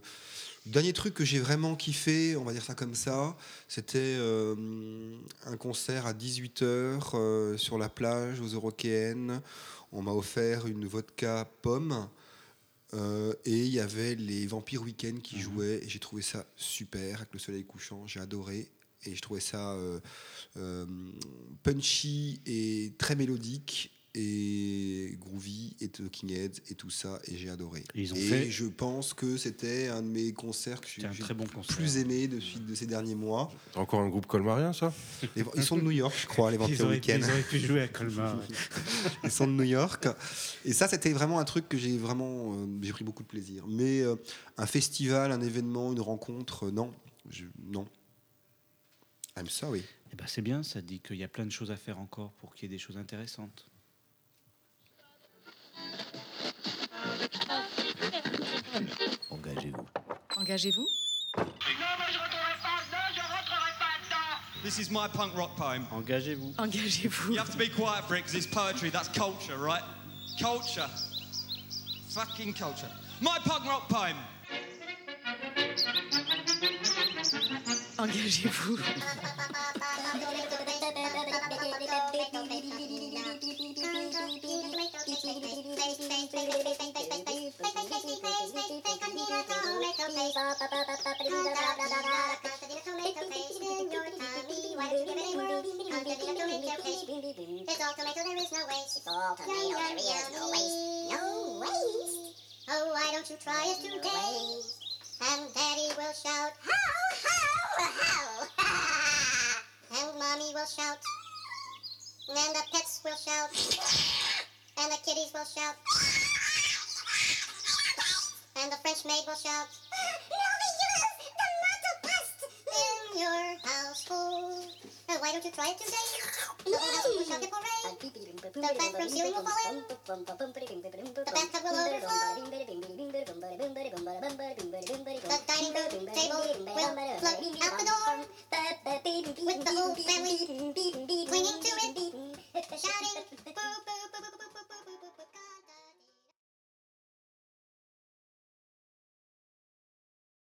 le dernier truc que j'ai vraiment kiffé, on va dire ça comme ça, c'était euh, un concert à 18h sur la plage aux Eurokéennes. On m'a offert une vodka pomme. euh, et il y avait les Vampires Weekend qui jouaient et j'ai trouvé ça super avec le soleil couchant, j'ai adoré et je trouvais ça euh, euh, punchy et très mélodique et groovy et Talking Heads et tout ça et j'ai adoré. Et ils ont et fait- je pense que c'était un de mes concerts que j'ai bon concert. plus aimé de, suite de ces derniers mois. Encore un groupe colmarien ça? Les- Ils sont de New York, je crois, les Ils Vampires auraient, Weekend. ils auraient pu jouer à Colmar. Ils sont de New York. Et ça, c'était vraiment un truc que j'ai vraiment, euh, j'ai pris beaucoup de plaisir. Mais euh, un festival, un événement, une rencontre, euh, non, Je- non. I'm sorry. Eh ben, c'est bien, ça dit qu'il y a plein de choses à faire encore pour qu'il y ait des choses intéressantes. Engagez-vous? Non, mais je rentrerai pas dedans, je rentrerai pas dedans. This is my punk rock poem. Engagez-vous. Engagez-vous. You have to be quiet for it because it's poetry. That's culture, right? Culture. Fucking culture. My punk rock poem. Engagez-vous. It's all tomato, there is no waste. It's all tomato, there is no waste. No waste? Oh, why don't you try it today? And Daddy will shout, and Mommy will shout, and the pets will shout, and the kitties will shout. and the French maid will shout. why don't you try it today? The whole house will shout parade. The bathroom ceiling will fall in. The bathtub will overflow. The dining room table will float out the door. With the whole family clinging to it, shouting boo boo boo boo.